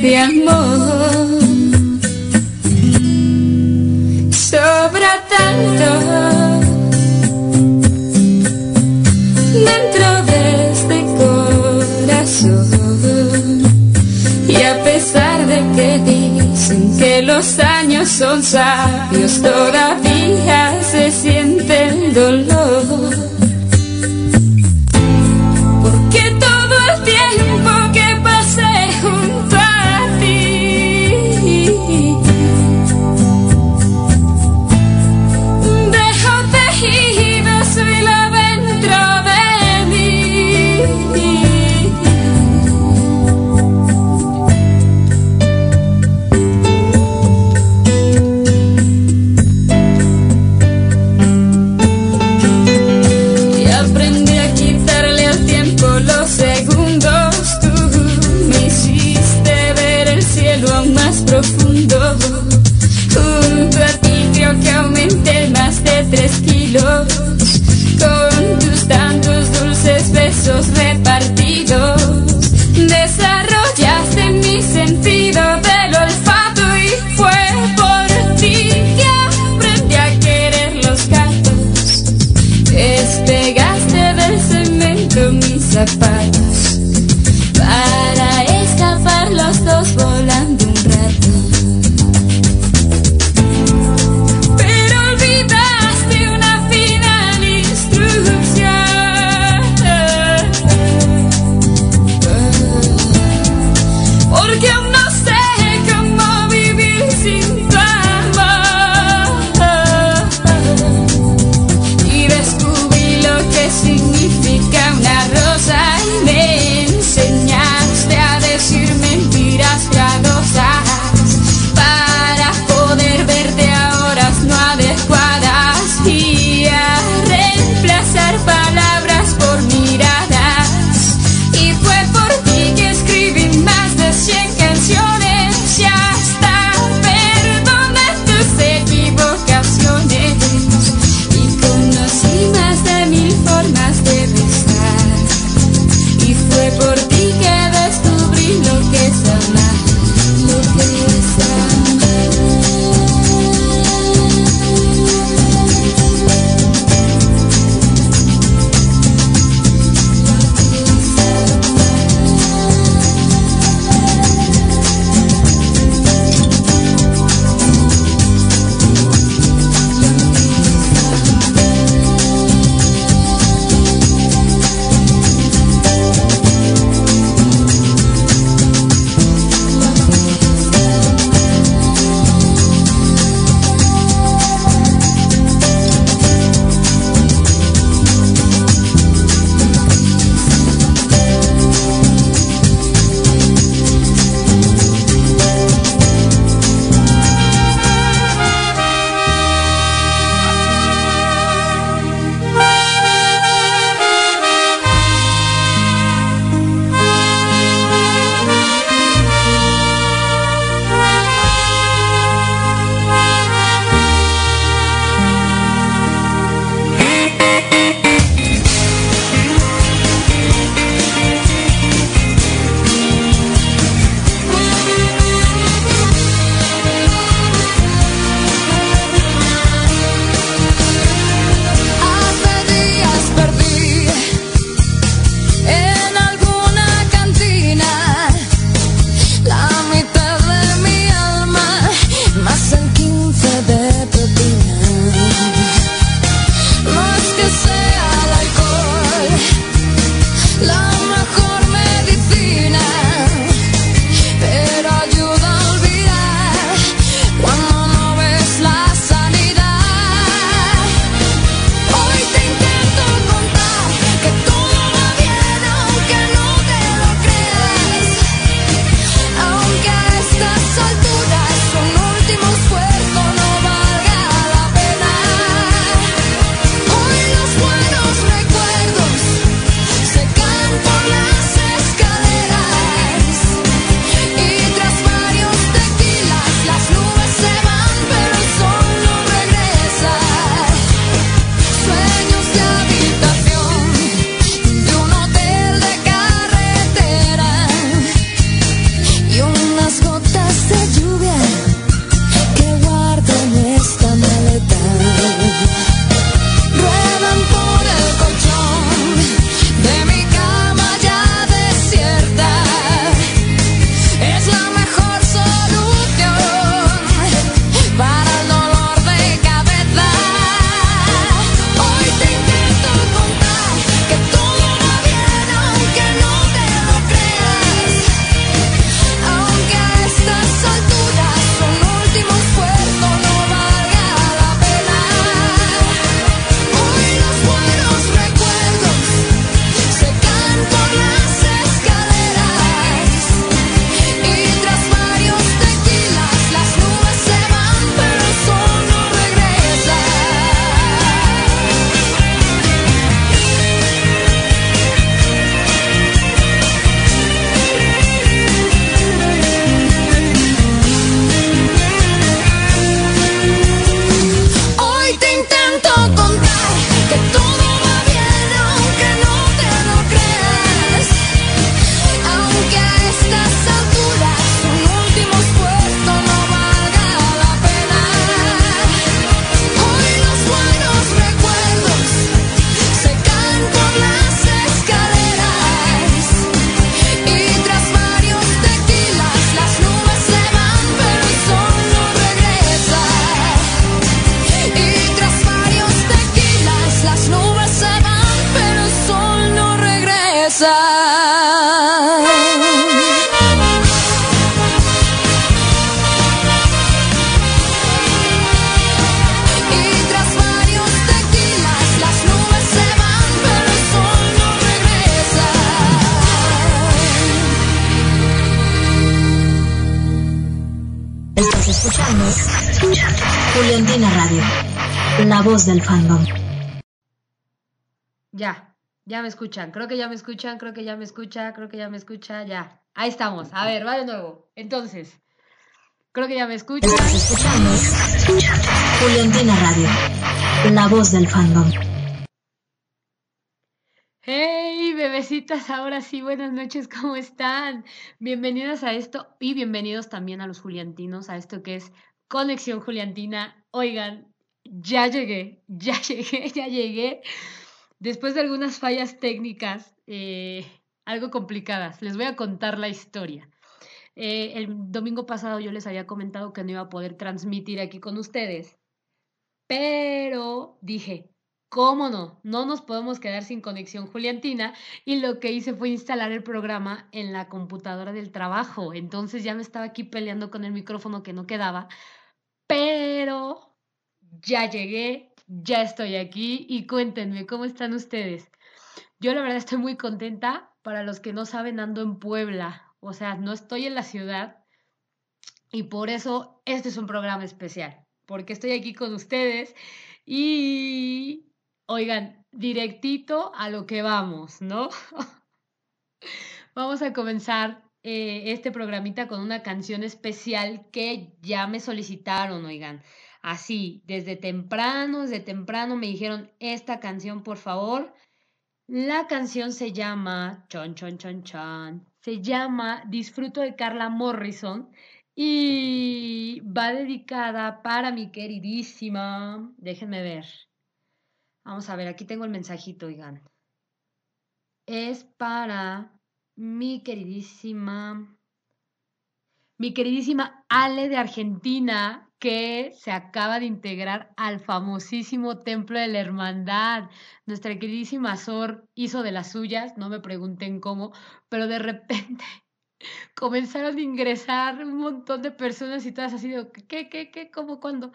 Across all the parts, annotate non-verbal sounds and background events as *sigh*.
este amor. Me escuchan, creo que ya me escuchan, creo que ya me escucha, creo que ya me escucha, ya. Ahí estamos, a ver, va de nuevo. Entonces, creo que ya me escuchan. Juliantina Radio, la voz del fandom. Hey, bebecitas, ahora sí, buenas noches, ¿cómo están? Bienvenidas a esto y bienvenidos también a los Juliantinos, a esto que es Conexión Juliantina. Oigan, ya llegué, ya *laughs* llegué, ya llegué. Después de algunas fallas técnicas, eh, algo complicadas, les voy a contar la historia. Eh, el domingo pasado yo les había comentado que no iba a poder transmitir aquí con ustedes, pero dije, ¿Cómo no? No nos podemos quedar sin conexión Juliantina y lo que hice fue instalar el programa en la computadora del trabajo. Entonces ya me estaba aquí peleando con el micrófono que no quedaba, pero ya llegué, ya estoy aquí y cuéntenme, ¿cómo están ustedes? Yo la verdad estoy muy contenta. Para los que no saben, ando en Puebla, o sea, no estoy en la ciudad y por eso este es un programa especial, porque estoy aquí con ustedes y Oigan, directito a lo que vamos, ¿no? *laughs* vamos a comenzar eh, este programita con una canción especial que ya me solicitaron, oigan. Así, desde temprano, desde temprano me dijeron esta canción, por favor. La canción se llama, chon, chon, chon, chon, se llama Disfruto de Carla Morrison y va dedicada para mi queridísima, déjenme ver, Vamos a ver, aquí tengo el mensajito, oigan. Es para mi queridísima, mi queridísima Ale de Argentina, que se acaba de integrar al famosísimo Templo de la Hermandad. Nuestra queridísima Sor hizo de las suyas, no me pregunten cómo, pero de repente *laughs* comenzaron a ingresar un montón de personas y todas así de, ¿qué, qué, qué, cómo, cuándo?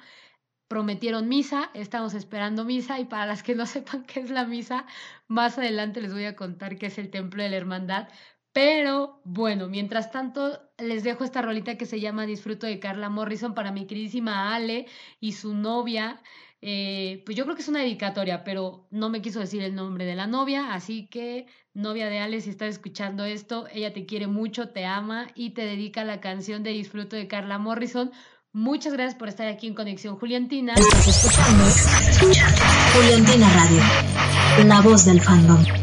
prometieron misa, estamos esperando misa y para las que no *laughs* sepan qué es la misa, más adelante les voy a contar qué es el templo de la hermandad. Pero bueno, mientras tanto les dejo esta rolita que se llama Disfruto de Carla Morrison para mi queridísima Ale y su novia. Eh, pues yo creo que es una dedicatoria, pero no me quiso decir el nombre de la novia, así que novia de Ale, si estás escuchando esto, ella te quiere mucho, te ama y te dedica la canción de Disfruto de Carla Morrison Muchas gracias por estar aquí en Conexión Juliantina. Estás escuchando Juliantina Radio, la voz del fandom.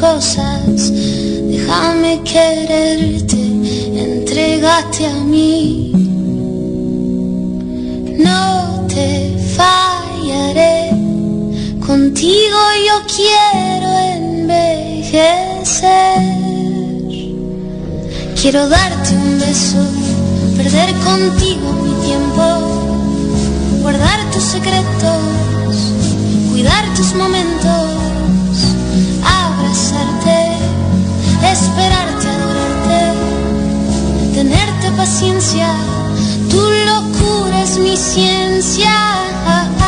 cosas, déjame quererte, entregate a mí. No te fallaré, contigo yo quiero envejecer. Quiero darte un beso, perder contigo mi tiempo, guardar tus secretos, cuidar tus momentos paciencia, tu locura es mi ciencia.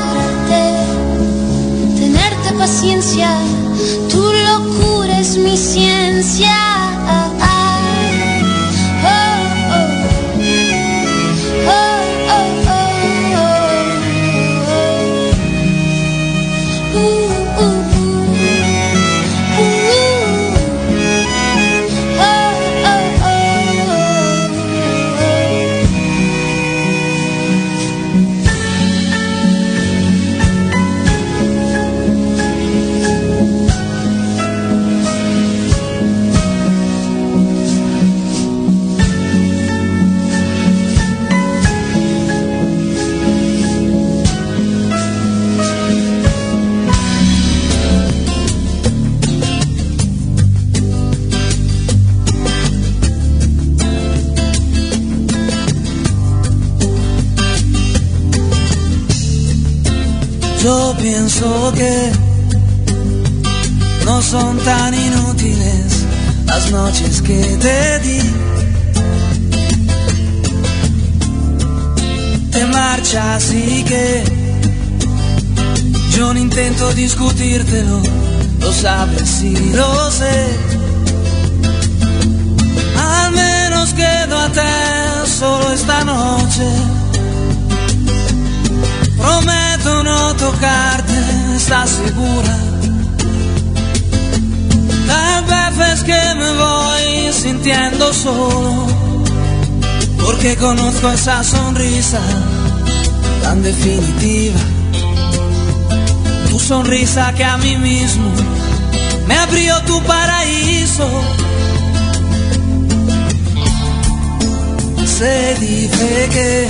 paciencia, tu locura es mi ciencia. Que no son tan inútiles las noches que te di. Te marchas y que yo no intento discutírtelo, lo sabes y lo sé. Al menos quedo a te solo esta noche. Prometo no tocarte, ¿estás segura? Tal vez es que me voy sintiendo solo, porque conozco esa sonrisa tan definitiva. Tu sonrisa que a mí mismo me abrió tu paraíso. Se dice que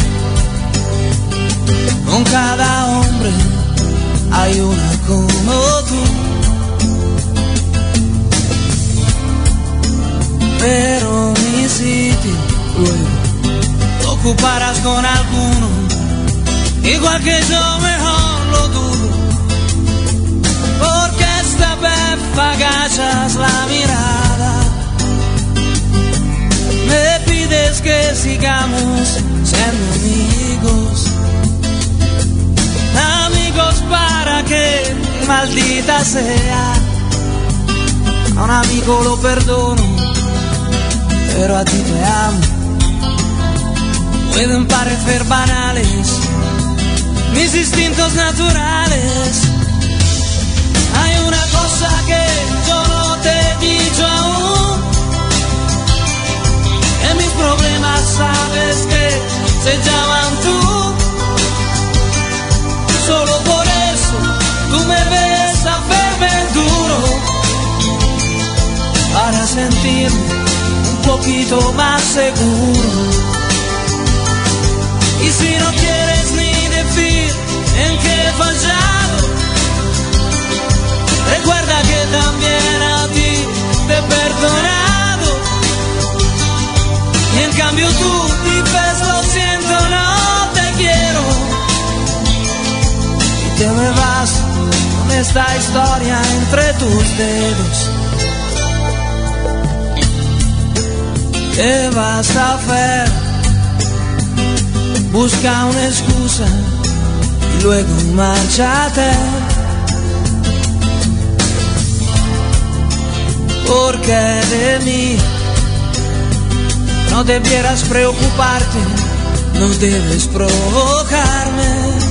con cada hombre hay una como tú. Pero mi sitio luego ocuparás con alguno, igual que yo mejor lo dudo. Porque esta vez agachas la mirada, me pides que sigamos siendo amigos para que maldita sea. A un amigo lo perdono, pero a ti te amo. Pueden parecer banales mis instintos naturales. Hay una cosa que yo no te he dicho aún. En mis problemas sabes que se llaman tú. Solo por me ves a verme duro para sentirme un poquito más seguro. Y si no quieres ni decir en qué he fallado, recuerda que también a ti te he perdonado. Y en cambio tú dices lo siento, no te quiero te me vas esta historia entre tus dedos. ¿Qué vas a hacer? Busca una excusa y luego márchate. Porque de mí no debieras preocuparte, no debes provocarme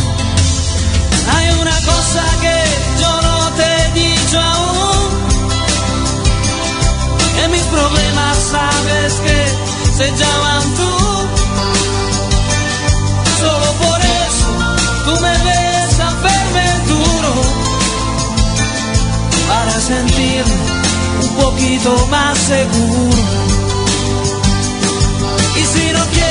Cosa que yo no te he dicho aún, que mis problemas sabes que se llaman tú. Solo por eso tú me ves a verme duro para sentirme un poquito más seguro. Y si no quieres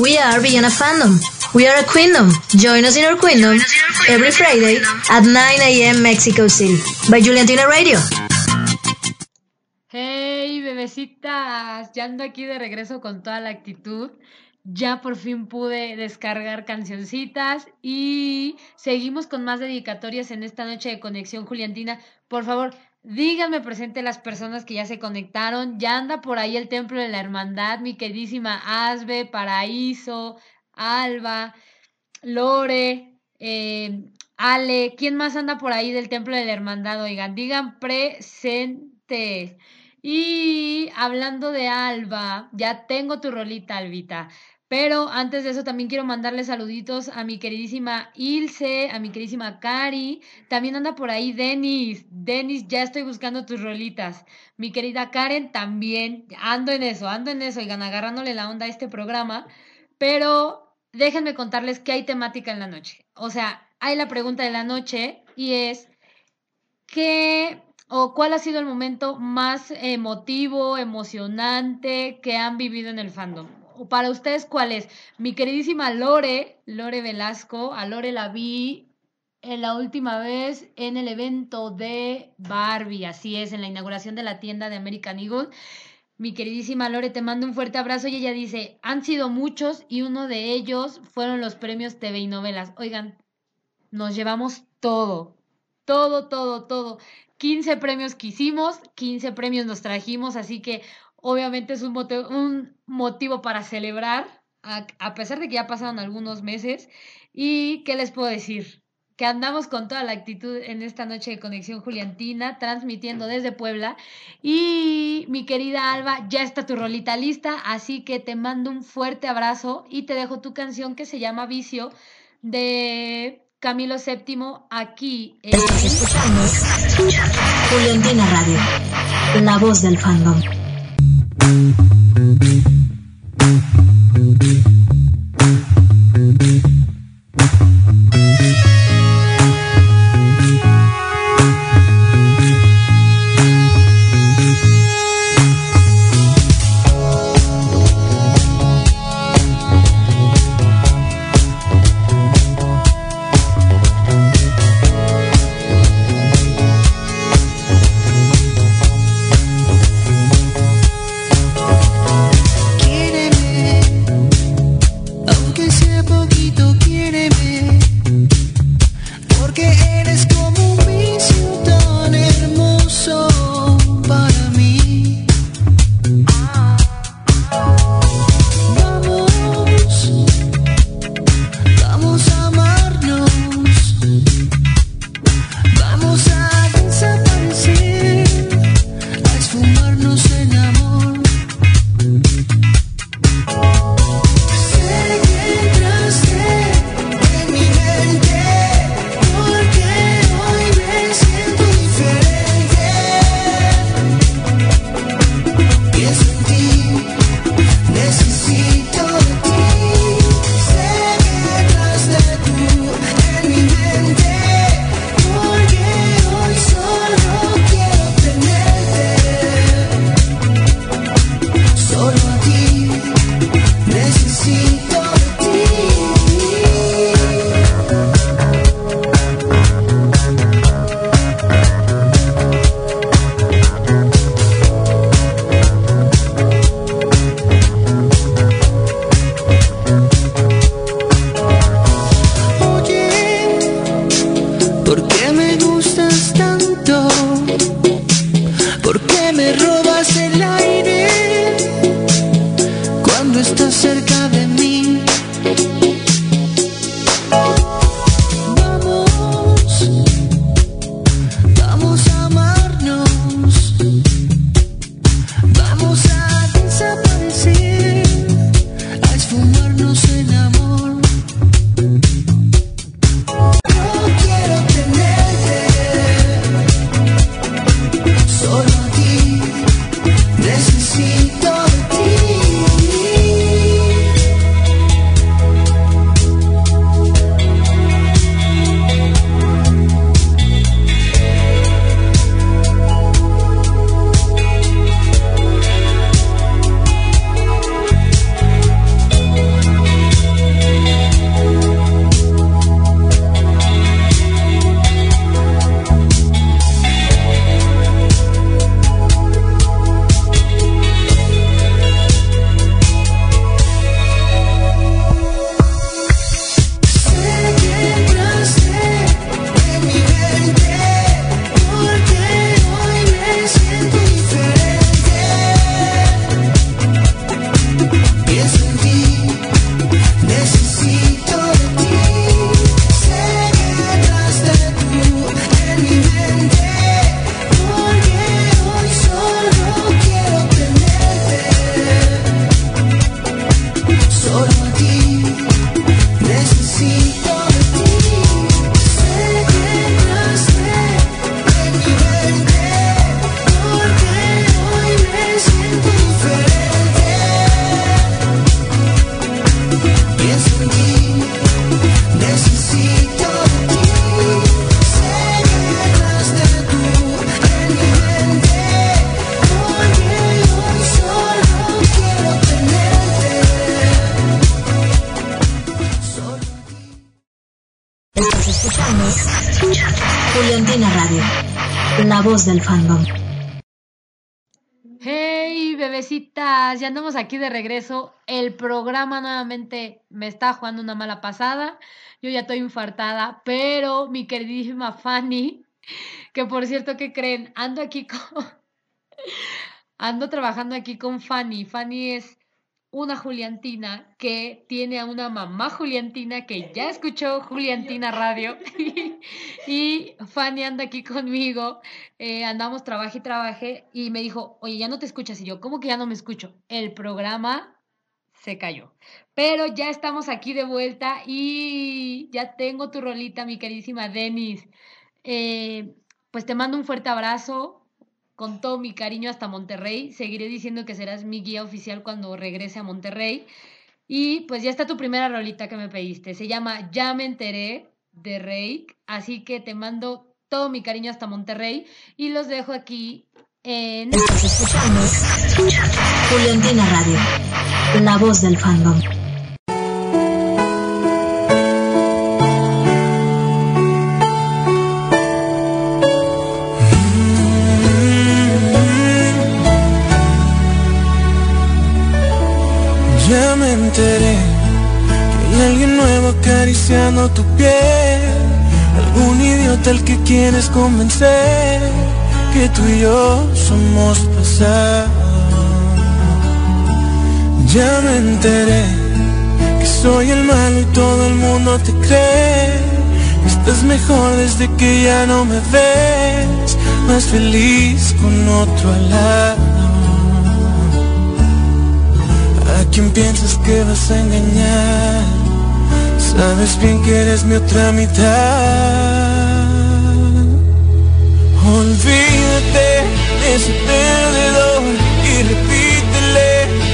We are Beyond a Fandom. We are a Queendom. Join us in our Queendom every Friday at 9 a.m. Mexico City by Juliantina Radio. Hey, bebecitas, ya ando aquí de regreso con toda la actitud. Ya por fin pude descargar cancioncitas y seguimos con más dedicatorias en esta noche de conexión Juliantina. Por favor, díganme presente las personas que ya se conectaron. Ya anda por ahí el Templo de la Hermandad, mi queridísima Asbe, Paraíso, Alba, Lore, eh, Ale. ¿Quién más anda por ahí del Templo de la Hermandad? Oigan, digan presente. Y hablando de Alba, ya tengo tu rolita, Albita. Pero antes de eso también quiero mandarle saluditos a mi queridísima Ilse, a mi queridísima Cari. También anda por ahí Denis. Denis, ya estoy buscando tus rolitas. Mi querida Karen también. Ando en eso, ando en eso, oigan, agarrándole la onda a este programa. Pero déjenme contarles que hay temática en la noche. O sea, hay la pregunta de la noche y es, ¿qué o cuál ha sido el momento más emotivo, emocionante que han vivido en el fandom? Para ustedes, ¿cuál es? Mi queridísima Lore, Lore Velasco, a Lore la vi en la última vez en el evento de Barbie, así es, en la inauguración de la tienda de American Eagle. Mi queridísima Lore, te mando un fuerte abrazo y ella dice, han sido muchos y uno de ellos fueron los premios TV y novelas. Oigan, nos llevamos todo, todo, todo, todo. 15 premios que hicimos, 15 premios nos trajimos, así que obviamente es un motivo, un motivo para celebrar, a, a, pesar de que ya pasaron algunos meses. ¿Y qué les puedo decir? Que andamos con toda la actitud en esta noche de Conexión Juliantina, transmitiendo desde Puebla. Y mi querida Alba, ya está tu rolita lista, así que te mando un fuerte abrazo y te dejo tu canción que se llama Vicio de Camilo VII aquí en... Estás escuchando Juliantina Radio, la voz del fandom. Thank you. Voz del fandom. Hey, bebecitas, ya andamos aquí de regreso. El programa nuevamente me está jugando una mala pasada. Yo ya estoy infartada, pero mi queridísima Fanny, que por cierto, ¿qué creen? Ando aquí con... *laughs* Ando trabajando aquí con Fanny. Fanny es una Juliantina que tiene a una mamá Juliantina que ya escuchó Juliantina Radio. *laughs* y Fanny anda aquí conmigo. eh, andamos trabaje y trabaje. Y me dijo, oye, ya no te escuchas. Y yo, ¿cómo que ya no me escucho? El programa se cayó. Pero ya estamos aquí de vuelta y ya tengo tu rolita, mi queridísima Denis. Eh, pues te mando un fuerte abrazo con todo mi cariño hasta Monterrey. Seguiré diciendo que serás mi guía oficial cuando regrese a Monterrey. Y pues ya está tu primera rolita que me pediste. Se llama Ya me enteré de Reik. Así que te mando todo mi cariño hasta Monterrey y los dejo aquí en... Estás Radio, la voz del fandom. Acariciando tu piel. Algún idiota al que quieres convencer que tú y yo somos pasado. Ya me enteré que soy el malo y todo el mundo te cree. Estás mejor desde que ya no me ves, más feliz con otro al lado. ¿A quién piensas que vas a engañar? Sabes bien que eres mi otra mitad. Olvídate de ese perdedor y repítele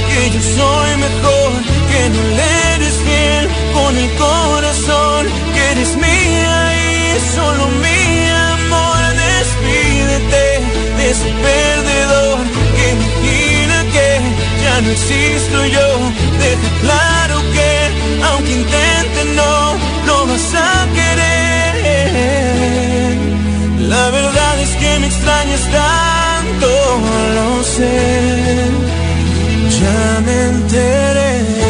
que yo soy mejor, que no le eres fiel con el corazón, que eres mía y solo mi amor. Despídete de ese perdedor no existo yo. Deja claro que aunque intente no lo vas a querer. La verdad es que me extrañas tanto, lo sé. Ya me enteré.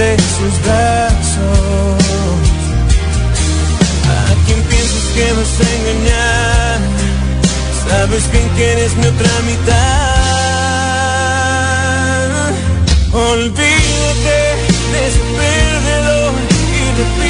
entre sus brazos. ¿A quién piensas que vas a engañar? Sabes bien que eres mi otra mitad. Olvídate de y repite.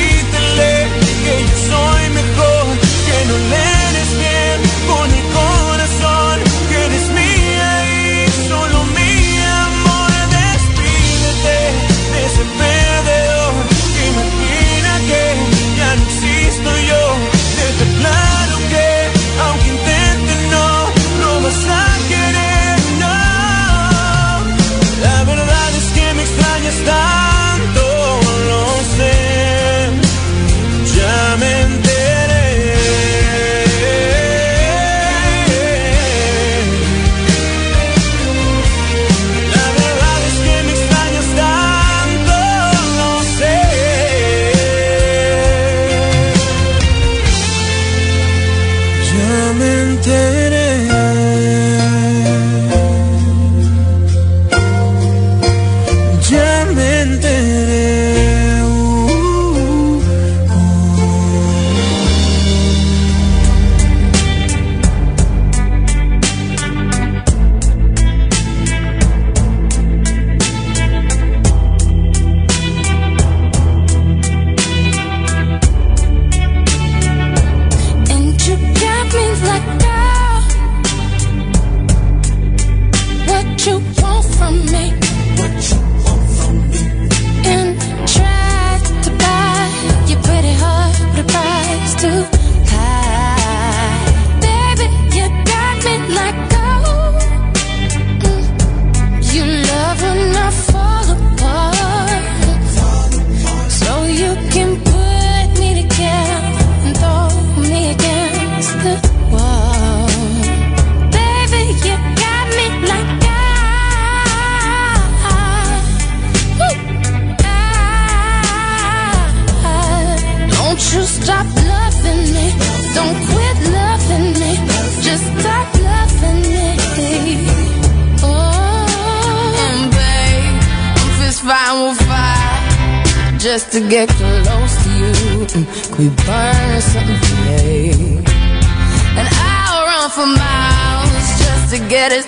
we burn something today. And I'll run for miles just to get it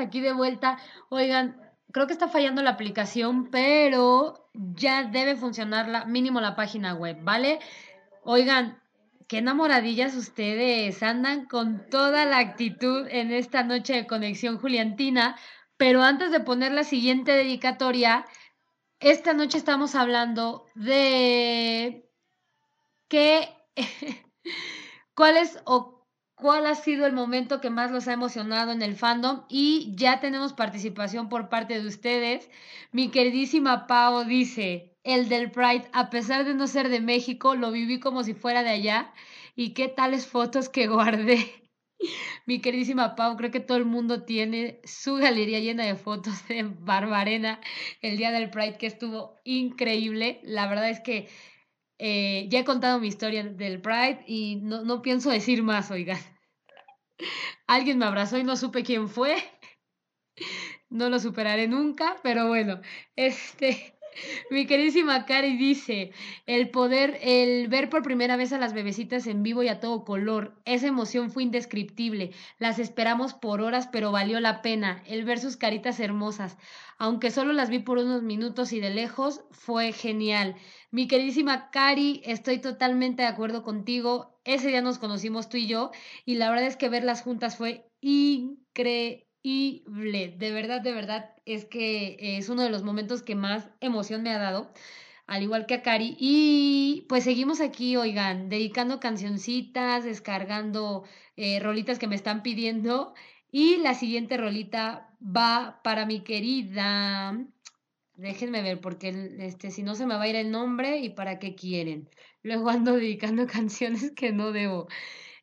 aquí de vuelta. Oigan, creo que está fallando la aplicación, pero ya debe funcionar la, mínimo la página web, ¿vale? Oigan, qué enamoradillas ustedes. Andan con toda la actitud en esta noche de conexión juliantina. Pero antes de poner la siguiente dedicatoria, esta noche estamos hablando de qué, *laughs* cuál es o cuál ha sido el momento que más los ha emocionado en el fandom y ya tenemos participación por parte de ustedes. Mi queridísima Pau dice, el del Pride, a pesar de no ser de México, lo viví como si fuera de allá y qué tales fotos que guardé. *laughs* Mi queridísima Pau, creo que todo el mundo tiene su galería llena de fotos de Barbarena el día del Pride, que estuvo increíble. La verdad es que eh, ya he contado mi historia del Pride y no, no pienso decir más, oigan. *laughs* Alguien me abrazó y no supe quién fue. *laughs* No lo superaré nunca, pero bueno, este... *laughs* Mi queridísima Cari dice, el poder, el ver por primera vez a las bebecitas en vivo y a todo color, esa emoción fue indescriptible. Las esperamos por horas, pero valió la pena. El ver sus caritas hermosas, aunque solo las vi por unos minutos y de lejos, fue genial. Mi queridísima Cari, estoy totalmente de acuerdo contigo. Ese día nos conocimos tú y yo, y la verdad es que verlas juntas fue increíble de verdad, de verdad, es que es uno de los momentos que más emoción me ha dado, al igual que a Cari. Y pues seguimos aquí, oigan, dedicando cancioncitas, descargando eh, rolitas que me están pidiendo. Y la siguiente rolita va para mi querida. Déjenme ver, porque este, si no se me va a ir el nombre y para qué quieren. Luego ando dedicando *laughs* canciones que no debo.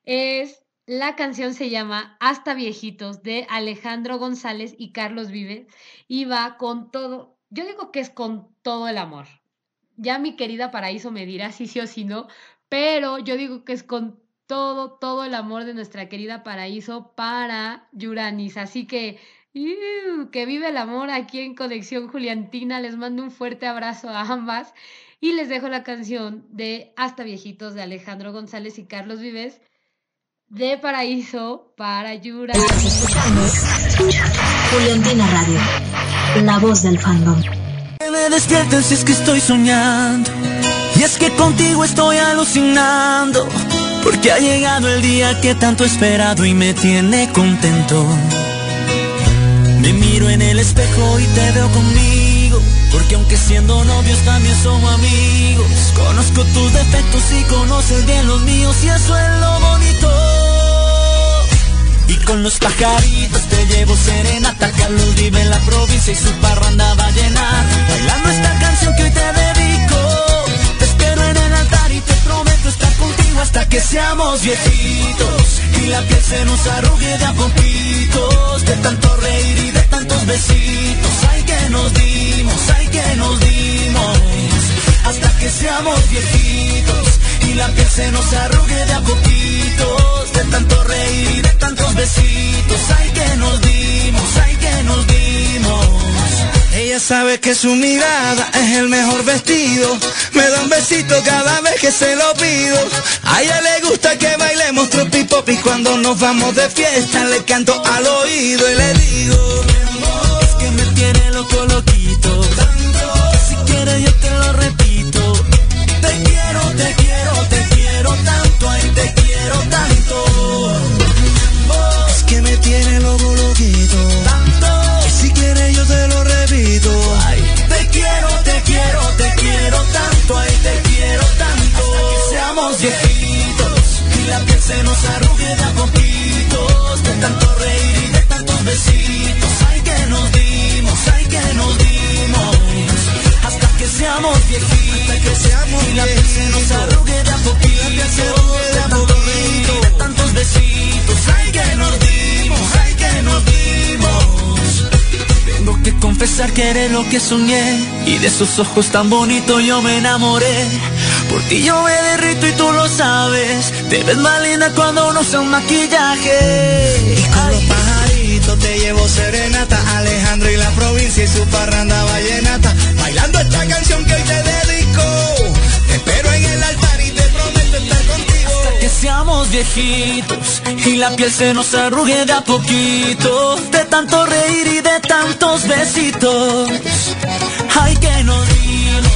Es la canción se llama Hasta Viejitos de Alejandro González y Carlos Vive y va con todo, yo digo que es con todo el amor. Ya mi querida Paraíso me dirá si sí o si no, pero yo digo que es con todo, todo el amor de nuestra querida Paraíso para Yuranis. Así que, que vive el amor aquí en Conexión Juliantina. Les mando un fuerte abrazo a ambas y les dejo la canción de Hasta Viejitos de Alejandro González y Carlos Vives de Paraíso para Yura. Juliantina Radio, la voz del fandom. Me despierten si es que estoy soñando. Y es que contigo estoy alucinando. Porque ha llegado el día que tanto he esperado y me tiene contento. Me miro en el espejo y te veo conmigo. Porque aunque siendo novios también somos amigos. Conozco tus defectos y conoces bien los míos y eso es lo bonito. Y con los pajaritos te llevo serenata Carlos vive en la provincia y su parranda va a Bailando esta canción que hoy te dedico Te espero en el altar y te prometo hasta que seamos viejitos Y la piel se nos arrugue de a poquitos De tanto reír y de tantos besitos. Ay que nos dimos, ay que nos dimos Hasta que seamos viejitos y la piel se nos arrugue de a poquitos De tanto reír, de tantos besitos. Ay que nos dimos, ay que nos dimos Ella sabe que su mirada es el mejor vestido. Me da un besito cada vez que se lo pido. A ella le gusta que bailemos tropi pop Y cuando nos vamos de fiesta. Le canto al oído y le digo Es que me tiene loco loquito. Si quieres yo eres lo que soñé y de esos ojos tan bonitos yo me enamoré. Por ti yo me derrito y tú lo sabes. Te ves más linda cuando no usa un maquillaje. Y con los pajaritos te llevo serenata. Alejandro y la provincia y su parranda vallenata. Bailando esta canción que hoy te dedico. Te espero en seamos viejitos y la piel se nos arrugue de a poquito, de tanto reír y de tantos besitos. Hay que nos dimos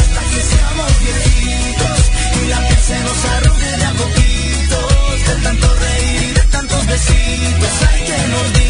hasta que seamos viejitos y la piel se nos arrugue de a poquito, de tanto reír y de tantos besitos. Hay que nos dimos,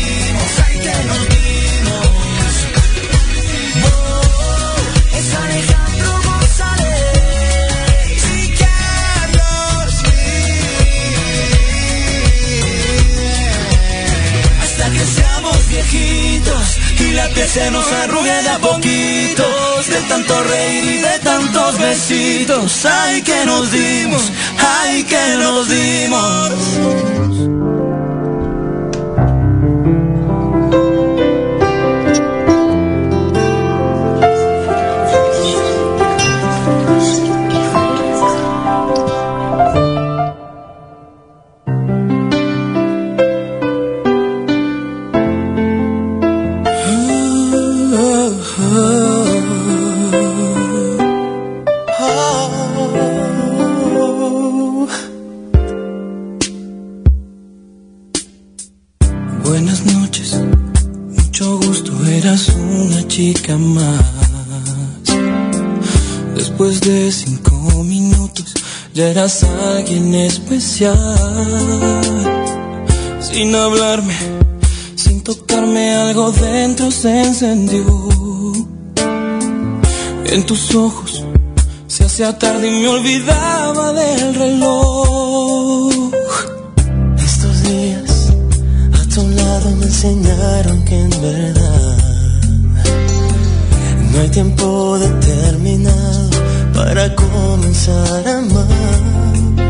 viejitos y la piel se nos arrugue de a poquitos de tanto reír y de tantos besitos. Ay, que nos dimos, ay, que nos dimos. Sin hablarme, sin tocarme, algo dentro se encendió. En tus ojos se hacía tarde y me olvidaba del reloj. Estos días a tu lado me enseñaron que en verdad no hay tiempo determinado para comenzar a amar.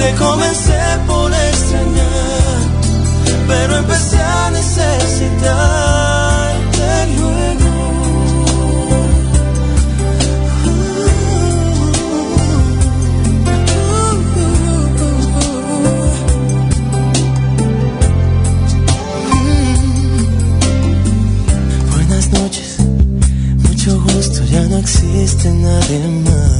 Te comencé por extrañar pero empecé a necesitarte luego. Buenas noches, mucho gusto, ya no existe nadie más.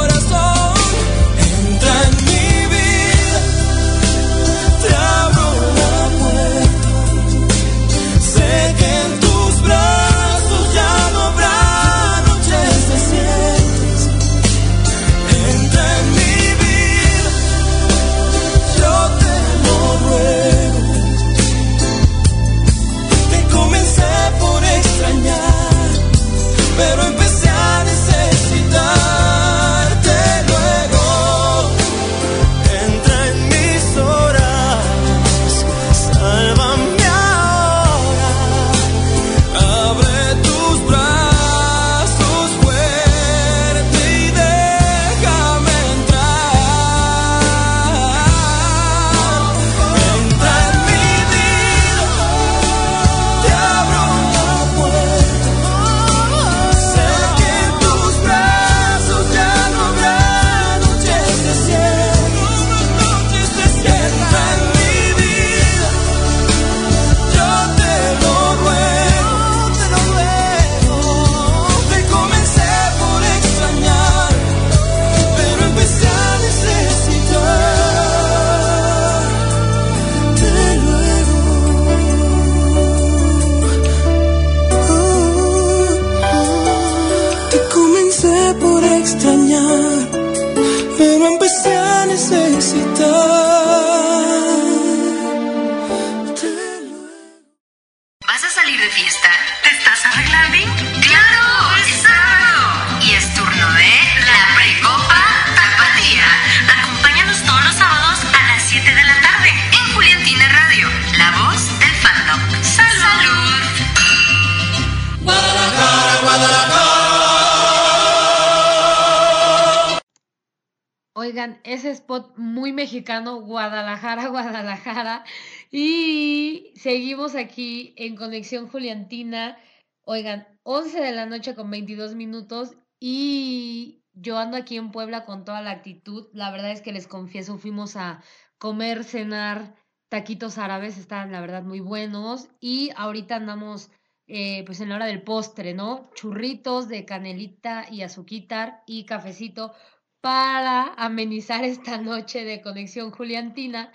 Muy mexicano, Guadalajara, *laughs* Guadalajara. Y seguimos aquí en Conexión Juliantina. Oigan, 11 de la noche con 22 minutos y yo ando aquí en Puebla con toda la actitud. La verdad es que les confieso, fuimos a comer, cenar taquitos árabes, estaban la verdad muy buenos y ahorita andamos eh, pues en la hora del postre, ¿no? Churritos de canelita y azuquitar y cafecito para amenizar esta noche de conexión juliantina.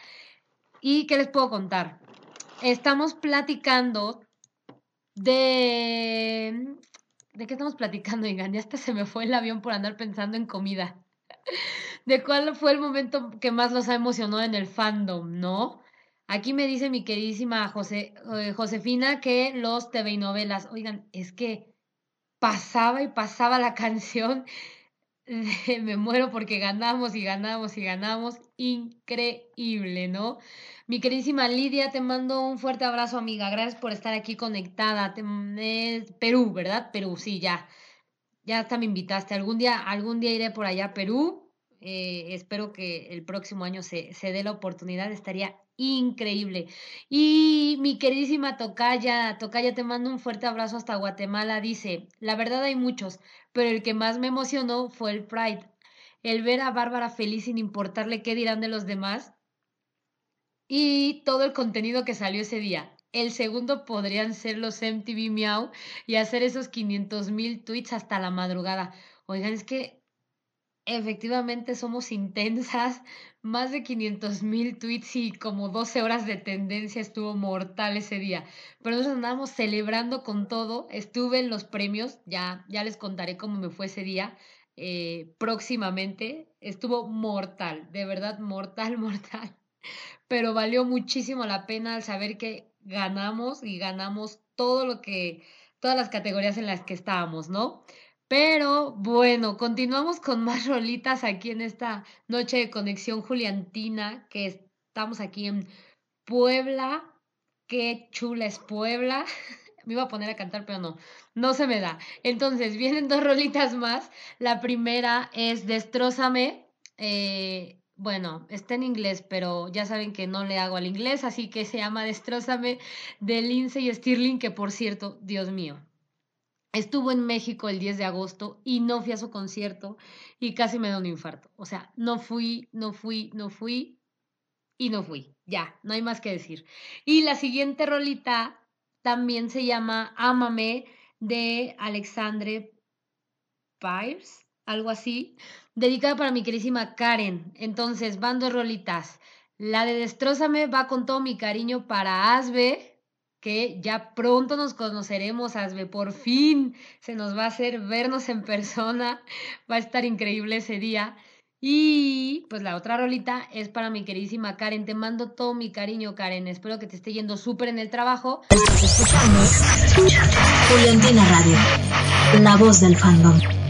¿Y qué les puedo contar? Estamos platicando de... ¿De qué estamos platicando, Igan? Ya hasta se me fue el avión por andar pensando en comida. *laughs* ¿De cuál fue el momento que más los ha emocionado en el fandom, no? Aquí me dice mi queridísima eh, Josefina que los TV y novelas, oigan, es que pasaba y pasaba la *laughs* canción, *laughs* me muero porque ganamos y ganamos y ganamos, increíble, ¿no? Mi queridísima Lidia, te mando un fuerte abrazo, amiga, gracias por estar aquí conectada. Perú, ¿verdad? Perú, sí, ya. Ya hasta me invitaste. Algún día, algún día iré por allá a Perú. Eh, espero que el próximo año se, se dé la oportunidad. Estaría increíble. Y mi queridísima Tocaya, Tocaya, te mando un fuerte abrazo hasta Guatemala. Dice, la verdad hay muchos, pero el que más me emocionó fue el Pride. El ver a Bárbara feliz sin importarle qué dirán de los demás y todo el contenido que salió ese día. El segundo podrían ser los MTV Meow y hacer esos 500 mil tweets hasta la madrugada. Oigan, es que efectivamente somos intensas, *laughs* más de 500 mil tweets y como 12 horas de tendencia estuvo mortal ese día. Pero nosotros andábamos celebrando con todo, estuve en los premios, ya, ya les contaré cómo me fue ese día eh, próximamente, estuvo mortal, de verdad mortal, *laughs* mortal. Pero valió muchísimo la pena al saber que ganamos y ganamos todo lo que, todas las categorías en las que estábamos, ¿no? Pero bueno, continuamos con más rolitas aquí en esta noche de conexión juliantina, que estamos aquí en Puebla. Qué chula es Puebla. *laughs* me iba a poner a cantar, pero no, no se me da. Entonces, vienen dos rolitas más. La primera es Destrózame. Eh, bueno, está en inglés, pero ya saben que no le hago al inglés, así que se llama Destrózame de Lindsay Stirling, que por cierto, Dios mío, Estuvo en México el 10 de agosto y no fui a su concierto y casi me da un infarto. O sea, no fui, no fui, no fui y no fui. Ya, no hay más que decir. Y la siguiente rolita también se llama Ámame de Alexandre Pires, algo así, dedicada para mi querísima Karen. Entonces, van dos rolitas. La de Destrózame va con todo mi cariño para Asbe, que ya pronto nos conoceremos, Asbe, por fin se nos va a hacer vernos en persona, *laughs* va a estar increíble ese día. Y pues la otra rolita es para mi queridísima Karen, te mando todo mi cariño Karen, espero que te esté yendo súper en el trabajo. Estás escuchando Juliantina Radio, la voz del fandom.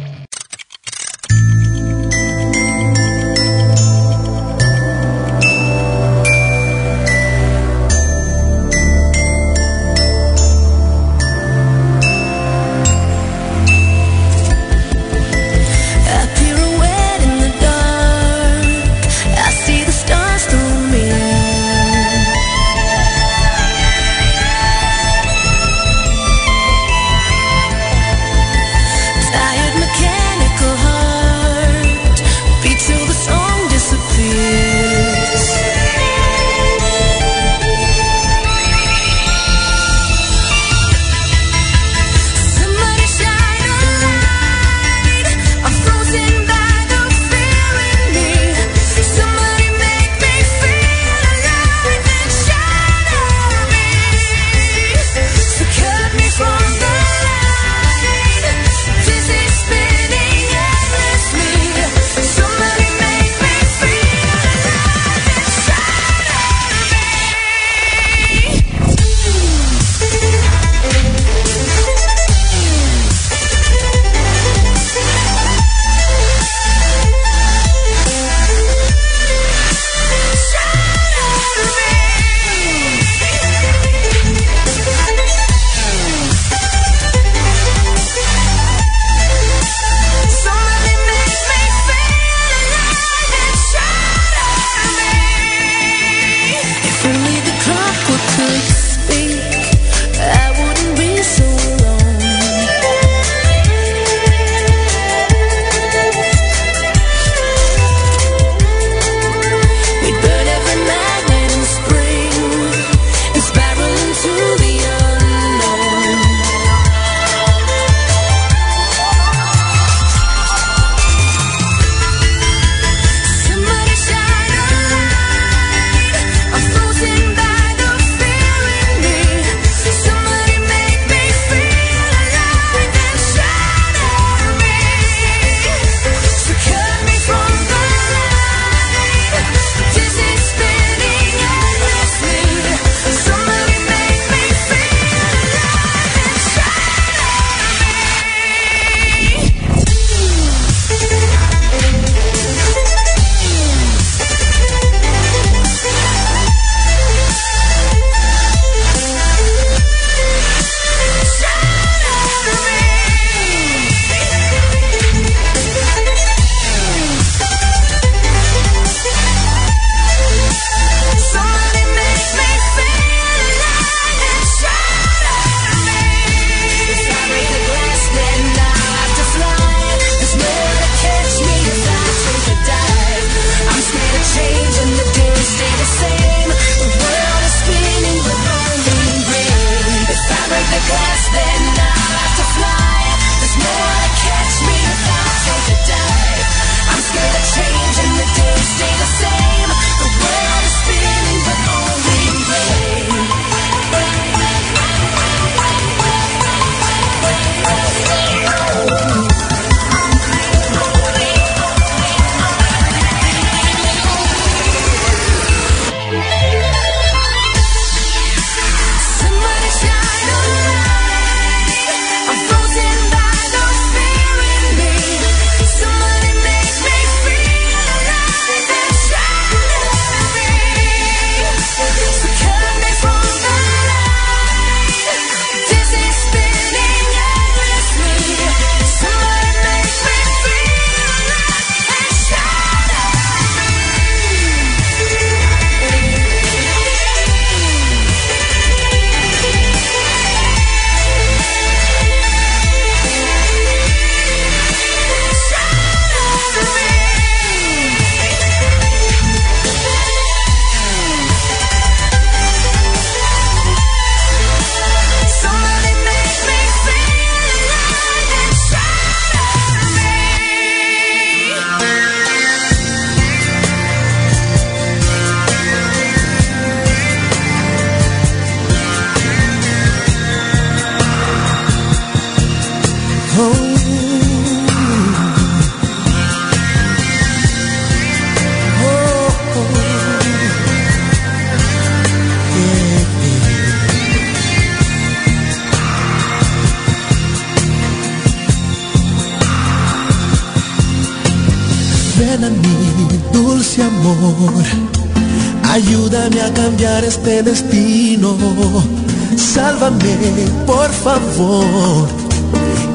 Por favor,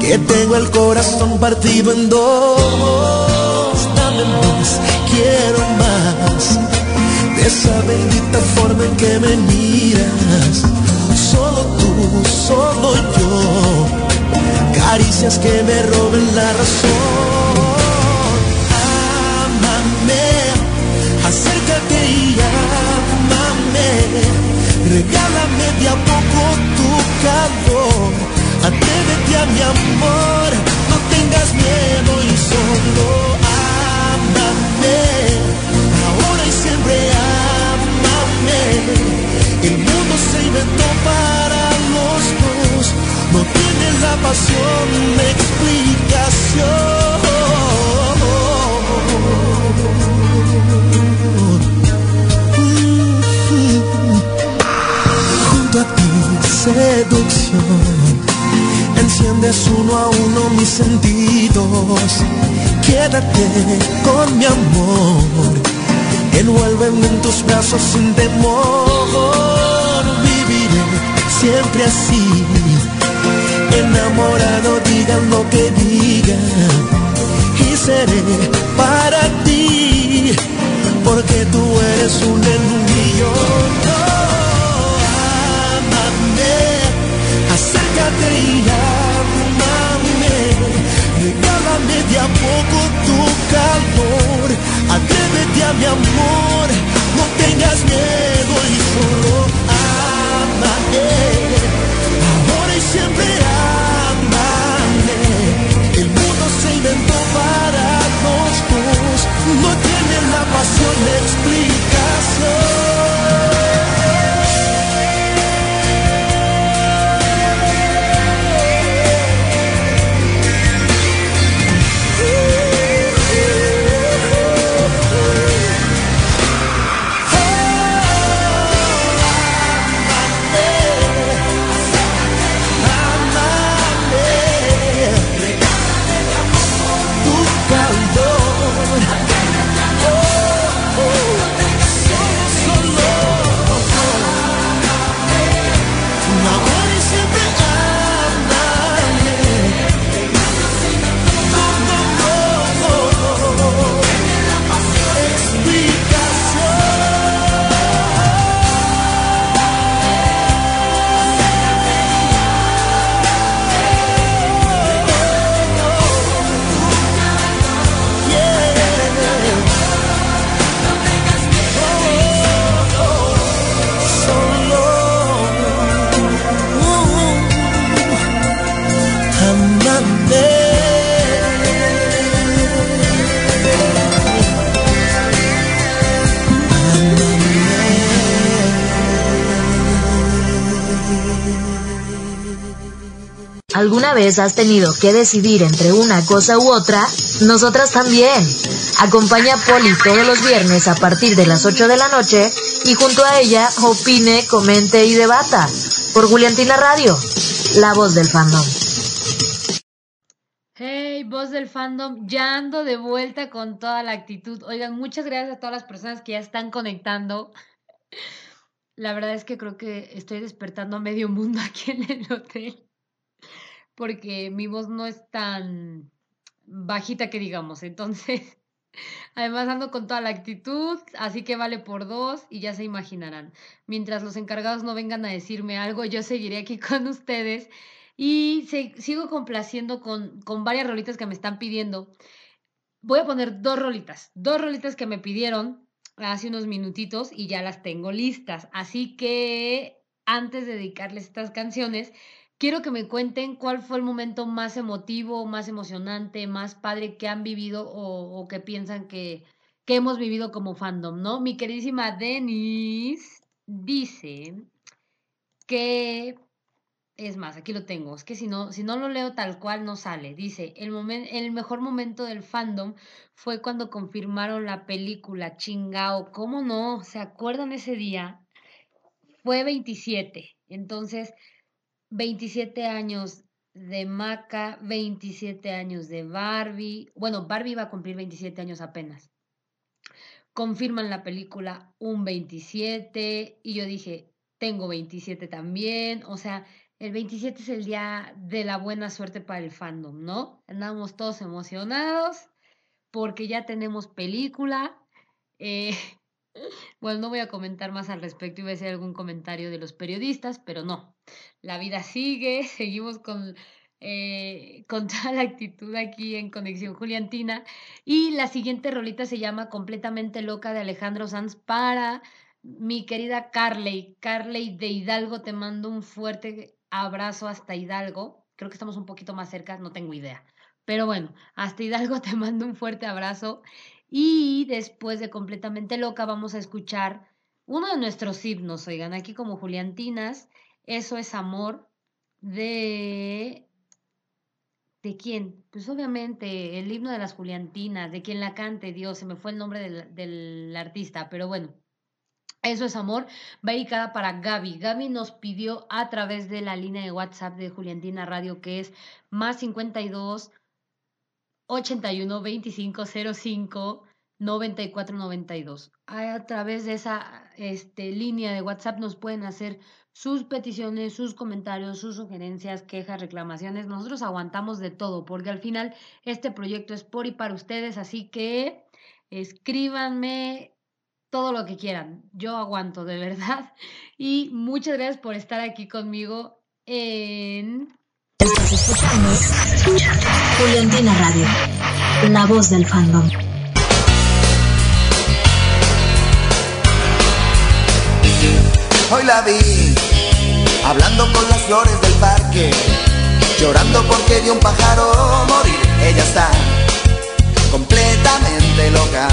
que tengo el corazón partido en dos. Dame más, quiero más, de esa bendita forma en que me miras. Solo tú, solo yo, caricias que me roben la razón. acércate y amame, regálame mi amor, no tengas miedo y solo amame, ahora y siempre amame, el mundo se inventó para los dos, no tienes la pasión de explicación. seducción. Enciendes uno a uno mis sentidos. Quédate con mi amor. Envuélveme en tus brazos sin temor. Viviré siempre así. Enamorado, digan lo que digan. Y seré para ti. Porque tú eres un millón. Acércate y amame, regálame de a poco tu calor, atrévete a mi amor, no tengas miedo y solo amame, ¿Alguna vez has tenido que decidir entre una cosa u otra? Nosotras también. Acompaña a Poli todos los viernes a partir de las 8 de la noche y junto a ella opine, comente y debata. Por Juliantina Radio, la voz del fandom. Hey, voz del fandom, ya ando de vuelta con toda la actitud. Oigan, muchas gracias a todas las personas que ya están conectando. La verdad es que creo que estoy despertando a medio mundo aquí en el hotel porque mi voz no es tan bajita que digamos. Entonces, *laughs* además ando con toda la actitud, así que vale por dos y ya se imaginarán. Mientras los encargados no vengan a decirme algo, yo seguiré aquí *laughs* con ustedes y sigo complaciendo con, con varias rolitas que me están pidiendo. Voy a poner dos rolitas, dos rolitas que me pidieron hace unos minutitos y ya las tengo listas. Así que antes de dedicarles estas canciones, quiero que me cuenten cuál fue el momento más emotivo, más emocionante, más padre que han vivido o, que piensan que, hemos vivido como fandom, ¿no? Mi queridísima Denise dice que es más, aquí lo tengo. Es que si no, si no lo leo tal cual no sale. Dice, el momen- el mejor momento del fandom fue cuando confirmaron la película Chingao. ¿Cómo no? ¿Se acuerdan ese día? Fue 27. Entonces, 27 años de Maca, 27 años de Barbie. Bueno, Barbie va a cumplir 27 años apenas. Confirman la película un 27 y yo dije, tengo 27 también. O sea, el 27 es el día de la buena suerte para el fandom, ¿no? Andamos todos emocionados porque ya tenemos película. Eh, *laughs* bueno, no voy a comentar más al respecto, iba a hacer algún comentario de los periodistas, pero no. La vida sigue, *laughs* seguimos con, eh, con toda la actitud aquí en Conexión Juliantina. Y la siguiente rolita se llama Completamente Loca de Alejandro Sanz para mi querida Carley. Carley de Hidalgo, te mando un fuerte abrazo hasta Hidalgo. Creo que estamos un poquito más cerca, no tengo idea. Pero bueno, hasta Hidalgo *laughs* te mando un fuerte abrazo. Y después de Completamente Loca vamos a escuchar uno de nuestros himnos, oigan, aquí como Juliantinas, Eso es Amor, de... ¿De quién? Pues obviamente el himno de las Juliantinas, de quien la cante, Dios, se me fue el nombre del, del artista, pero bueno, eso es amor, va dedicada para Gaby. Gaby nos pidió a través de la línea de WhatsApp de Juliantina Radio, que es más 52 81 25 05 94 92. A través de esa este, línea de WhatsApp nos pueden hacer sus peticiones, sus comentarios, sus sugerencias, quejas, reclamaciones. Nosotros aguantamos de todo, porque al final este proyecto es por y para ustedes, así que escríbanme todo lo que quieran. Yo aguanto, de verdad. *laughs* Y muchas gracias por estar aquí conmigo en... Estás escuchando Radio, la voz del fandom. Hoy la vi hablando con las flores del parque, llorando porque vio un pájaro morir. Ella está completamente loca.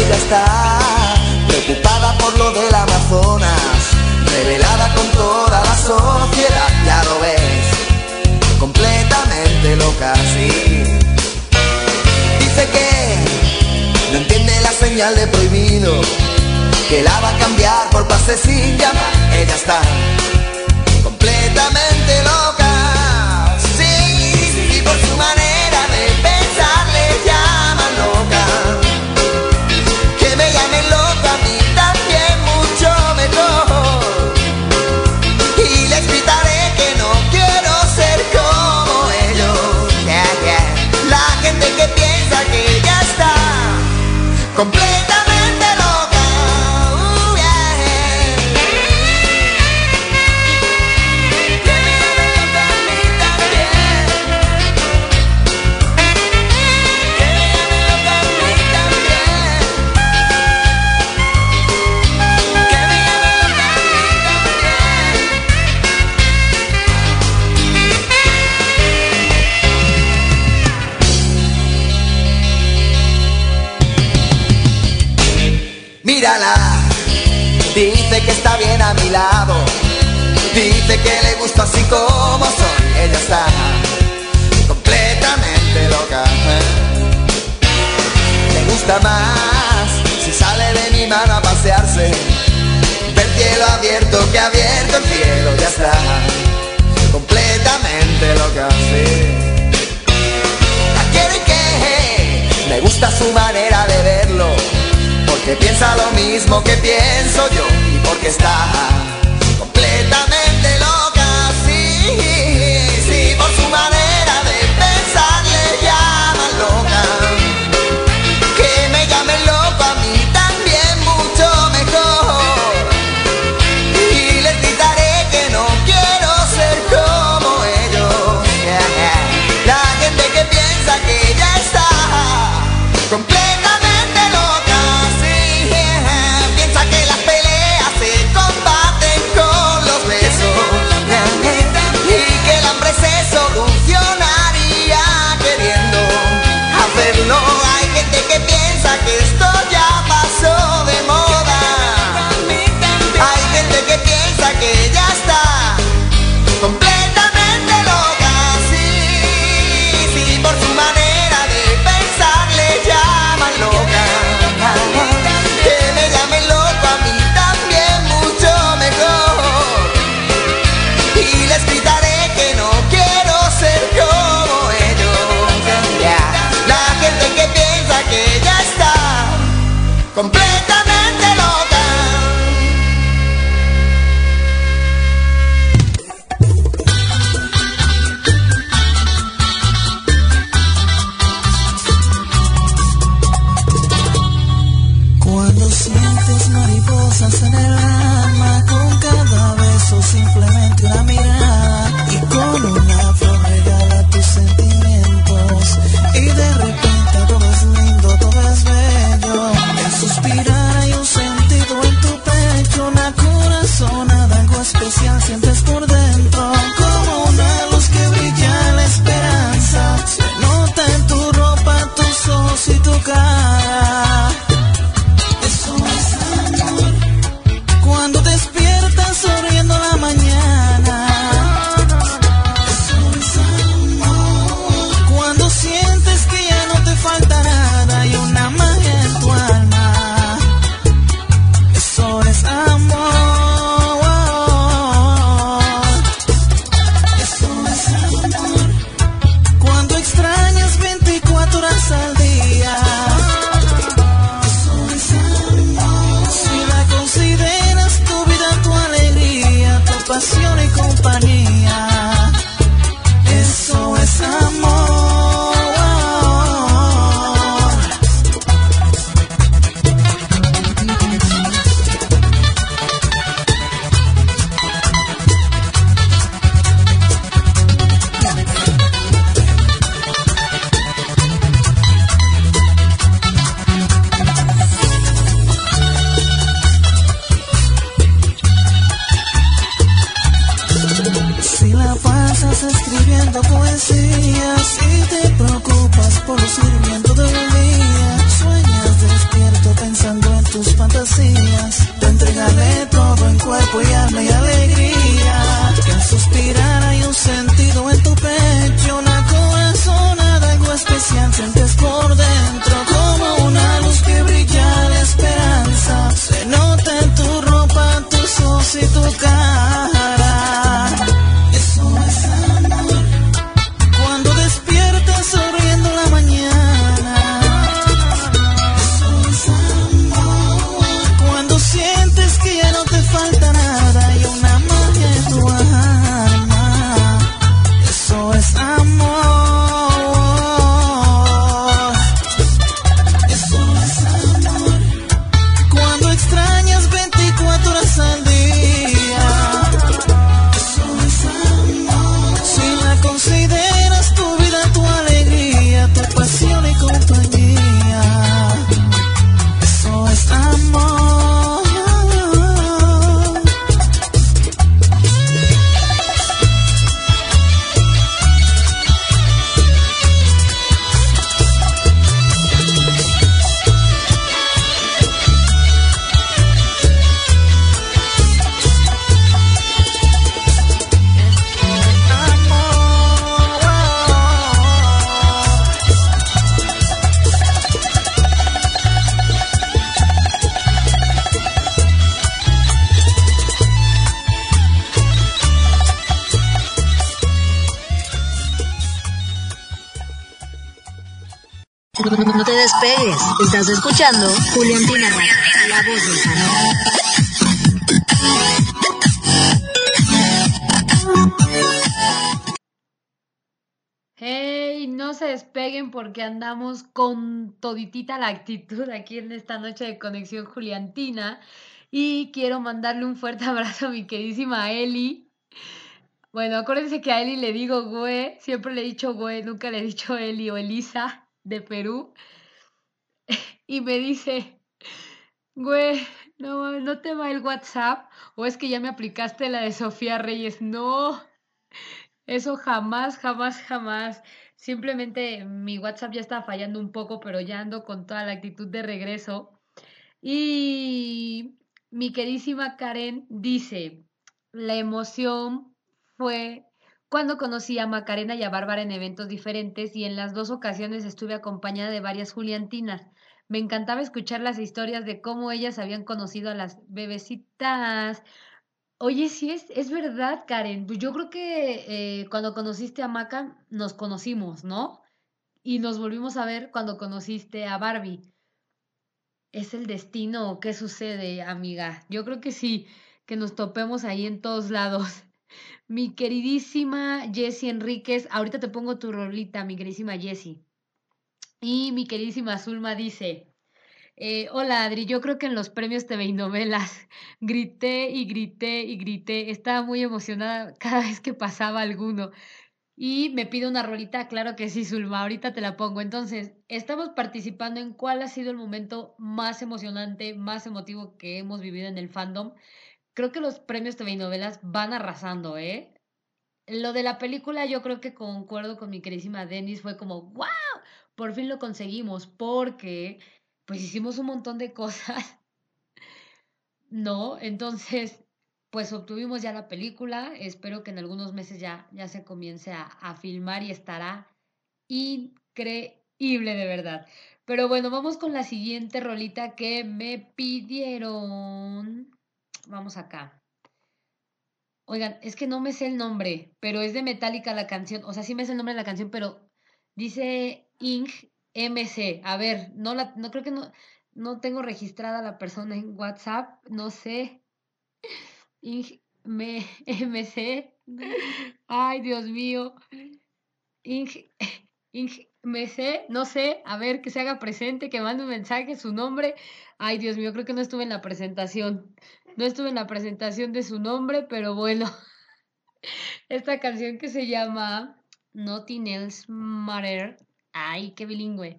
Ella está preocupada por lo del Amazonas, revelada con toda la sociedad. Ya lo ves, completamente loca, sí. Dice que no entiende la señal de prohibido que la va a cambiar por pase sin llamar. Ella está completamente loca. Sí, sí, por su manera dice que le gusta así como soy. Ella está completamente loca. Le gusta más si sale de mi mano a pasearse, ver cielo abierto que abierto el cielo. Ya está completamente loca. La quiero y que me gusta su manera de verlo, porque piensa lo mismo que pienso yo y porque está escuchando la voz del. Hey, no se despeguen porque andamos con toditita la actitud aquí en esta noche de conexión Juliantina. Y quiero mandarle un fuerte *laughs* abrazo a mi queridísima Eli. Bueno, acuérdense que a Eli le digo güey, siempre le he dicho güey, nunca le he dicho Eli o Elisa de Perú. Y me dice, güey, no, no te va el WhatsApp o es que ya me aplicaste la de Sofía Reyes. No, eso jamás, jamás, jamás. Simplemente mi WhatsApp ya está fallando un poco, pero ya ando con toda la actitud de regreso. Y mi queridísima Karen dice, la emoción fue cuando conocí a Macarena y a Bárbara en eventos diferentes y en las dos ocasiones estuve acompañada de varias Juliantinas. Me encantaba escuchar las historias de cómo ellas habían conocido a las bebecitas. Oye, sí, es, es verdad, Karen. Pues Yo creo que eh, cuando conociste a Maca nos conocimos, ¿no? Y nos volvimos a ver cuando conociste a Barbie. ¿Es el destino qué sucede, amiga? Yo creo que sí, que nos topemos ahí en todos lados. *laughs* Mi queridísima Jessie Enríquez, ahorita te pongo tu rolita, mi queridísima Jessie. Y mi queridísima Zulma dice, eh, hola Adri, yo creo que en los premios TV y novelas *laughs* grité y grité y grité, estaba muy emocionada cada vez que pasaba alguno. Y me pide una rolita, claro que sí, Zulma, ahorita te la pongo. Entonces, estamos participando en cuál ha sido el momento más emocionante, más emotivo que hemos vivido en el fandom. Creo que los premios TV y novelas van arrasando, ¿eh? Lo de la película, yo creo que concuerdo con mi queridísima Denis, fue como, wow, por fin lo conseguimos, porque pues hicimos un montón de cosas, *laughs* ¿no? Entonces, pues obtuvimos ya la película, espero que en algunos meses ya, ya se comience a, a filmar y estará increíble de verdad. Pero bueno, vamos con la siguiente rolita que me pidieron. Vamos acá. Oigan, es que no me sé el nombre, pero es de Metallica la canción. O sea, sí me sé el nombre de la canción, pero dice Ing MC. A ver, no la, no creo que no, no tengo registrada la persona en WhatsApp, no sé. Ing me, *laughs* MC. Ay, Dios mío. Ing, Ing MC, no sé, a ver, que se haga presente, que mande un mensaje, su nombre. Ay, Dios mío, creo que no estuve en la presentación. No estuve en la presentación de su nombre, pero bueno. *laughs* Esta canción que se llama Nothing Else Matter. Ay, qué bilingüe.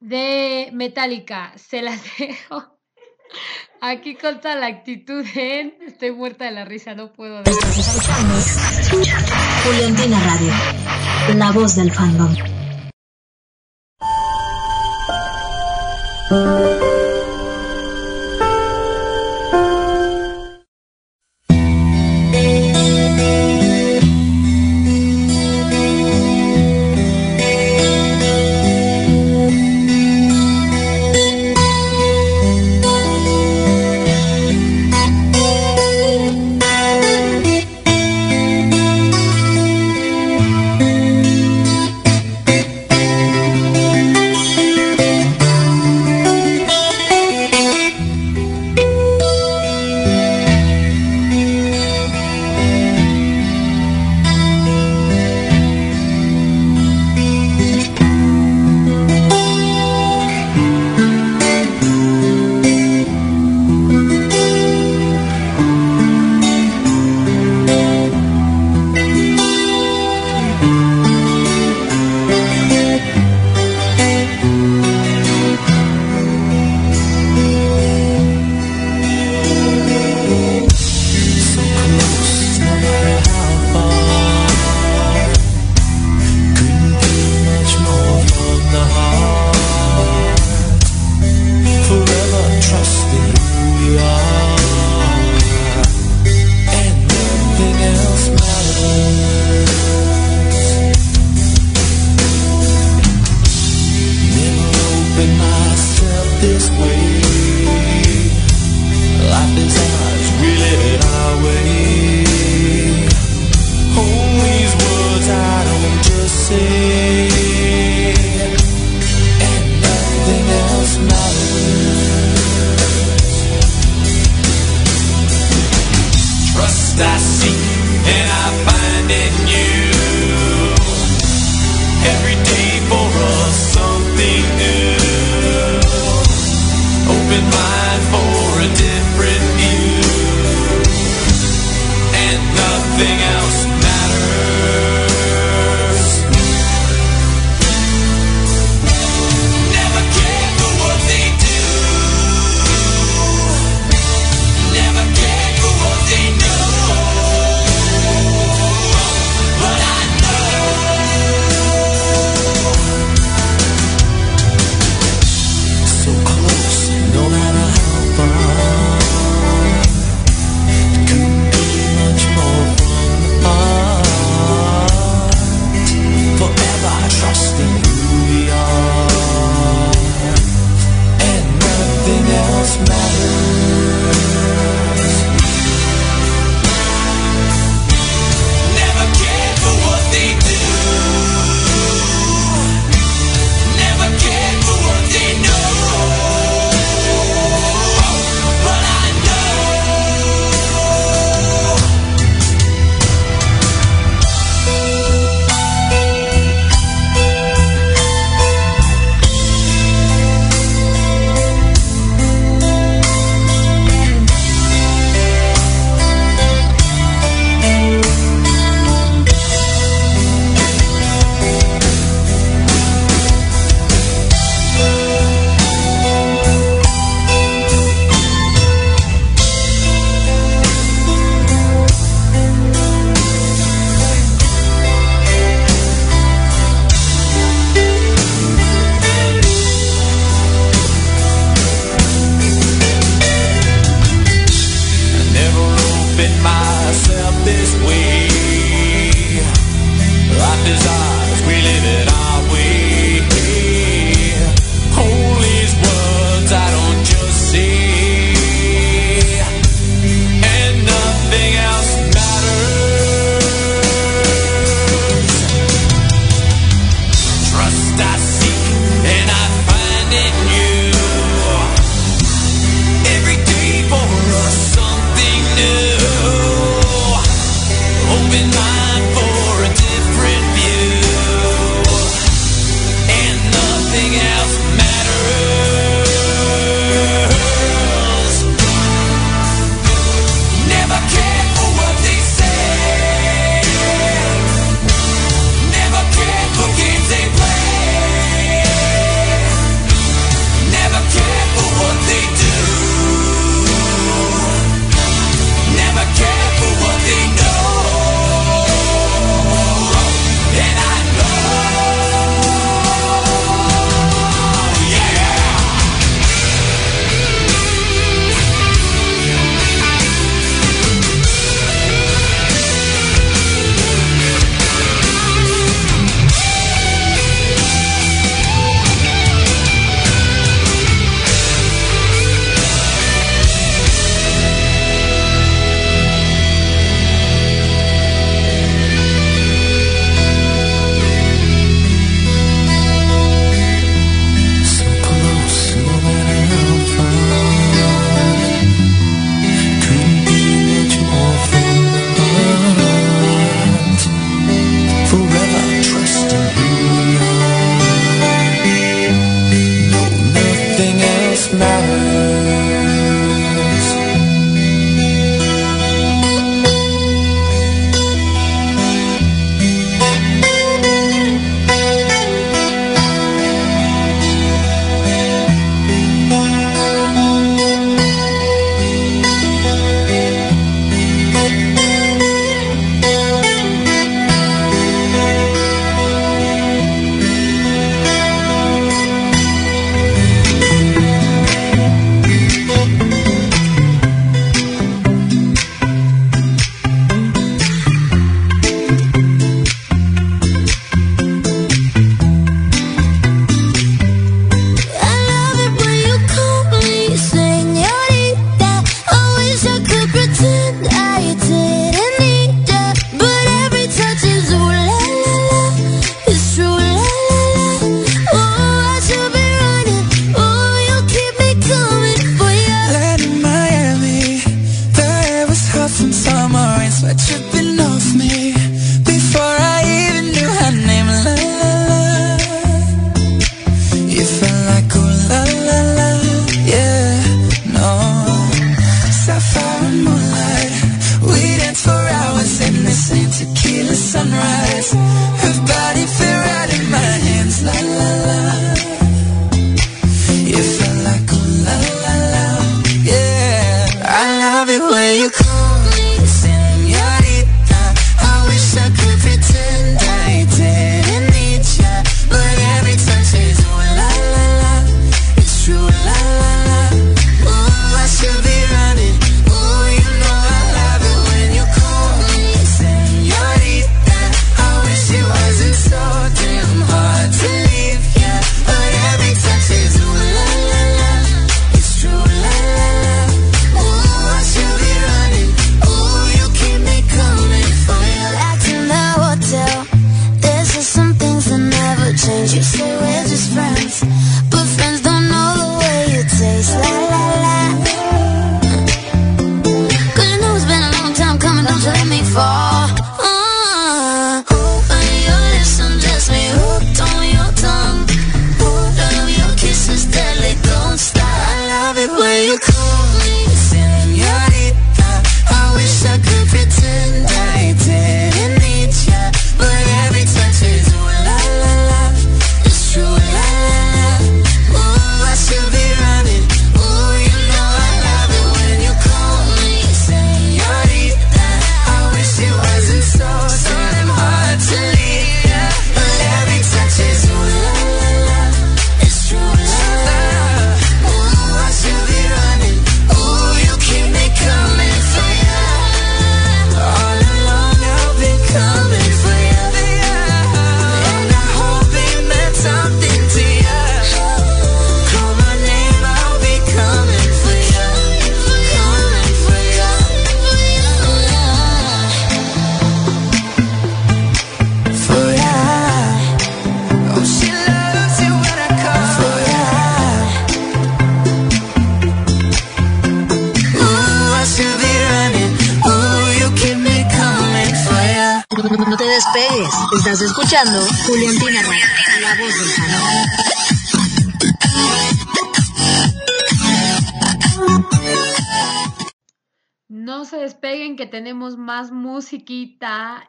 De Metallica. Se las *laughs* dejo. Aquí consta la actitud en. Estoy muerta de la risa, no puedo. Juliantina Radio, la voz del fandom.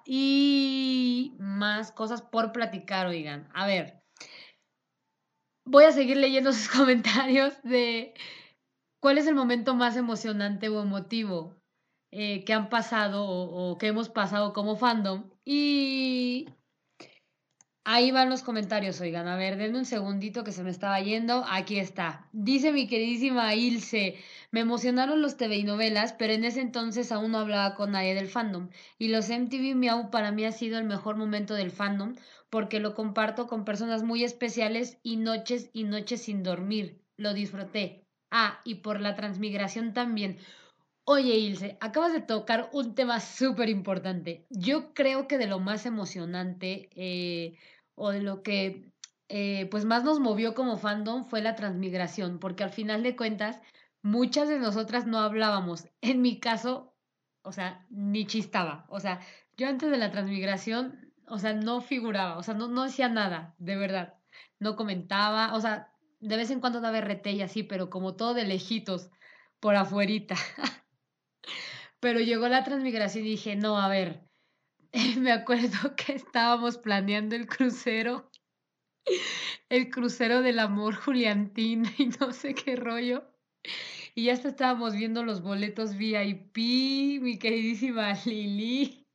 Y más cosas por platicar, oigan. A ver, voy a seguir leyendo *laughs* sus comentarios de cuál es el momento más emocionante o emotivo eh, que han pasado o, o que hemos pasado como fandom. Y Ahí van los comentarios, oigan. A ver, denme un segundito que se me estaba yendo. Aquí está. Dice mi queridísima Ilse, me emocionaron los TV y novelas, pero en ese entonces aún no hablaba con nadie del fandom. Y los MTV Miau para mí ha sido el mejor momento del fandom porque lo comparto con personas muy especiales y noches y noches sin dormir. Lo disfruté. Ah, y por la transmigración también. Oye, Ilse, acabas de tocar un tema súper importante. Yo creo que de lo más emocionante eh, o de lo que eh, pues más nos movió como fandom fue la transmigración, porque al final de cuentas muchas de nosotras no hablábamos. *laughs* En mi caso, o sea, ni chistaba. O sea, yo antes de la transmigración, o sea, no figuraba, o sea, no, no decía nada, de verdad. No comentaba, o sea, de vez en cuando daba RT y así, pero como todo de lejitos, por afuerita. *laughs* Pero llegó la transmigración y dije, no, a ver, *laughs* me acuerdo *laughs* que estábamos planeando el crucero, el crucero del amor Juliantina *laughs* y no sé qué rollo. Y ya estábamos viendo los boletos VIP, mi queridísima Lili.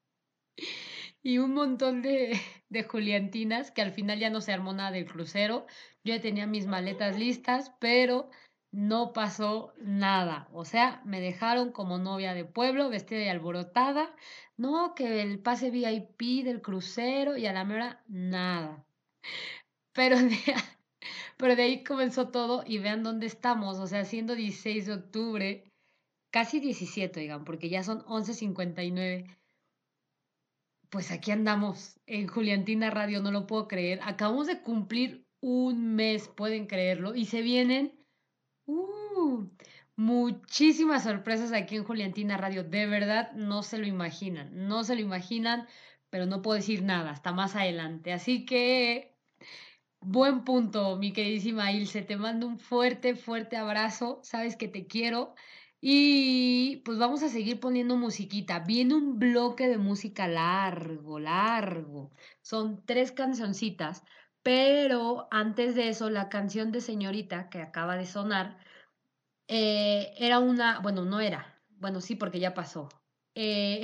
Y un montón de, de Juliantinas que al final ya no se armó nada del crucero. Yo ya tenía mis maletas listas, pero no pasó nada. O sea, me dejaron como novia de pueblo, vestida y alborotada. No, que el pase VIP del crucero y a la mera nada. *laughs* Pero de, *laughs* pero de ahí comenzó todo y vean dónde estamos. O sea, siendo 16 de octubre, casi 17, digan, porque ya son 11.59. Pues aquí andamos en Juliantina Radio, no lo puedo creer. Acabamos de cumplir un mes, pueden creerlo, y se vienen Uh, muchísimas sorpresas aquí en Juliantina Radio. De verdad, no se lo imaginan. No se lo imaginan, pero no puedo decir nada hasta más adelante. Así que, buen punto, mi queridísima Ilse. Te mando un fuerte, fuerte abrazo. Sabes que te quiero. Y pues vamos a seguir poniendo musiquita. Viene un bloque de música largo, largo. Son tres cancioncitas pero antes de eso, la canción de Señorita que acaba de sonar eh, era una, bueno, no era, bueno, sí, porque ya pasó. Eh,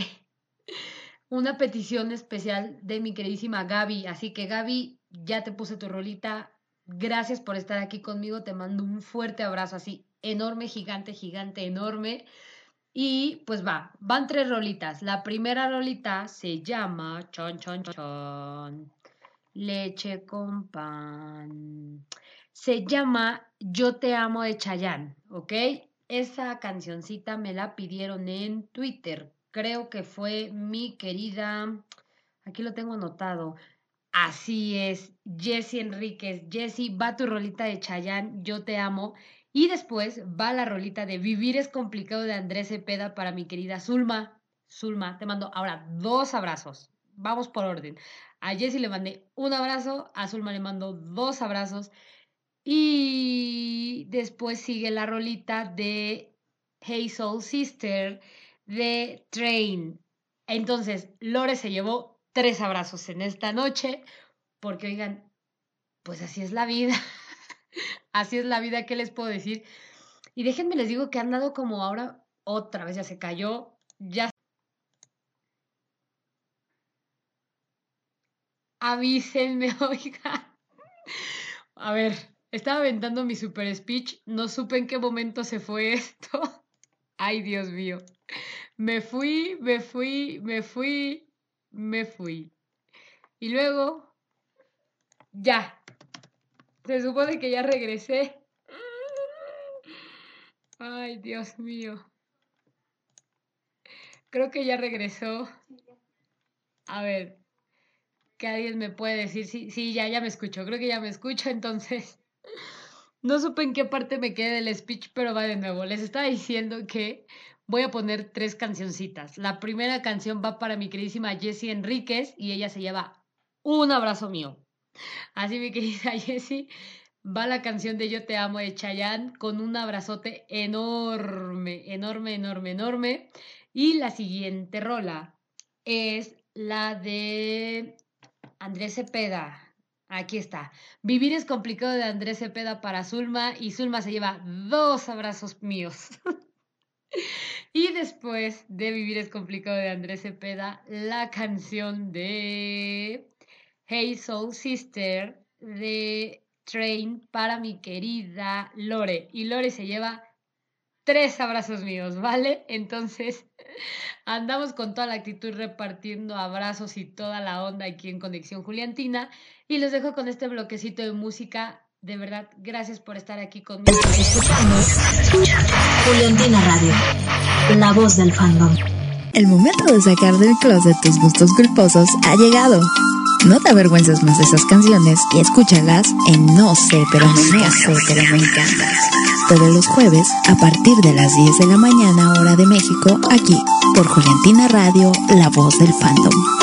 *laughs* una petición especial de mi queridísima Gaby. Así que Gaby, ya te puse tu rolita. Gracias por estar aquí conmigo. Te mando un fuerte abrazo así, enorme, gigante, gigante, enorme. Y pues va, van tres rolitas. La primera rolita se llama Chon Chon Chon leche con pan. Se llama Yo te amo de Chayanne, ¿ok? Esa cancioncita me la pidieron en Twitter. Creo que fue mi querida, aquí lo tengo anotado. Así es, Jessie Enríquez. Jessie, va tu rolita de Chayanne, Yo te amo. Y después va la rolita de Vivir es complicado de Andrés Cepeda para mi querida Zulma. Zulma, te mando ahora dos abrazos. Vamos por orden. A Jessie le mandé un abrazo, a Zulma le mando dos abrazos. Y después sigue la rolita de Hey Soul Sister de Train. Entonces, Lore se llevó tres abrazos en esta noche, porque oigan, pues así es la vida. *laughs* así es la vida, ¿qué les puedo decir? Y déjenme les digo que han dado como ahora otra vez, ya se cayó, ya avísenme, *laughs* oiga. A ver, estaba aventando mi super speech, no supe en qué momento se fue esto. *laughs* Ay, Dios mío. Me fui, me fui, me fui, me fui. Y luego, ya. Se supone que ya regresé. Ay, Dios mío. Creo que ya regresó. A ver, que alguien me puede decir, sí, sí, ya, ya me escucho, creo que ya me escucho, entonces *laughs* no supe en qué parte me quedé del speech, pero va de nuevo. Les estaba diciendo que voy a poner tres cancioncitas. La primera canción va para mi queridísima Jessie Enríquez y ella se llama un abrazo mío. Así mi querida *laughs* Jessie, va la canción de Yo te amo de Chayanne con un abrazote enorme, enorme, enorme, enorme. Y la siguiente rola es la de Andrés Cepeda. Aquí está. Vivir es complicado de Andrés Cepeda para Zulma y Zulma se lleva dos abrazos míos. *laughs* y después de Vivir es complicado de Andrés Cepeda, la canción de Hey Soul Sister de Train para mi querida Lore. Y Lore se lleva tres abrazos míos, ¿vale? Entonces, *laughs* andamos con toda la actitud repartiendo abrazos y toda la onda aquí en Conexión Juliantina. Y los dejo con este bloquecito de música. De verdad, gracias por estar aquí conmigo. Juliantina Radio, la voz del fandom. El momento de sacar del closet tus gustos culposos ha llegado. No te avergüences más de esas canciones y escúchalas en No sé, pero me, sé, pero me encanta. Todos los jueves a partir de las 10 de la mañana hora de México, aquí por Juliantina Radio, la voz del fandom.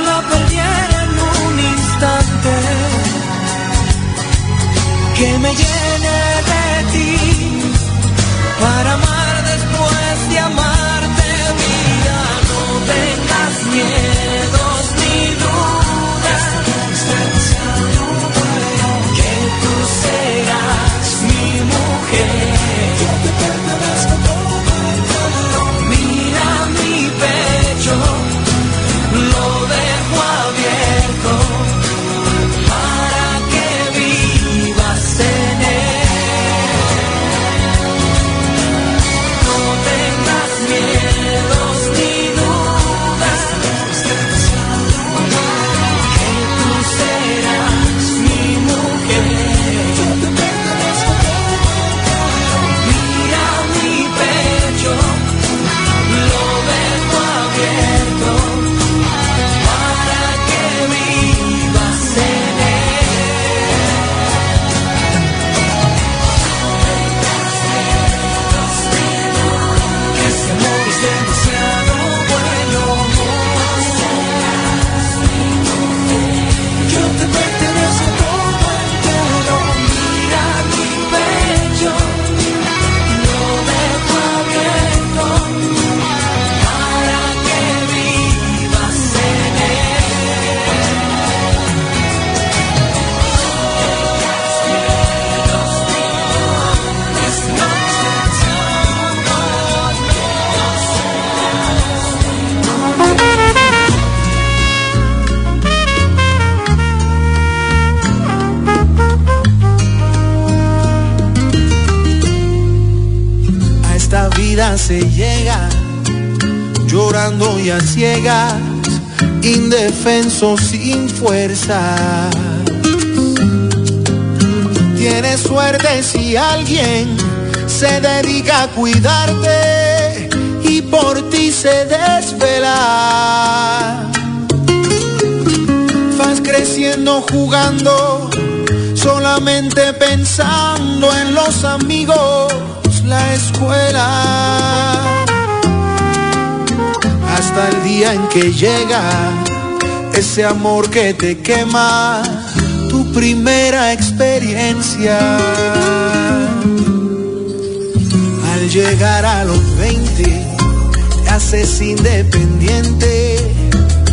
La perdiera en un instante, que me llene se llega, llorando y a ciegas, indefenso sin fuerza. Tienes suerte si alguien se dedica a cuidarte y por ti se desvela. Vas creciendo jugando, solamente pensando en los amigos, la escuela. Hasta el día en que llega ese amor que te quema, tu primera experiencia llegar a los 20 te haces independiente,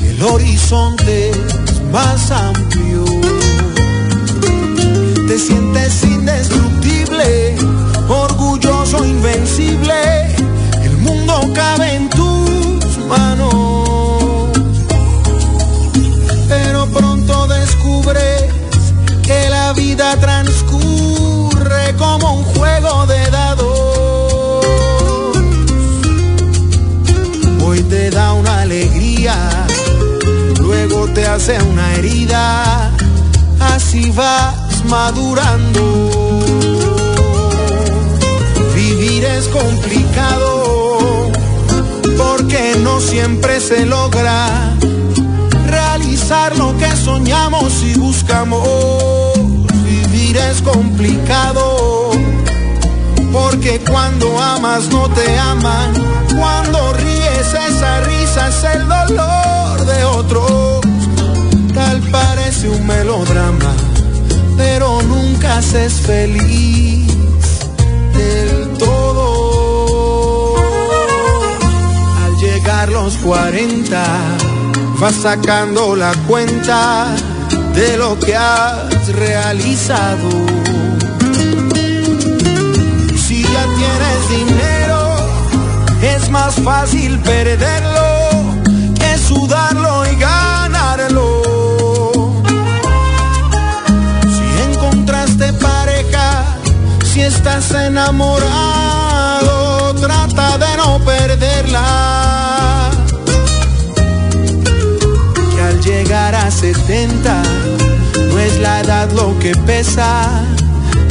el horizonte es más amplio. Te sientes invencible, el mundo cabe en tus manos. Pero pronto descubres que la vida transcurre como un juego de dados te da una alegría, luego te hace una herida, así vas madurando. Es complicado, porque no siempre se logra realizar lo que soñamos y buscamos. Vivir es complicado, porque cuando amas no te aman, cuando esa risa es el dolor de otros. Tal parece un melodrama, pero nunca se es feliz los 40, vas sacando la cuenta de lo que has realizado. Si ya tienes dinero, es más fácil perderlo que sudarlo y ganarlo. Si encontraste pareja, si estás enamorado, trata de no perderla. Llegar a 70, no es la edad lo que pesa,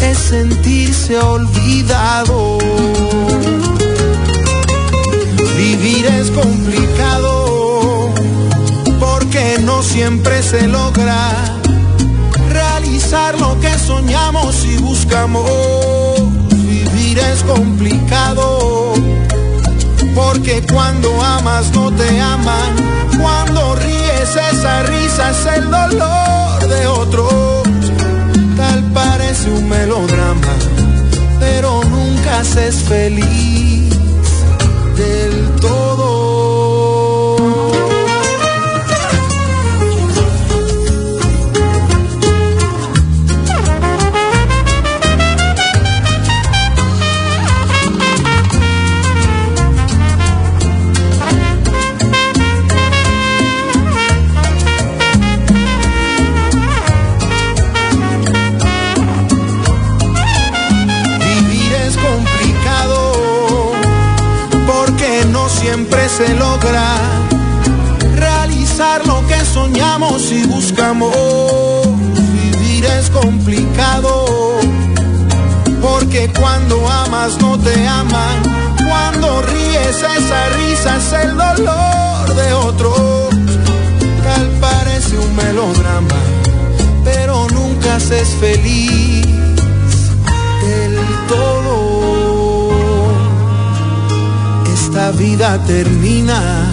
es sentirse olvidado. Vivir es complicado porque no siempre se logra realizar lo que soñamos y buscamos. Vivir es complicado porque cuando amas no te aman. Cuando esa risa es el dolor de otros. Tal parece un melodrama, pero nunca se es feliz y buscamos. Vivir es complicado porque cuando amas no te aman. Cuando ríes esa risa es el dolor de otro. Tal parece un melodrama, pero nunca se feliz del todo esta vida termina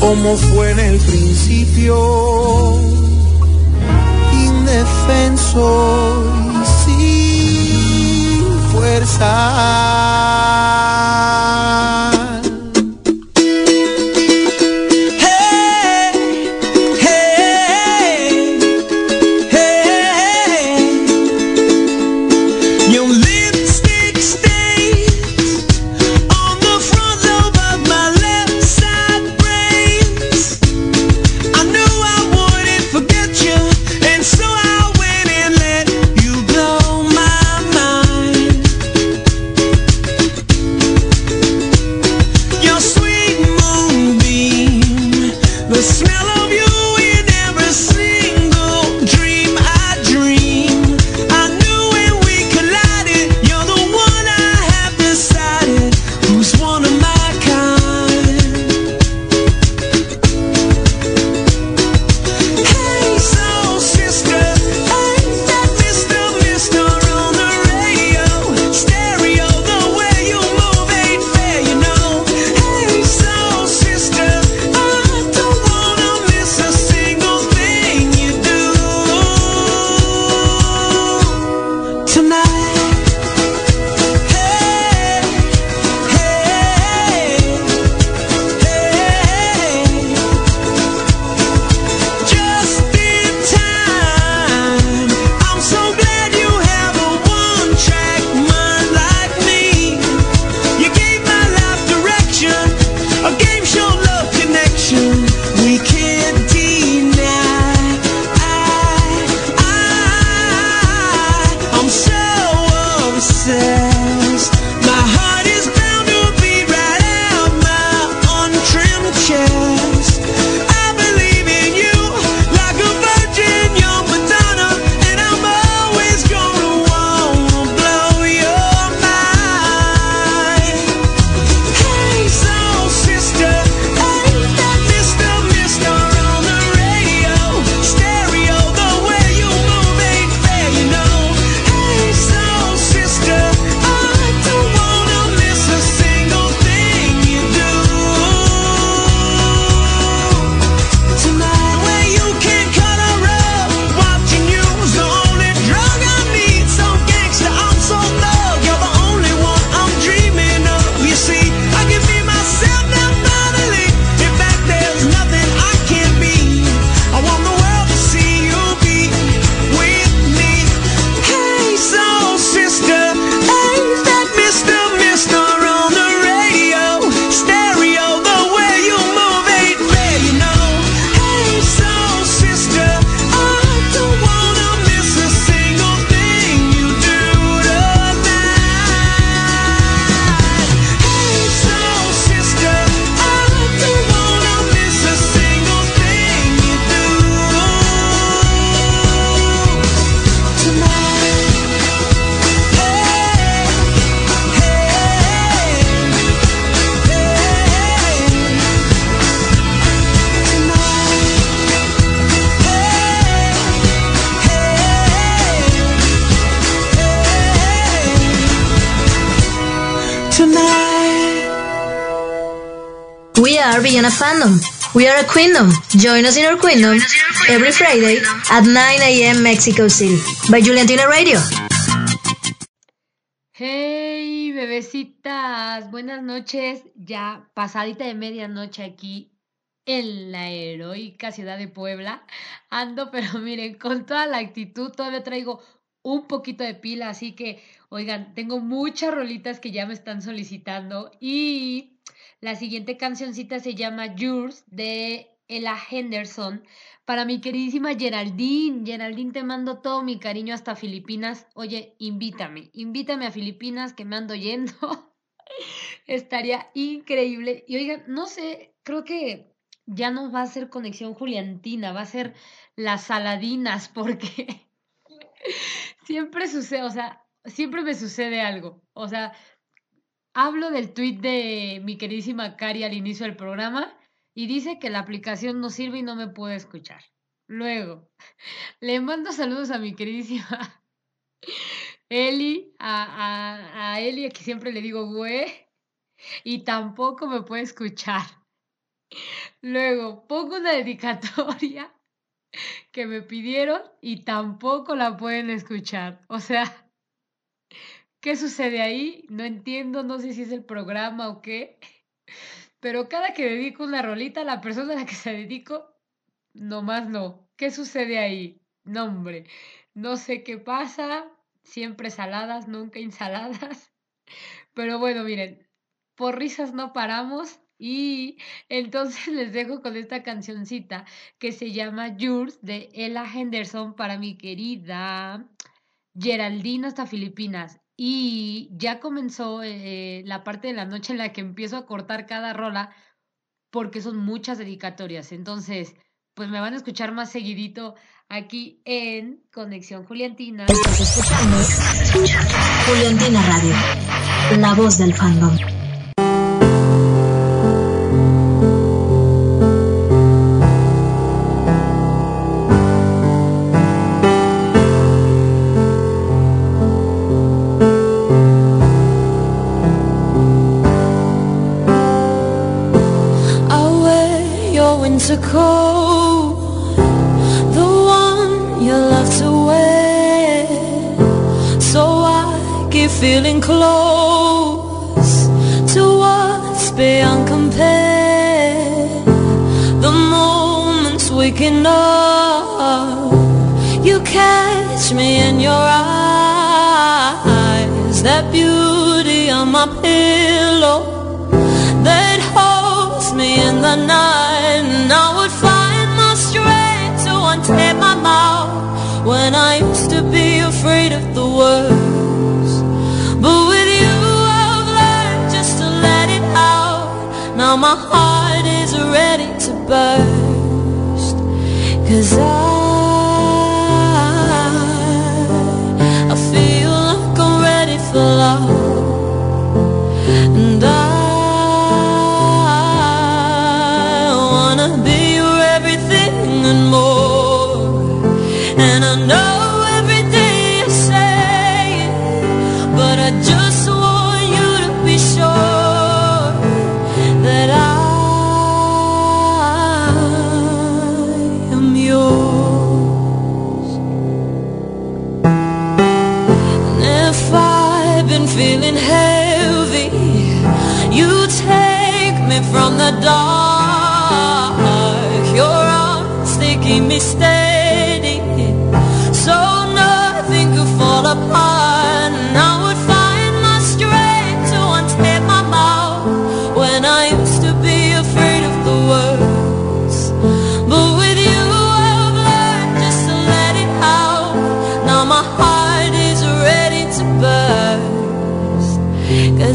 como fue en el principio, indefenso y sin fuerza. Us in our queendom every Friday at 9 a.m. Mexico City by Juliantina Radio. Hey, bebecitas, buenas noches. Ya pasadita de medianoche aquí en la heroica ciudad de Puebla. Ando, *laughs* pero miren, con toda la actitud, todavía traigo un poquito de pila, así que, oigan, tengo muchas rolitas que ya me están solicitando y la siguiente cancioncita se llama Yours de Ella Henderson. Para mi queridísima Geraldine, Geraldine te mando todo mi cariño hasta Filipinas. Oye, invítame, invítame a Filipinas que me ando yendo. *laughs* Estaría increíble. Y oigan, no sé, creo que ya no va a ser conexión juliantina, va a ser las saladinas, porque *laughs* siempre sucede, o sea, siempre me sucede algo. O sea, hablo del tweet de mi queridísima Cari al inicio del programa y dice que la aplicación no sirve y no me puede escuchar. Luego, *laughs* le mando saludos a mi queridísima *laughs* Eli, a, a, a Eli, que siempre le digo güey, y tampoco me puede escuchar. *laughs* Luego, pongo una dedicatoria que me pidieron y tampoco la pueden escuchar. O sea, ¿qué sucede ahí? No entiendo, no sé si es el programa o qué. Pero cada que dedico una rolita, la persona a la que se dedico, nomás no. ¿Qué sucede ahí? No, hombre, no sé qué pasa. Siempre saladas, nunca ensaladas. *laughs* Pero bueno, miren, por risas no paramos. Y entonces *laughs* les dejo con esta cancioncita que se llama Yours de Ella Henderson para mi querida Geraldine hasta Filipinas. Y ya comenzó eh, la parte de la noche en la que empiezo a cortar cada rola porque son muchas dedicatorias. Entonces, pues me van a escuchar más seguidito aquí en Conexión Juliantina. Estás Juliantina Radio, la voz del fandom. The one you love to wear. So I keep feeling close to what's beyond compare. The moments waking up, you catch me in your eyes. That beauty on my pillow that holds me in the night I When I used to be afraid of the words But with you I've learned just to let it out. Now my heart is ready to burst. Cause I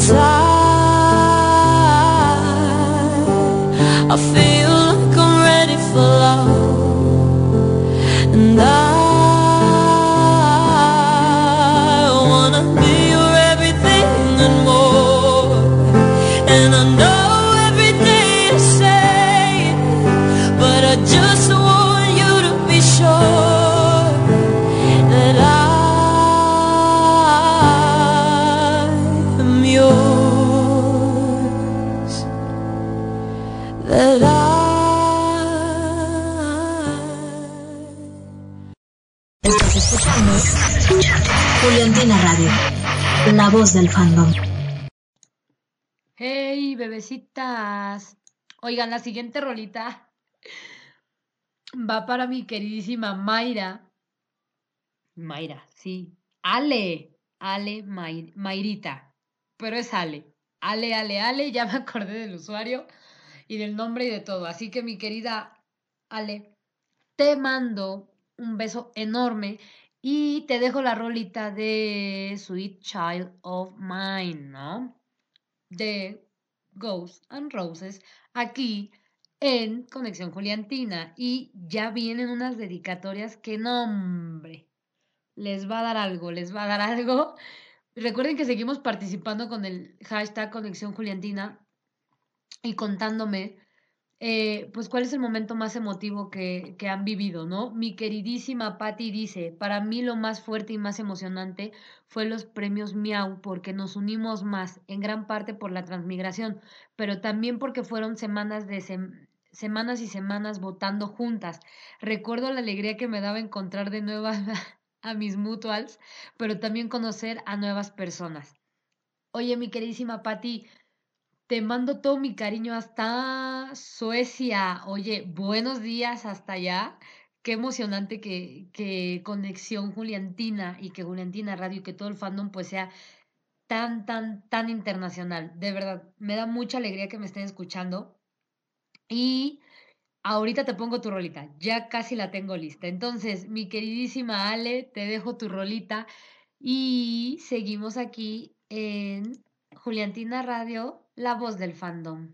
passar. Del fandom. Hey, bebecitas. Oigan, la siguiente rolita va para mi queridísima Mayra. Mayra, sí. Ale. Ale Mayrita. Pero es Ale. Ale, Ale, Ale. Ya me acordé del usuario y del nombre y de todo. Así que mi querida Ale, te mando un beso enorme y te dejo la rolita de Sweet Child of Mine, ¿no? De Ghosts and Roses aquí en Conexión Juliantina. Y ya vienen unas dedicatorias que no, hombre, les va a dar algo, les va a dar algo. *laughs* Recuerden que seguimos participando con el hashtag Conexión Juliantina y contándome eh, pues cuál es el momento más emotivo que, han vivido, ¿no? Mi queridísima Patti dice, para mí lo más fuerte y más emocionante fue los premios Miau, porque nos unimos más, en gran parte por la transmigración, pero también porque fueron semanas de semanas y semanas votando juntas. Recuerdo la alegría que me daba encontrar de nuevo a mis mutuals, pero también conocer a nuevas personas. Oye, mi queridísima Patti, te mando todo mi cariño hasta Suecia. Oye, buenos días hasta allá. Qué emocionante que, Conexión Juliantina y que Juliantina Radio y que todo el fandom pues sea tan, tan, tan internacional. De verdad, me da mucha alegría que me estén escuchando. Y ahorita te pongo tu rolita, ya casi la tengo lista. Entonces, mi queridísima Ale, te dejo tu rolita y seguimos aquí en Juliantina Radio la voz del fandom.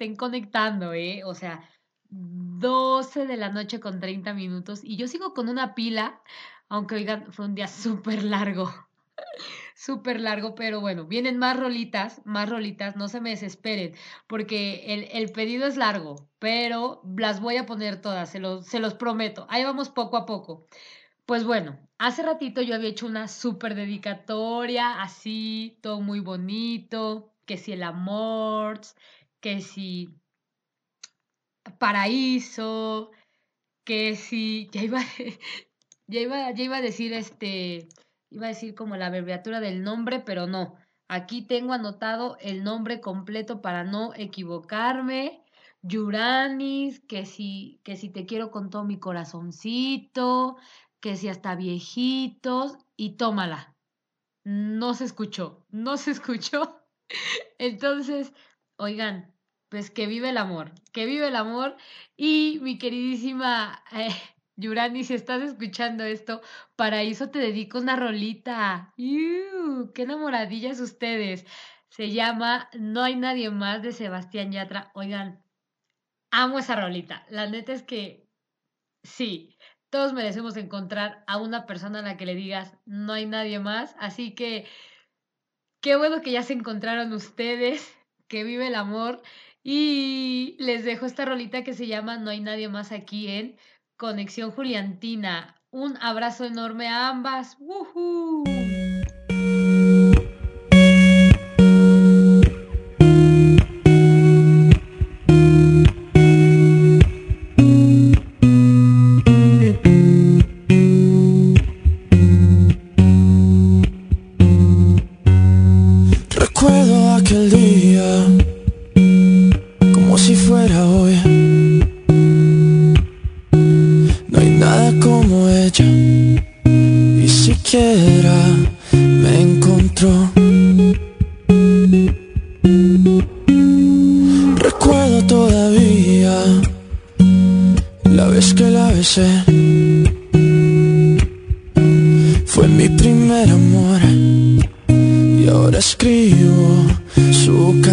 Estén conectando, ¿eh? O sea, 12 de la noche con 30 minutos y yo sigo con una pila, aunque oigan, fue un día súper largo, *laughs* súper largo, pero bueno, vienen más rolitas, más rolitas, no se me desesperen, porque el, el pedido es largo, pero las voy a poner todas, se los, se los prometo. Ahí vamos poco a poco. Pues bueno, hace ratito yo había hecho una súper dedicatoria, así, todo muy bonito, que si el amor, que si paraíso, que si, ya iba, *laughs* ya iba, ya iba a decir este, iba a decir como la abreviatura del nombre, pero no. Aquí tengo anotado el nombre completo para no equivocarme. Yuranis, que si, que si te quiero con todo mi corazoncito, que si hasta viejitos, y tómala. No se escuchó, no se escuchó. *laughs* Entonces, oigan, pues que vive el amor, que vive el amor. Y mi queridísima eh, Yurani, si estás escuchando esto, para eso te dedico una rolita. ¡Qué enamoradillas ustedes! Se llama No hay nadie más de Sebastián Yatra. Oigan, amo esa rolita. La neta es que sí, todos merecemos encontrar a una persona a la que le digas no hay nadie más. Así que qué bueno que ya se encontraron ustedes, que vive el amor. Y les dejo esta rolita que se llama No hay nadie más aquí en Conexión Juliantina. Un abrazo enorme a ambas. ¡Woohoo!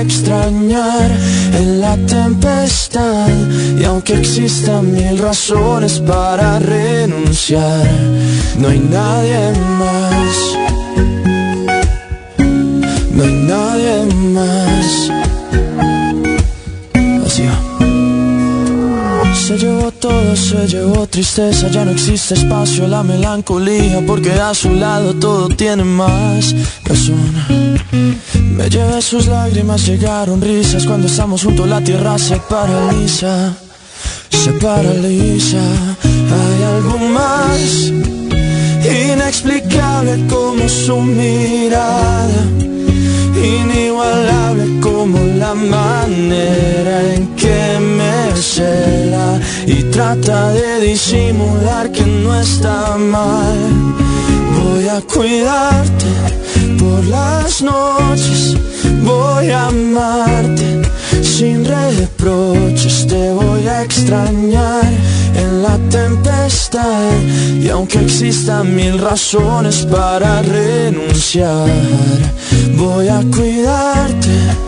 extrañar en la tempestad y aunque existan mil razones para renunciar, no hay nadie más, no hay nadie más. Así. Se llevó todo, se llevó tristeza, ya no existe espacio a la melancolía, porque a su lado todo tiene más razón. Me llevé sus lágrimas, llegaron risas, cuando estamos juntos la tierra se paraliza, se paraliza. Hay algo más inexplicable como su mirada, inigualable como la manera en que me cela y trata de disimular que no está mal. Voy a cuidarte por las noches, voy a amarte. Sin reproches, te voy a extrañar en la tempestad. Y aunque existan mil razones para renunciar, voy a cuidarte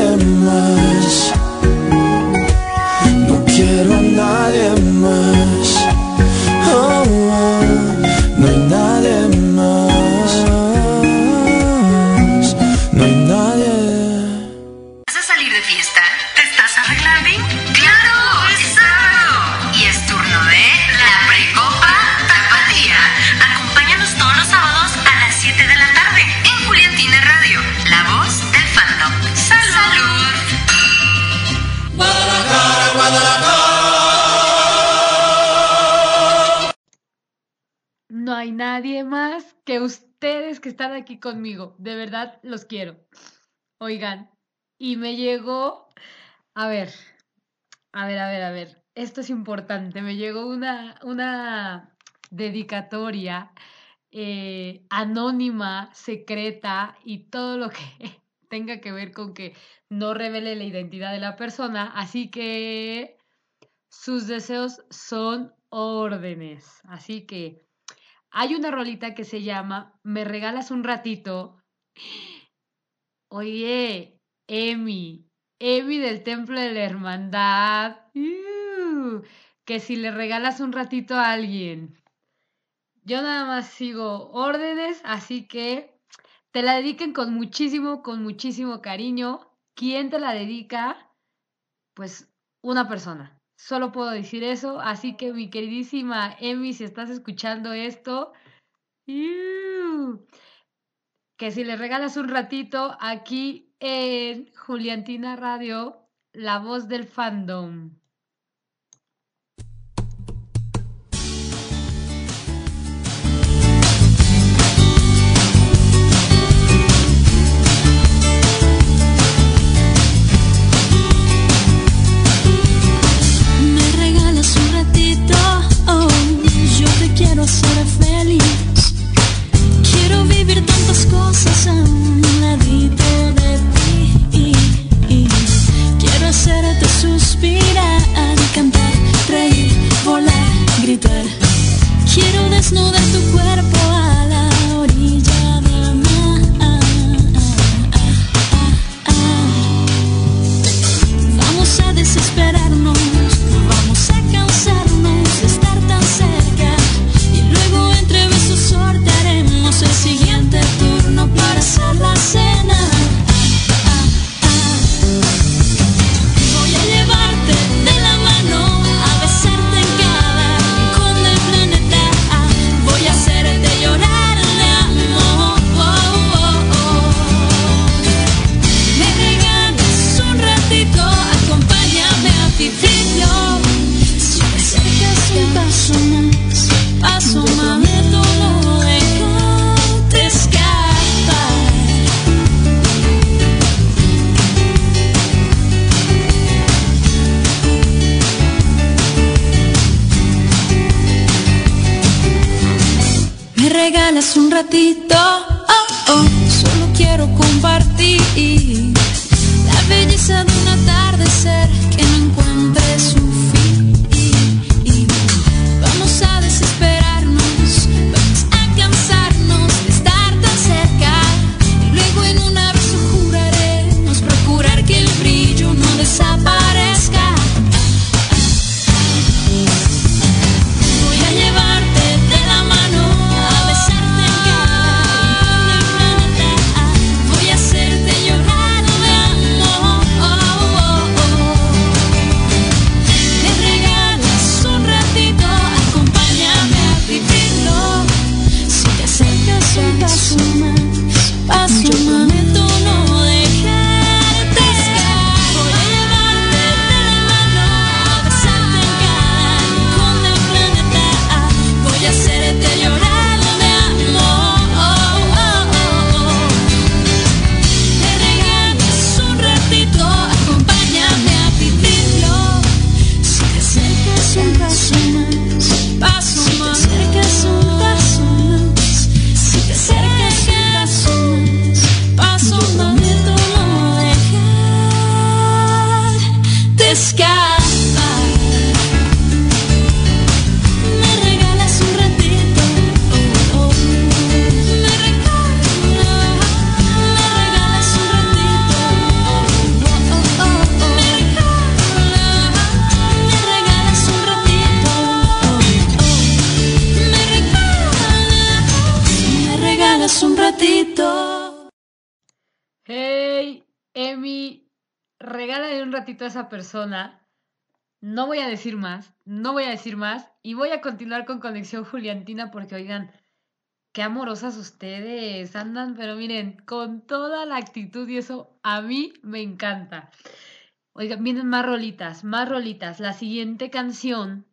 hay nadie más que ustedes que están aquí conmigo. De verdad los quiero. Oigan, y me llegó, a ver, a ver, a ver, a ver. Esto es importante. Me llegó una, una dedicatoria eh, anónima, secreta y todo lo que *laughs* tenga que ver con que no revele la identidad de la persona. Así que sus deseos son órdenes. Así que hay una rolita que se llama ¿Me regalas un ratito? Oye, Emi, Emi del Templo de la Hermandad. Que si le regalas un ratito a alguien. Yo nada más sigo órdenes, así que te la dediquen con muchísimo, con muchísimo cariño. ¿Quién te la dedica? Pues una persona. Solo puedo decir eso. Así que mi queridísima Emi, si estás escuchando esto, que si le regalas un ratito aquí en Juliantina Radio, la voz del fandom. Quiero feliz. Quiero vivir tantas cosas a un ladito de ti. Quiero hacerte suspirar, cantar, reír, volar, gritar. Quiero desnudar tu cuerpo un ratito, oh, oh, solo quiero compartir persona. No voy a decir más, no voy a decir más y voy a continuar con Conexión Juliantina porque, oigan, qué amorosas ustedes andan, pero miren, con toda la actitud y eso a mí me encanta. Oigan, vienen más rolitas, más rolitas. La siguiente canción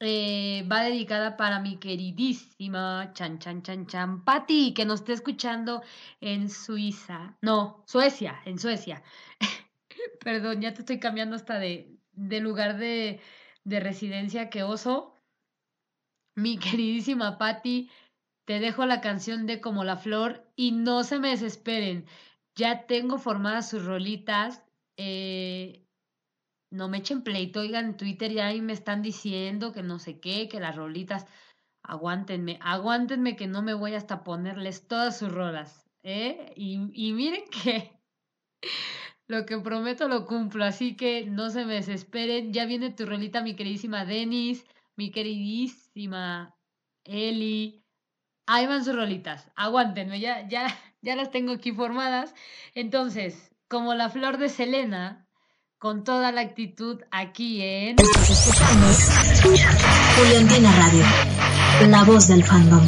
eh, va dedicada para mi queridísima Chan Chan Chan Chan Patti, que nos está escuchando en Suiza. No, Suecia, en Suecia. *laughs* Perdón, ya te estoy cambiando hasta de, de lugar de, de residencia que oso. Mi *laughs* queridísima Patti, te dejo la canción de Como la Flor y no se me desesperen. Ya tengo formadas sus rolitas. Eh, no me echen pleito, oigan, en Twitter ya ahí me están diciendo que no sé qué, que las rolitas, aguántenme, aguántenme que no me voy hasta ponerles todas sus rolas, ¿eh? Y, y miren que lo que prometo lo cumplo, así que no se me desesperen, ya viene tu rolita, mi queridísima Denis, mi queridísima Eli, ahí van sus rolitas, aguántenme, ya, ya, ya las tengo aquí formadas, entonces, como la flor de Selena, con toda la actitud aquí en... Estás escuchando Juliantina Radio, la voz del fandom.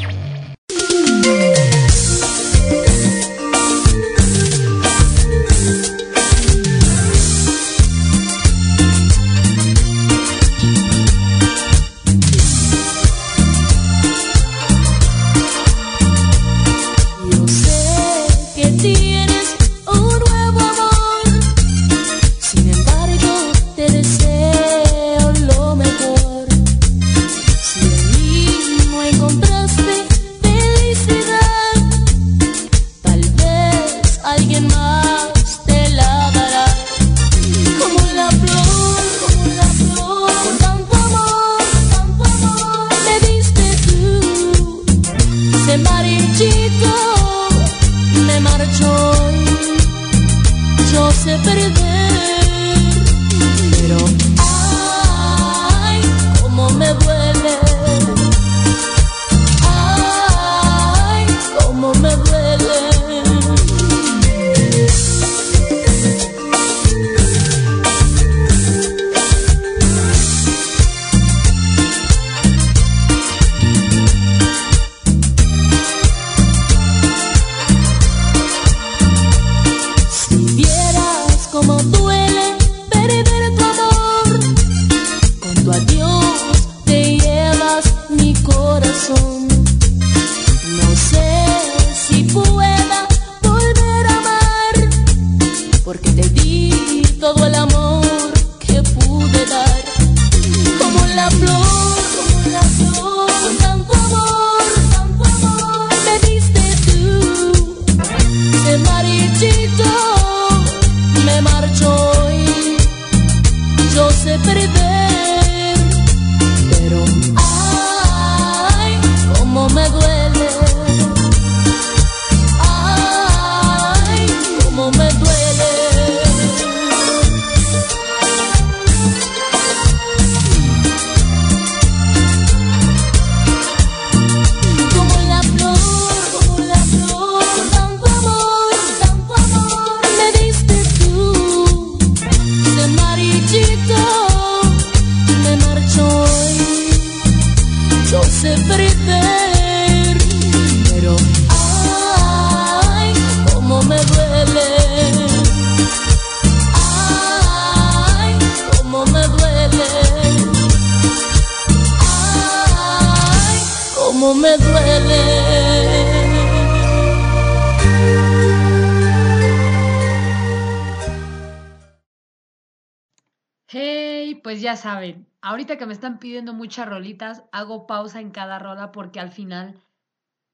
Ahorita que me están pidiendo muchas rolitas, hago pausa en cada rola porque al final,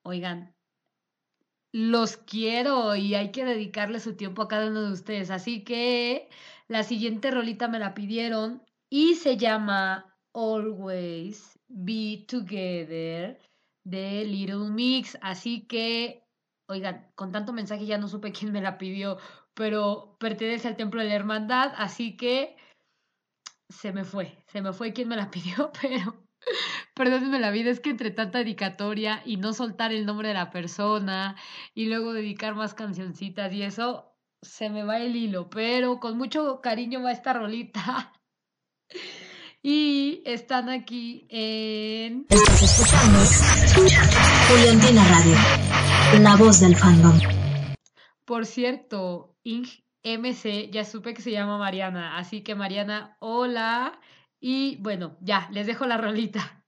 oigan, los quiero y hay que dedicarle su tiempo a cada uno de ustedes. Así que la siguiente rolita me la pidieron y se llama Always Be Together de Little Mix. Así que, oigan, con tanto mensaje ya no supe quién me la pidió, pero pertenece al Templo de la Hermandad, así que se me fue, se me fue quien me la pidió, *laughs* pero perdónenme la vida, es que entre tanta dedicatoria y no soltar el nombre de la persona y luego dedicar más cancioncitas y eso, se me va el hilo, pero con mucho cariño va esta rolita. *laughs* Y están aquí en... Estás escuchando Juliantina Radio, la voz del fandom. Por cierto, Ing MC, ya supe que se llama Mariana, así que Mariana, hola. Y bueno, ya, les dejo la rolita.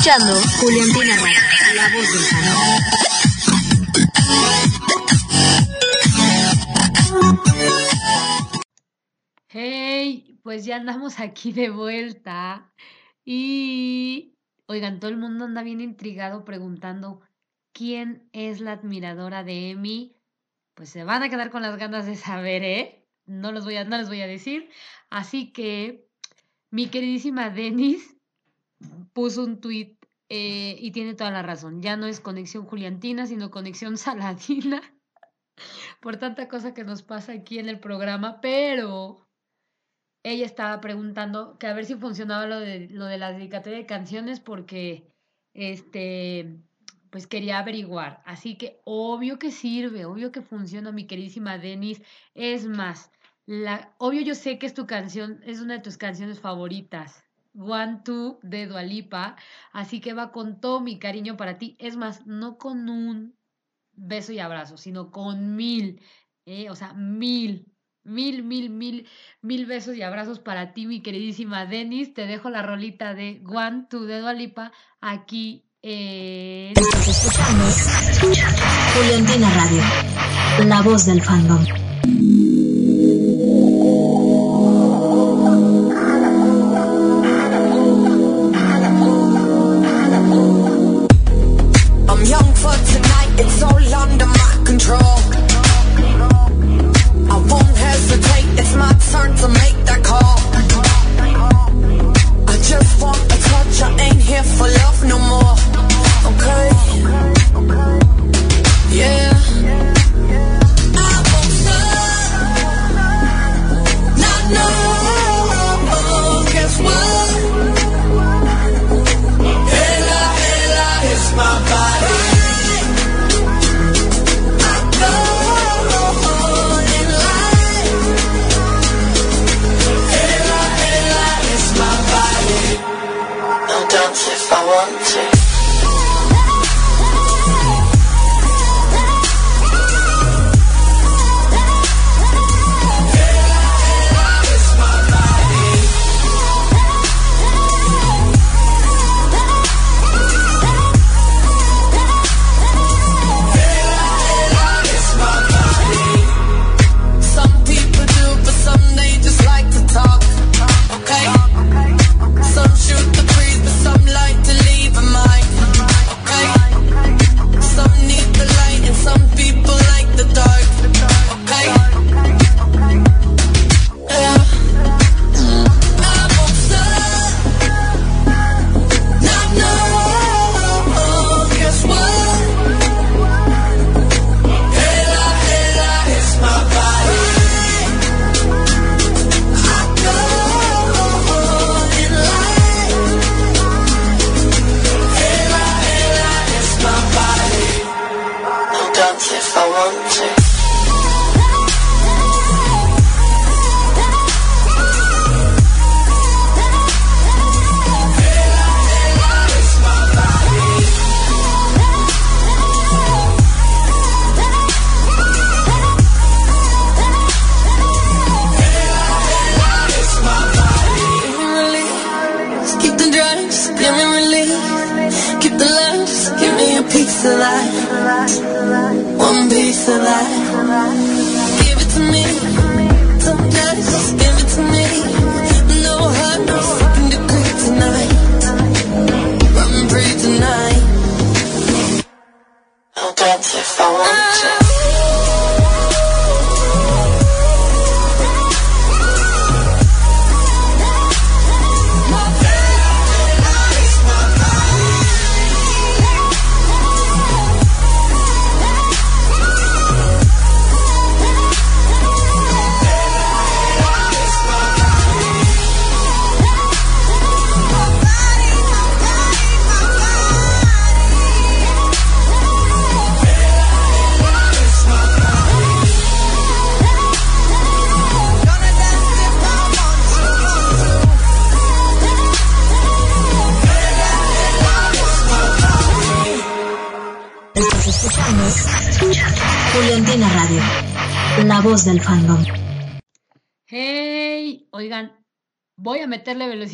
Escuchando Radio, la voz del. Hey, pues ya andamos aquí de vuelta. Y Oigan, todo el mundo anda bien intrigado preguntando quién es la admiradora de Emi. Pues se van a quedar con las ganas de saber, ¿eh? No, los voy a, no les voy a decir. Así que mi queridísima Denis puso un tweet eh, y tiene toda la razón. Ya no es conexión juliantina, sino conexión saladina. *laughs* Por tanta cosa que nos pasa aquí en el programa, pero ella estaba preguntando que a ver si funcionaba lo de, lo de la dedicatoria de canciones porque este pues quería averiguar. Así que obvio que sirve, obvio que funciona, mi queridísima Denis. Es más, la, obvio yo sé que es tu canción, es una de tus canciones favoritas. One Two de Dualipa. Así que va con todo mi cariño para ti. Es más, no con un beso y abrazo, sino con mil. ¿eh? O sea, mil. Mil, mil, mil, mil besos y abrazos para ti, mi queridísima Denis. Te dejo la rolita de One Two de Dualipa aquí en... Escuchando Juliantina Radio, la voz del fandom.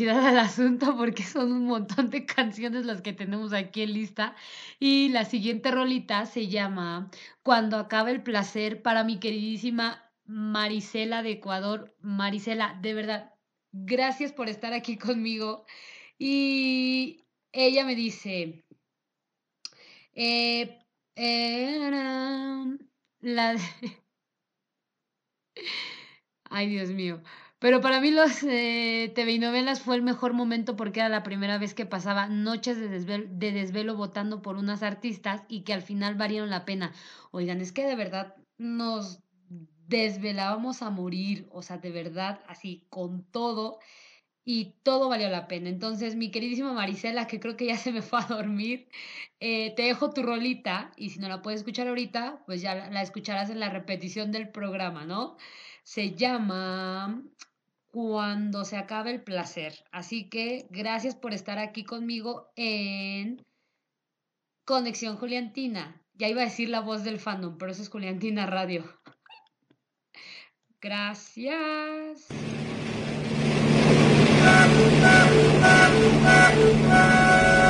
Al asunto porque son un montón de canciones las que tenemos aquí en lista. Y la siguiente rolita se llama Cuando acabe el placer para mi queridísima Marisela de Ecuador. Marisela, de verdad, gracias por estar aquí conmigo. Y ella me dice, eh, la. *laughs* Ay, Dios mío. Pero para mí los eh, TV y novelas fue el mejor momento porque era la primera vez que pasaba noches de desvelo, de desvelo votando por unas artistas y que al final valieron la pena. Oigan, es que de verdad nos desvelábamos a morir, o sea, de verdad, así, con todo, y todo valió la pena. Entonces, mi queridísima Marisela, que creo que ya se me fue a dormir, eh, te dejo tu rolita, y si no la puedes escuchar ahorita, pues ya la escucharás en la repetición del programa, ¿no? Se llama Cuando se acabe el placer. Así que gracias por estar aquí conmigo en Conexión Juliantina. Ya iba a decir la voz del fandom, pero eso es Juliantina Radio. Gracias. *laughs*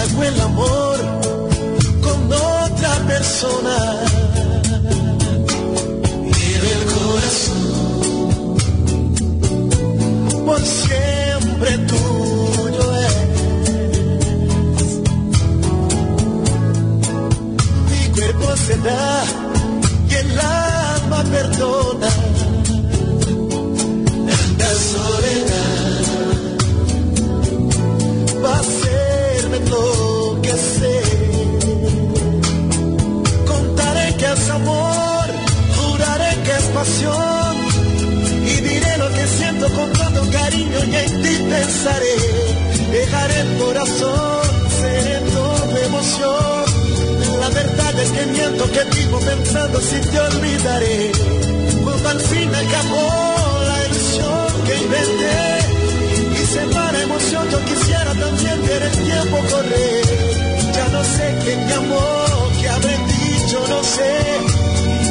Hago el amor con otra persona. Quiero el corazón por siempre tuyo es. Mi cuerpo se da y el alma perdona. Y diré lo que siento con todo cariño y en ti pensaré. Dejaré el corazón sereno de emoción. La verdad es que miento que vivo pensando si te olvidaré. Cuando al fin acabó la ilusión que inventé y se va la emoción, yo quisiera también ver el tiempo correr. Ya no sé quién me amó, qué habré dicho, no sé.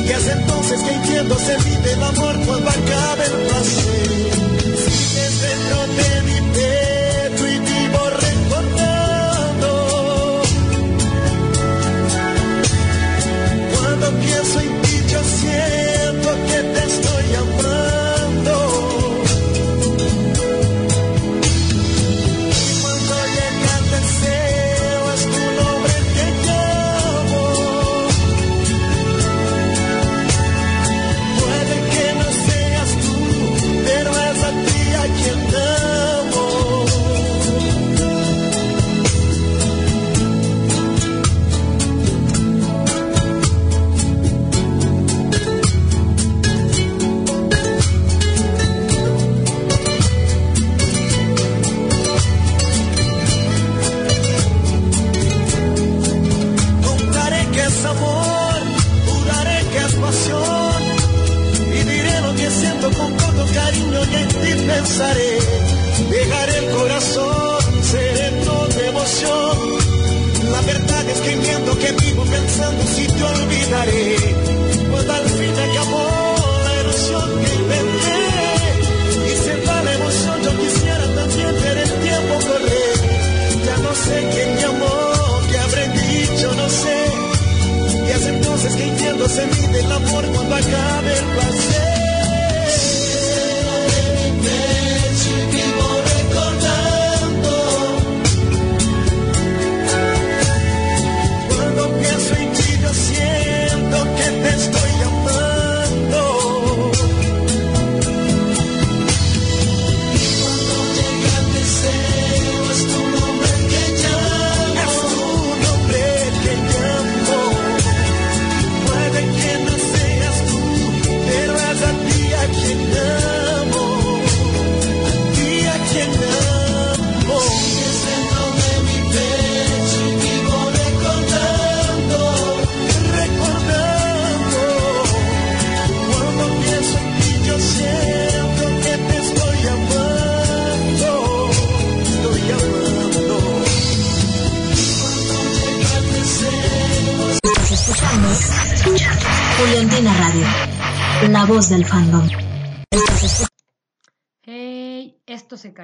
Y es entonces que entiendo se vive el amor cuando acabe el placer. Mi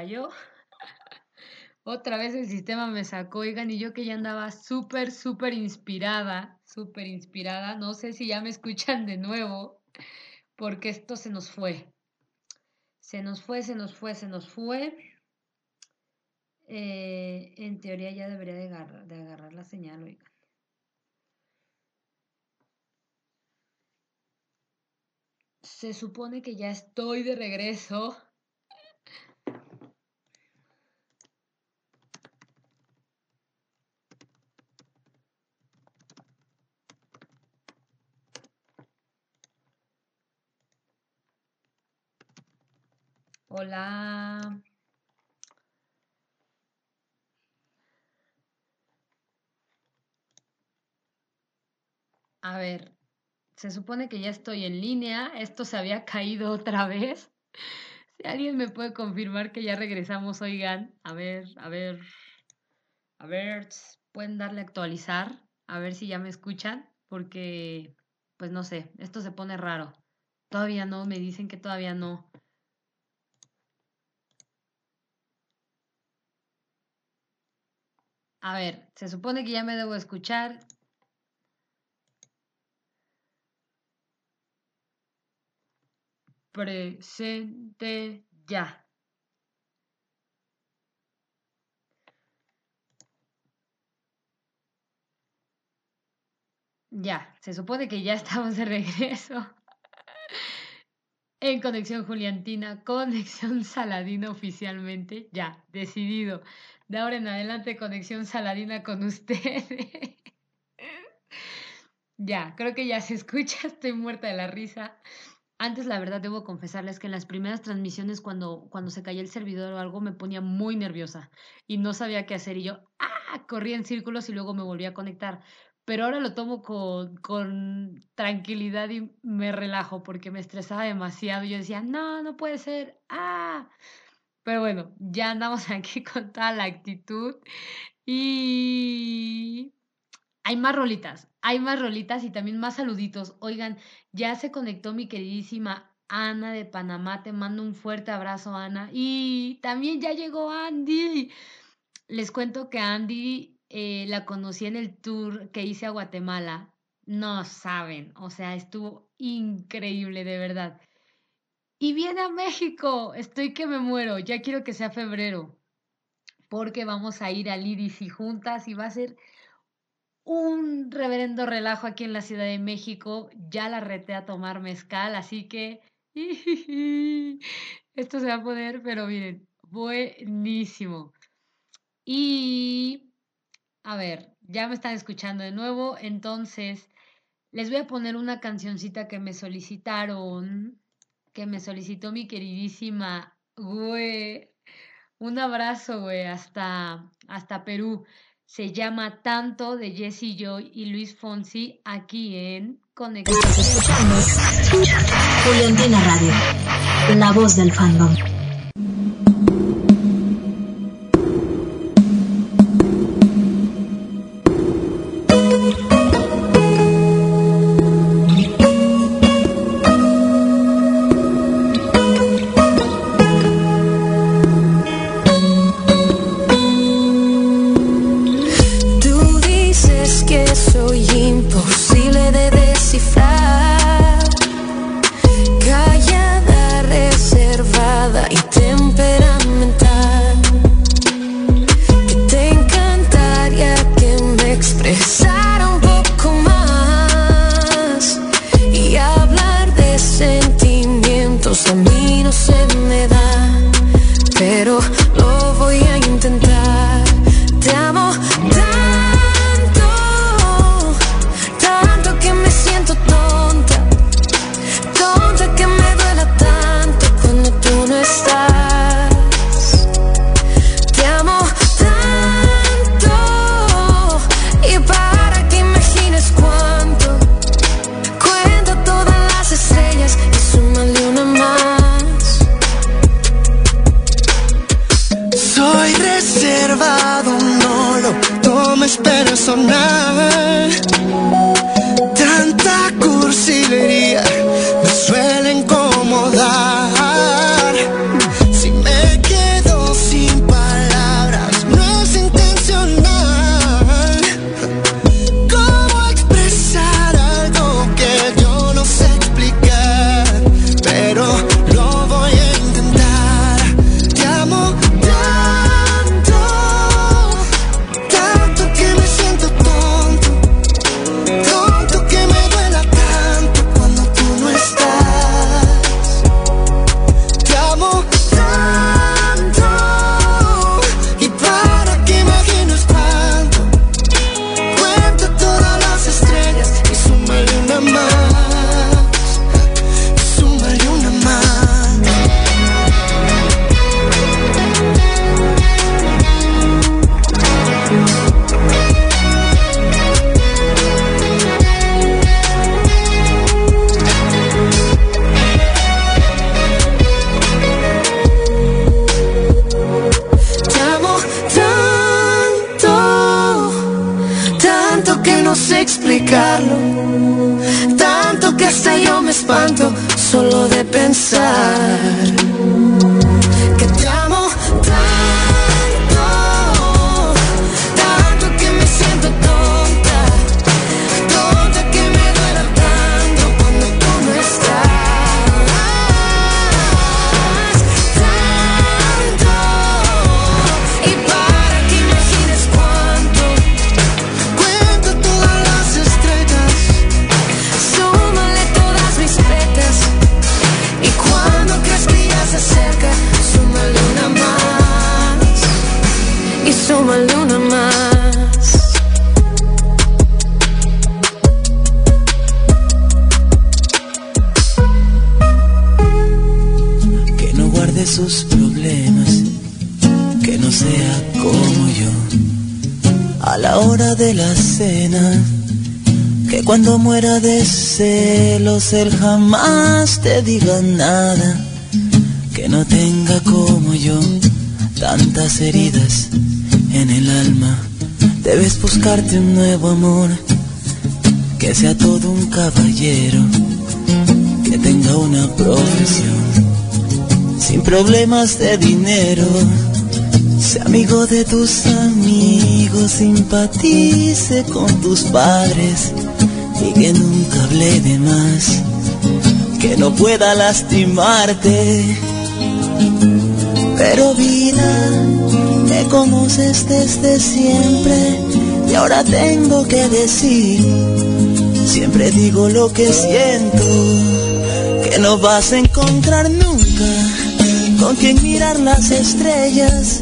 cayó. *laughs* Otra vez el sistema me sacó, oigan, y yo que ya andaba súper, súper inspirada, súper inspirada. No sé si ya me escuchan de nuevo, porque esto se nos fue. Se nos fue, se nos fue, se nos fue. Eh, en teoría ya debería de agarrar, de agarrar la señal, oigan. Se supone que ya estoy de regreso. Hola. A ver, se supone que ya estoy en línea. Esto se había caído otra vez. Si alguien me puede confirmar que ya regresamos, oigan. A ver, a ver. A ver, pueden darle a actualizar. A ver si ya me escuchan. Porque, pues no sé, esto se pone raro. Todavía no, me dicen que todavía no. A ver, se supone que ya me debo escuchar. Presente ya. Ya, se supone que ya *laughs* estamos de regreso. En Conexión Juliantina, Conexión Saladina oficialmente, ya, decidido. De ahora en adelante, Conexión Saladina con ustedes. *laughs* ya, creo que ya se escucha, *laughs* estoy muerta de la risa. Antes, la verdad, debo confesarles que en las primeras transmisiones, cuando, cuando se caía el servidor o algo, me ponía muy nerviosa y no sabía qué hacer. Y yo, ¡ah! Corría en círculos y luego me volví a conectar. Pero ahora lo tomo con, con tranquilidad y me relajo porque me estresaba demasiado. Y yo decía, no, no puede ser. ¡ah! Pero bueno, ya andamos *laughs* aquí con toda la actitud. Y hay más rolitas, hay más rolitas y también más saluditos. Oigan, ya se conectó mi queridísima Ana de Panamá. Te mando un fuerte abrazo, Ana. Y también ya llegó Andy. Les cuento que Andy eh, la conocí en el tour que hice a Guatemala. No saben, o sea, estuvo increíble, de verdad. Y viene a México. Estoy que me muero. Ya quiero que sea febrero. Porque vamos a ir al IDC juntas y va a ser un reverendo relajo aquí en la Ciudad de México. Ya la reté a tomar mezcal, así que *laughs* esto se va a poder, pero miren, buenísimo. Y a ver, ya me están escuchando de nuevo, entonces les voy a poner una cancioncita que me solicitaron que me solicitó mi queridísima, güey. Un abrazo, güey, hasta, hasta Perú. Se llama Tanto de Jesse Joy y Luis Fonsi aquí en Conexión. Juliantina Radio, la voz del fandom. De tus amigos, simpatice con tus padres y que nunca hable de más, que no pueda lastimarte. Pero vida, me conoces desde siempre y ahora tengo que decir, siempre digo lo que siento, que no vas a encontrar nunca con quien mirar las estrellas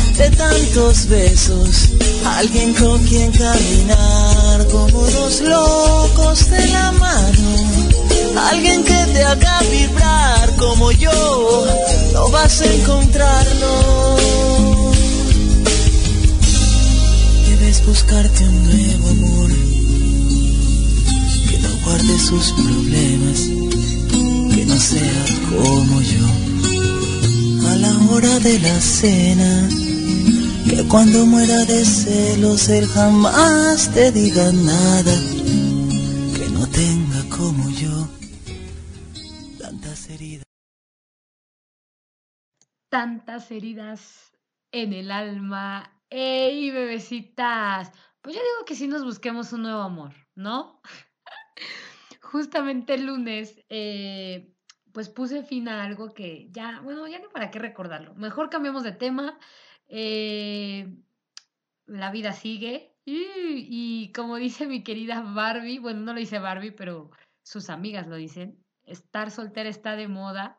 de tantos besos, alguien con quien caminar como dos locos de la mano, alguien que te haga vibrar como yo, no vas a encontrarlo. Debes buscarte un nuevo amor que no guarde sus problemas, que no sea como yo a la hora de la cena. Cuando muera de celos él jamás te diga nada. Que no tenga como yo tantas heridas. Tantas heridas en el alma. ¡Ey, bebecitas! Pues yo digo que sí nos busquemos un nuevo amor, ¿no? *laughs* Justamente el lunes eh, pues puse fin a algo que ya, bueno, ya no para qué recordarlo. Mejor cambiamos de tema. Eh, la vida sigue. Y, como dice mi querida Barbie, bueno, no lo dice Barbie, pero sus amigas lo dicen, estar soltera está de moda.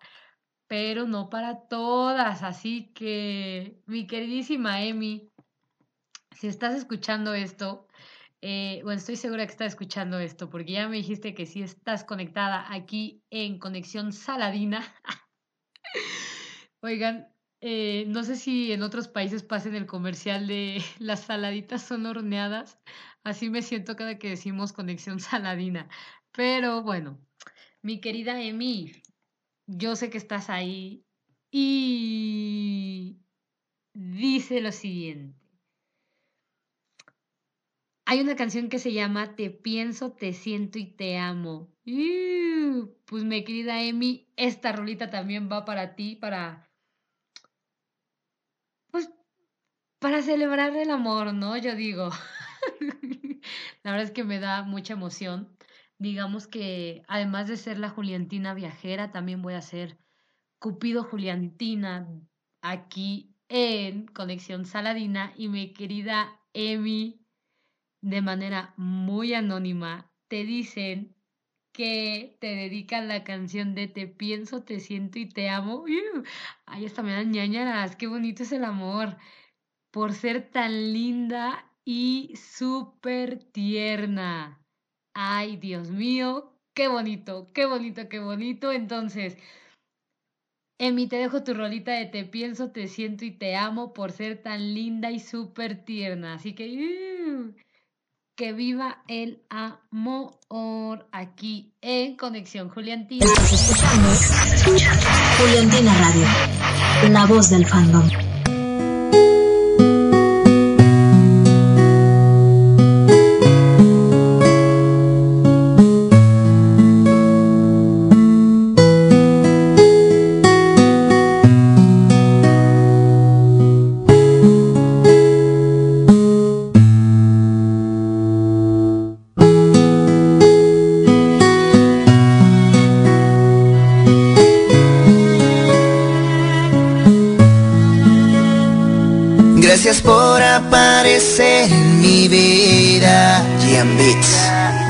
pero no para todas. Así que, mi queridísima Emi, si estás escuchando esto, eh, bueno, estoy segura que estás escuchando esto, porque ya me dijiste que si estás conectada aquí en Conexión Saladina. *laughs* Oigan, eh, no sé si en otros países pasen el comercial de *laughs* las saladitas son horneadas. Así me siento cada que decimos Conexión *laughs* Saladina. Pero bueno, mi querida Emi, yo sé que estás ahí y dice lo siguiente. Hay una canción que se llama Te pienso, te siento y te amo. pues mi querida Emi, esta rolita también va para ti, para... Pues para celebrar el amor, ¿no? Yo digo. *laughs* La verdad es que me da mucha emoción. Digamos que además de ser la Juliantina viajera, también voy a ser Cupido Juliantina aquí en Conexión Saladina y mi querida Emi de manera muy anónima, te dicen que te dedican la canción de Te pienso, te siento y te amo. Ahí está, me dan ñañaras, qué bonito es el amor. Por ser tan linda y súper tierna. Ay, Dios mío, qué bonito, qué bonito, qué bonito. Entonces, Emi, te dejo tu rolita de Te pienso, te siento y te amo por ser tan linda y súper tierna. Así que que viva el amor aquí en Conexión Juliantina. Estás escuchando Juliantina Radio, la voz del fandom.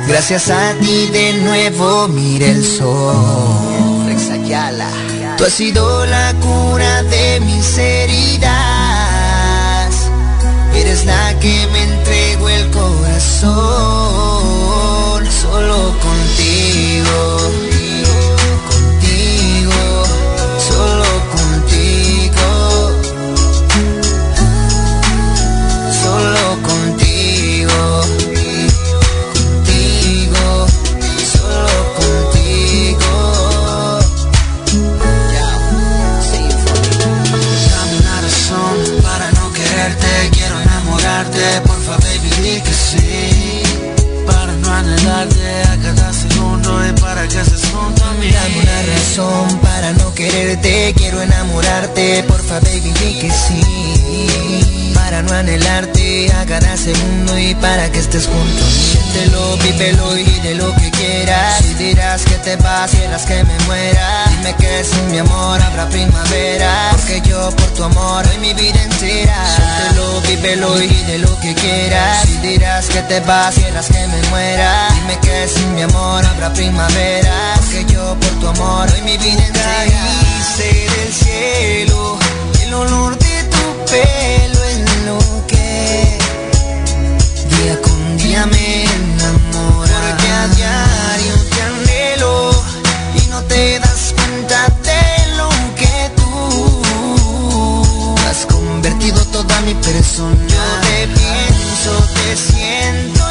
Gracias a ti de nuevo mire el sol. Tú has sido la cura de mis heridas. Eres la que me entregó el corazón. Para no quererte, quiero enamorarte, porfa baby di que sí. Para no anhelarte a cada segundo y para que estés junto. Siéntelo, vívelo y de lo que quieras. Si dirás que te vas, quieras que me muera. Dime que sin mi amor habrá primavera. Porque yo por tu amor doy mi vida entera. Siéntelo, vívelo y de lo que quieras. Si dirás que te vas, quieras que me muera. Dime que sin mi amor habrá primavera. Por tu amor doy mi vida. Caíste del cielo, el olor de tu pelo es lo que día con día me enamora. Porque a diario te anhelo y no te das cuenta de lo que tú has convertido toda mi persona. Yo te pienso, te siento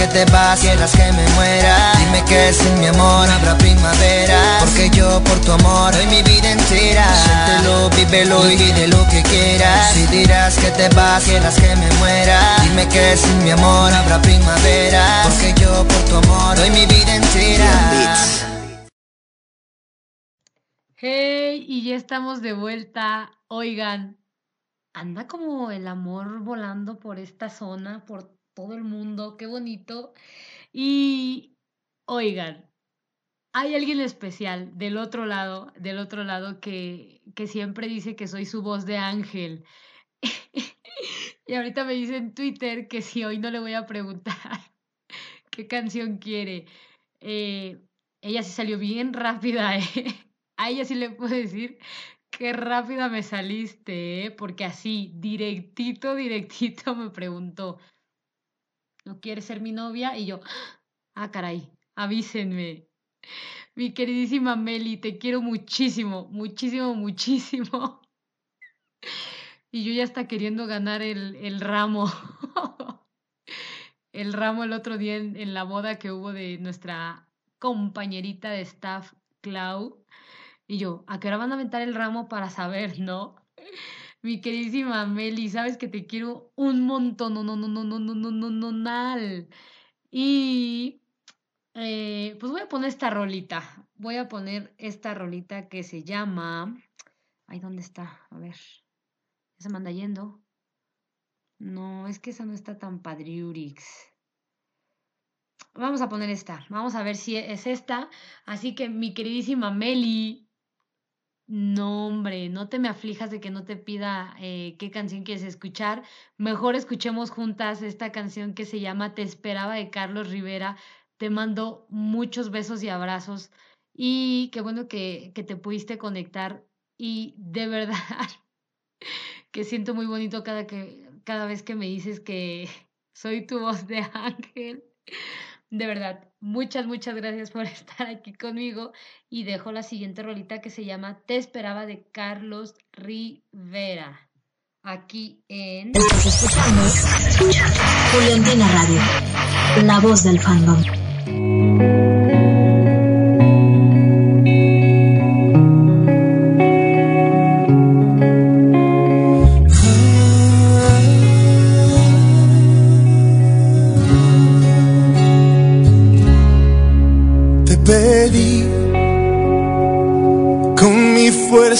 que te vas, quieras que me muera. Dime que sin mi amor habrá primavera. Porque yo por tu amor doy mi vida entera. Siéntelo, vívelo y de lo que quieras. Si dirás que te vas, quieras que me muera. Dime que sin mi amor habrá primavera. Porque yo por tu amor doy mi vida entera. Hey, y ya estamos de vuelta. Oigan, anda como el amor volando por esta zona, por todo el mundo, qué bonito. Y oigan, hay alguien especial del otro lado, del otro lado que, que siempre dice que soy su voz de ángel. *laughs* y ahorita me dice en Twitter que si hoy no le voy a preguntar *laughs* qué canción quiere. Eh, ella sí salió bien rápida, *laughs* ¿eh? A ella sí le puedo decir qué rápida me saliste, ¿eh? Porque así, directito, directito me preguntó, ¿no quieres ser mi novia? Y yo, ah, caray, avísenme. Mi queridísima Meli, te quiero muchísimo, muchísimo, *laughs* muchísimo. Y yo ya está queriendo ganar el, el ramo. *laughs* el ramo el otro día en, en la boda que hubo de nuestra compañerita de staff, Clau. Y yo, ¿a qué hora van a aventar el ramo para saber, no? Mi queridísima Meli, sabes que te quiero un montón, no, no, no, no, no, no, no, no, no, no. Y eh, pues voy a poner esta rolita. Voy a poner esta rolita que se llama. Ay, ¿dónde está? A ver. Ya se me anda yendo. No, es que esa no está tan padriurix. Vamos a poner esta. Vamos a ver si es esta. Así que mi queridísima Meli, no, hombre, no te me aflijas de que no te pida eh, qué canción quieres escuchar. Mejor escuchemos juntas esta canción que se llama Te esperaba de Carlos Rivera. Te mando muchos besos y abrazos y qué bueno que, que te pudiste conectar y de verdad *laughs* que siento muy bonito cada, que, cada vez que me dices que *laughs* soy tu voz de ángel. De verdad, muchas, muchas gracias por *laughs* estar aquí conmigo y dejo la siguiente rolita que se llama Te esperaba de Carlos Rivera. Aquí en... Estás escuchando Juliantina Radio, la voz del fandom.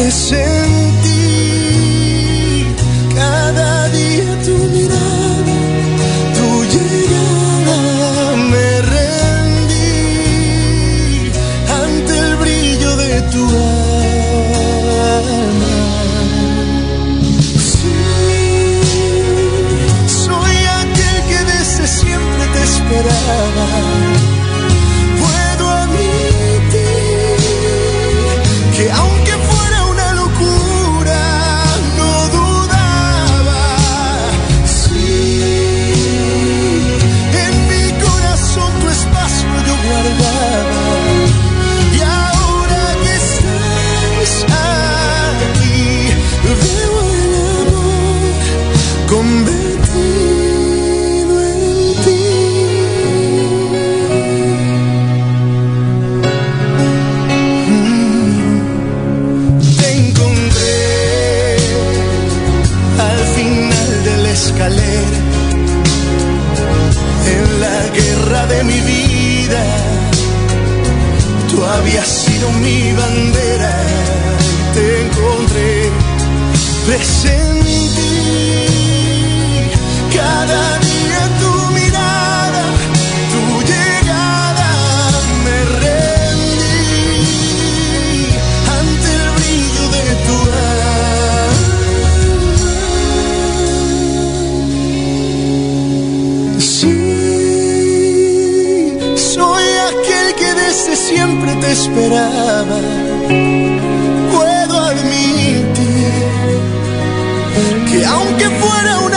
pues en cada había sido mi bandera te encontré presente. esperaba. Puedo admitir que aunque fuera un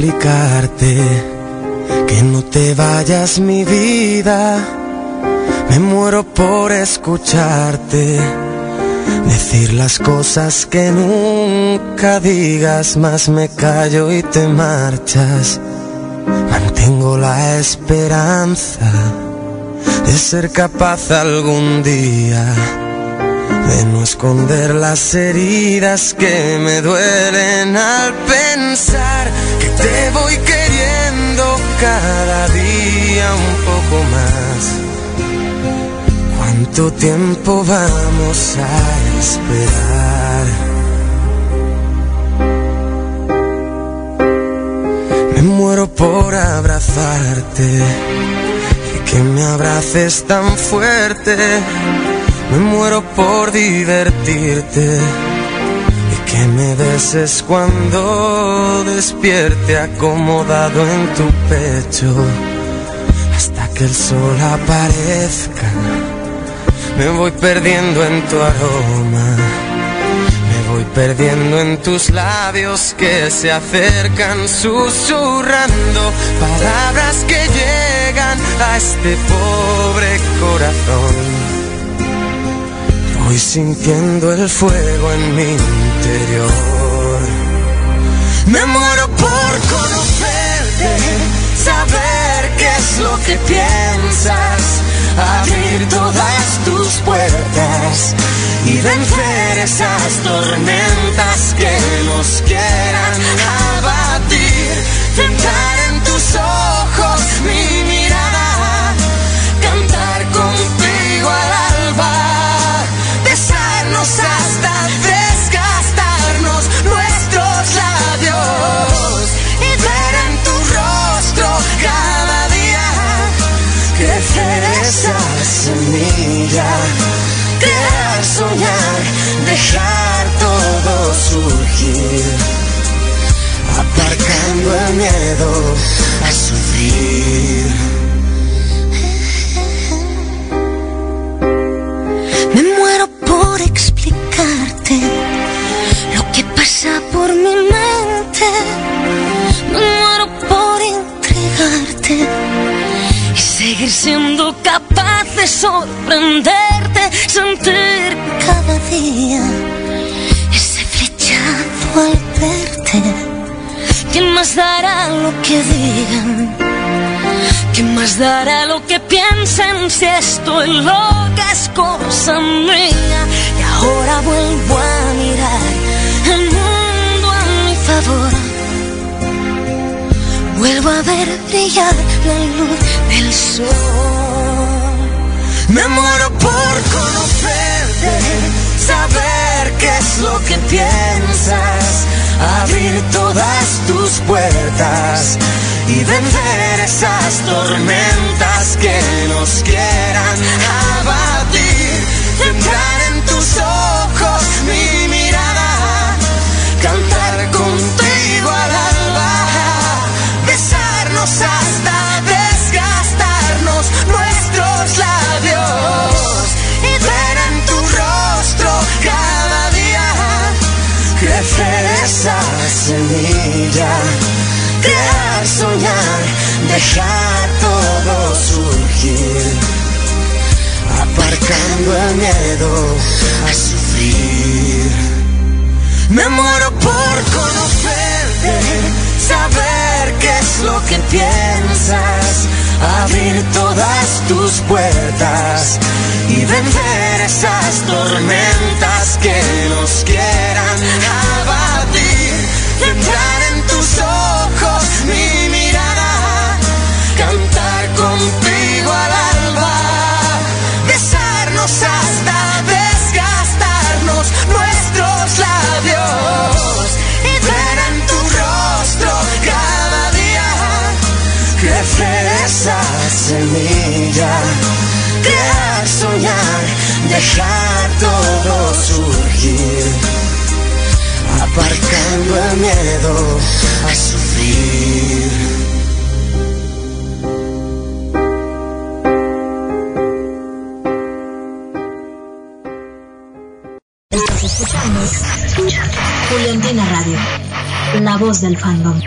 suplicarte que no te vayas mi vida. Me muero por escucharte decir las cosas que nunca digas, más me callo y te marchas. Mantengo la esperanza de ser capaz algún día de no esconder las heridas que me duelen al pensar que te voy queriendo cada día un poco más. ¿Cuánto tiempo vamos a esperar? Me muero por abrazarte y que me abraces tan fuerte me muero por divertirte que me beses cuando despierte acomodado en tu pecho hasta que el sol aparezca. Me voy perdiendo en tu aroma, me voy perdiendo en tus labios que se acercan susurrando palabras que llegan a este pobre corazón. Voy sintiendo el fuego en mi Me muero por conocerte, saber qué es lo que piensas, abrir todas tus puertas y vencer esas tormentas que nos quieran abatir. Entrar en tus ojos mi semilla, crear, soñar, dejar todo surgir, aparcando el miedo a sufrir. Me muero por explicarte lo que pasa por mi mente. Me muero por entregarte y seguir siendo capaz de sorprenderte, sentir cada día ese flechazo al verte. ¿Quién más dará lo que digan? ¿Quién más dará lo que piensen si estoy loca es cosa mía? Y ahora vuelvo a mirar el mundo a mi favor. Vuelvo a ver brillar la luz del sol. Me muero por conocerte, saber qué es lo que piensas, abrir todas tus puertas y vencer esas tormentas que nos quieran dejar todo surgir, aparcando el miedo a sufrir. Me muero por conocerte, saber qué es lo que piensas, abrir todas tus puertas y vencer esas tormentas que nos el miedo a sufrir. Estás escuchando Juliantina Radio. la voz del fandom.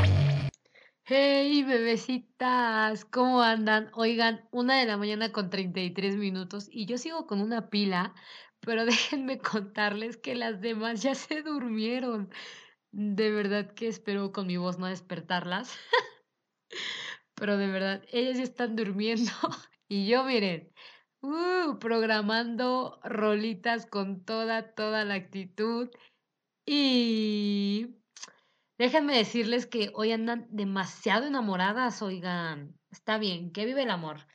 Hey, bebecitas, ¿cómo andan? Oigan, una de la mañana con 33 minutos y yo sigo con una pila, pero *laughs* déjenme contarles que las demás ya se durmieron. De verdad que espero con mi voz no despertarlas. *laughs* Pero de verdad, ellas ya están durmiendo *laughs* y yo, miren, uh, programando rolitas con toda, toda la actitud. Y déjenme decirles que hoy andan demasiado enamoradas, oigan. Está bien, que vive el amor.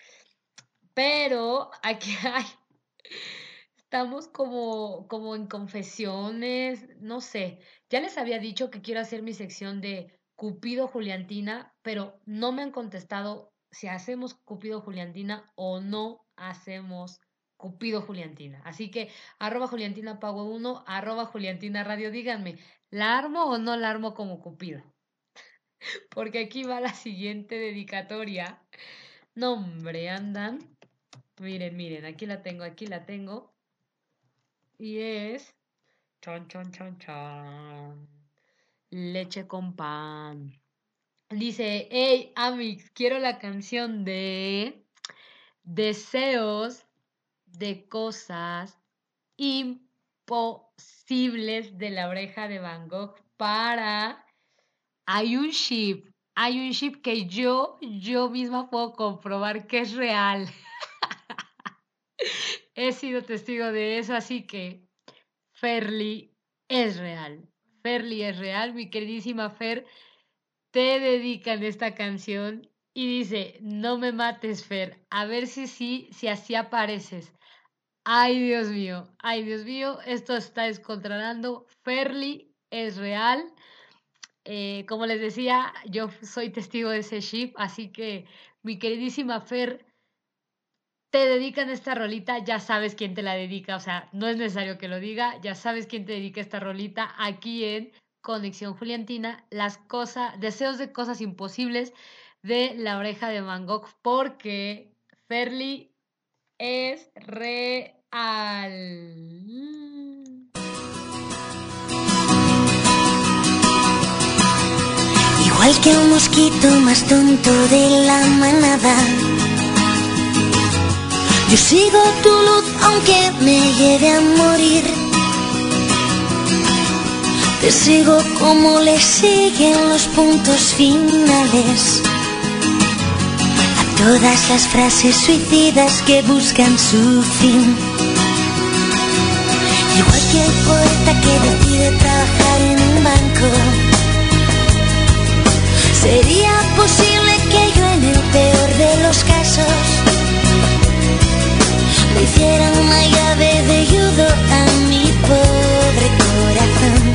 Pero aquí *laughs* estamos como, como en confesiones, no sé. Ya les había dicho que quiero hacer mi sección de Cupido Juliantina, pero no me han contestado si hacemos Cupido Juliantina o no hacemos Cupido Juliantina. Así que arroba Juliantina Pago 1, arroba Juliantina Radio, díganme, ¿la armo o no la armo como Cupido? *laughs* Porque aquí va la siguiente dedicatoria. No, hombre, andan. Miren, miren, aquí la tengo, aquí la tengo. Y es... Chon, chon, chon, chon. Leche con pan. Dice, hey, Amix, quiero la canción de deseos de cosas imposibles de la oreja de Van Gogh para... Hay un ship, hay un ship que yo, yo misma puedo comprobar que es real. *laughs* He sido testigo de eso, así que Ferly es real. Ferly es real, mi queridísima Fer, te dedican esta canción y dice, no me mates, Fer, a ver si sí, si así apareces. Ay, Dios mío, ay, Dios mío, esto está descontrolando. Ferly es real. Eh, como les decía, yo soy testigo de ese ship, así que mi queridísima Fer, te dedican esta rolita, ya sabes quién te la dedica, o sea, no es necesario que lo diga, ya sabes quién te dedica esta rolita aquí en Conexión Juliantina, las cosas, deseos de cosas imposibles de la oreja de Van Gogh, porque Ferly es real. Igual que un mosquito más tonto de la manada. Yo sigo tu luz aunque me lleve a morir. Te sigo como le siguen los puntos finales. A todas las frases suicidas que buscan su fin. Igual que el poeta que decide trabajar en un banco. Sería posible le hiciera una llave de judo a mi pobre corazón,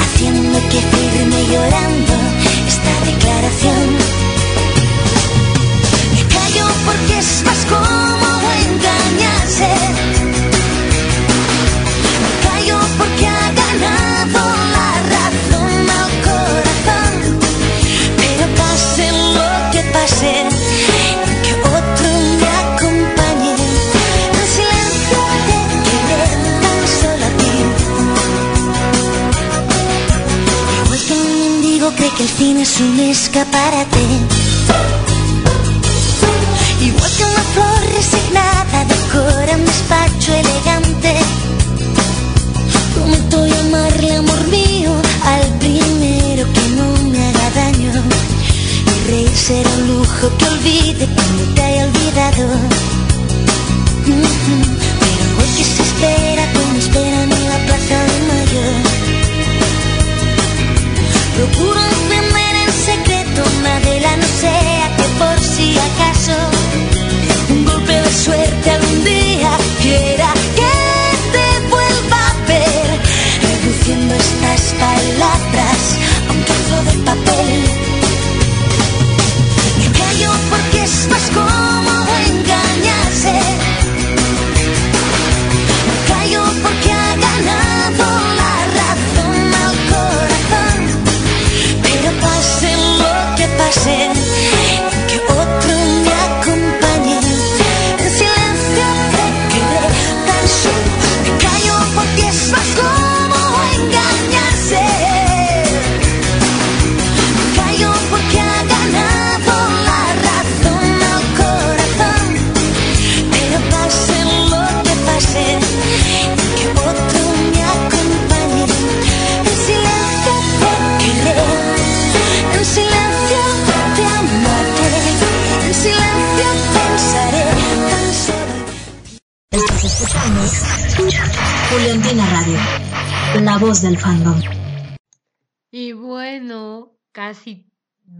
haciendo que firme llorando esta declaración. Cine es un escaparate. Igual que una flor resignada decora un despacho elegante. Prometo llamarle amor mío al primero que no me haga daño. Y reír será un lujo que olvide cuando te haya olvidado. Pero hoy que se espera como esperan Procuro encender en secreto una vela, no sea que por si acaso un golpe de suerte algún día quiera que te vuelva a ver reduciendo estas palabras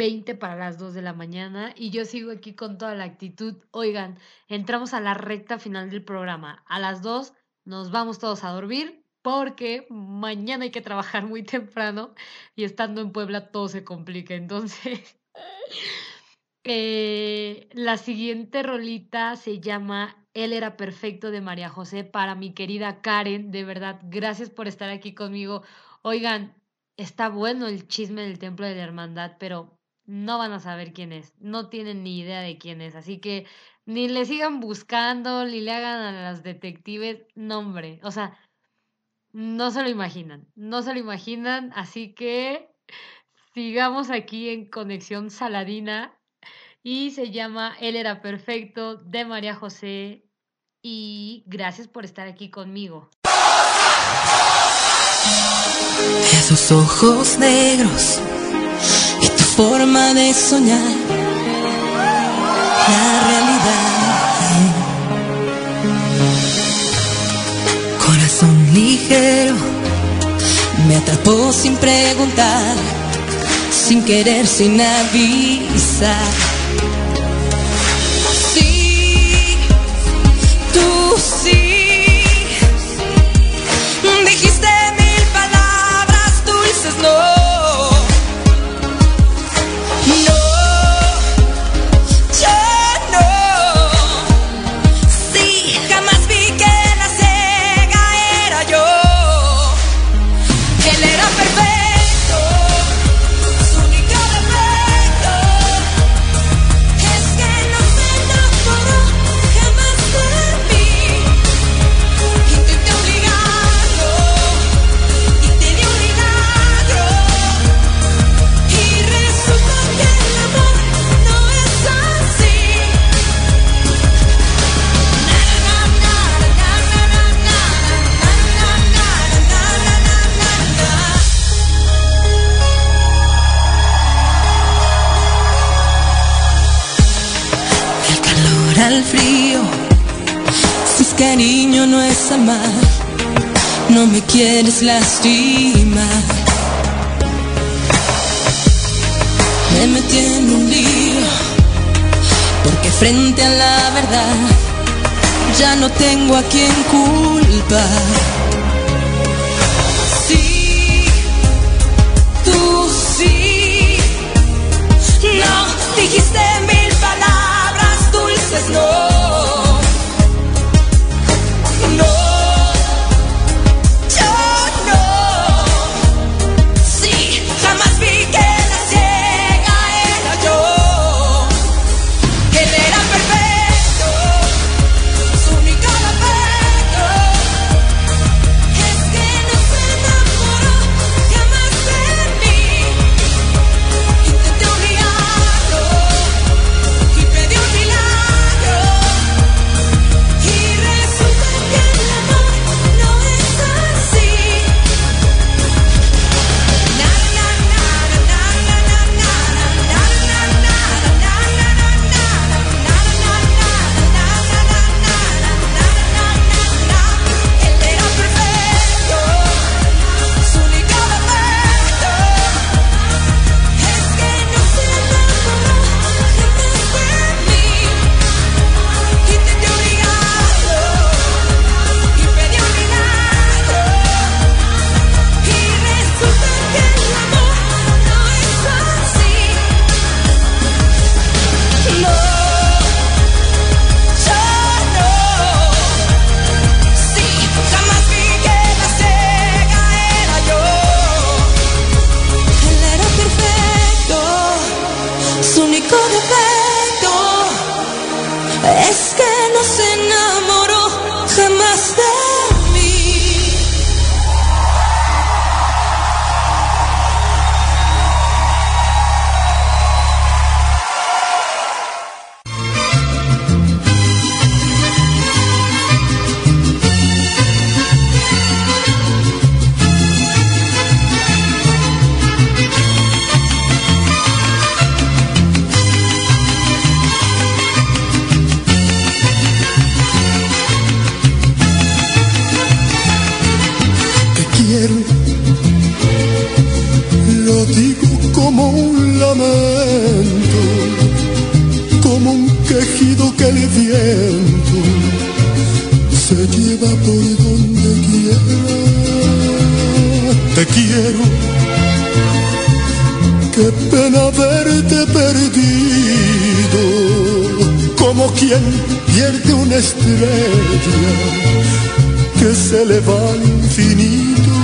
20 para las 2 de la mañana y yo sigo aquí con toda la actitud. Oigan, entramos a la recta final del programa. A las 2 nos vamos todos a dormir porque mañana hay que trabajar muy temprano y estando en Puebla todo se complica. Entonces, *laughs* eh, la siguiente rolita se llama Él era perfecto de María José para mi querida Karen. De verdad, gracias por estar aquí conmigo. Oigan, está bueno el chisme del templo de la hermandad, pero no van a saber quién es, no tienen ni idea de quién es, así que ni le sigan buscando, ni le hagan a las detectives nombre, o sea, no se lo imaginan, no se lo imaginan, así que sigamos aquí en Conexión Saladina y se llama Él era perfecto de María José y gracias por estar aquí conmigo. Esos ojos negros forma de soñar la realidad. Corazón ligero me atrapó sin preguntar, sin querer, sin avisar. Sí, tú sí. Dijiste mil palabras dulces, no. Amar, no me quieres lastimar. Me metí en un lío, porque frente a la verdad ya no tengo a quien culpar. Sí, tú sí, no dijiste mil palabras dulces. No, quien pierde una estrella que se le va al infinito.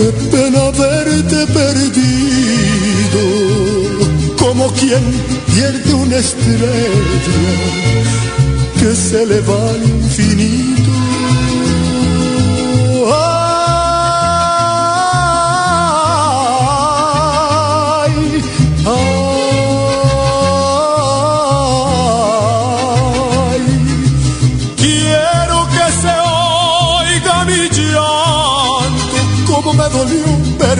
Qué pena verte perdido, como quien pierde una estrella que se le va al infinito.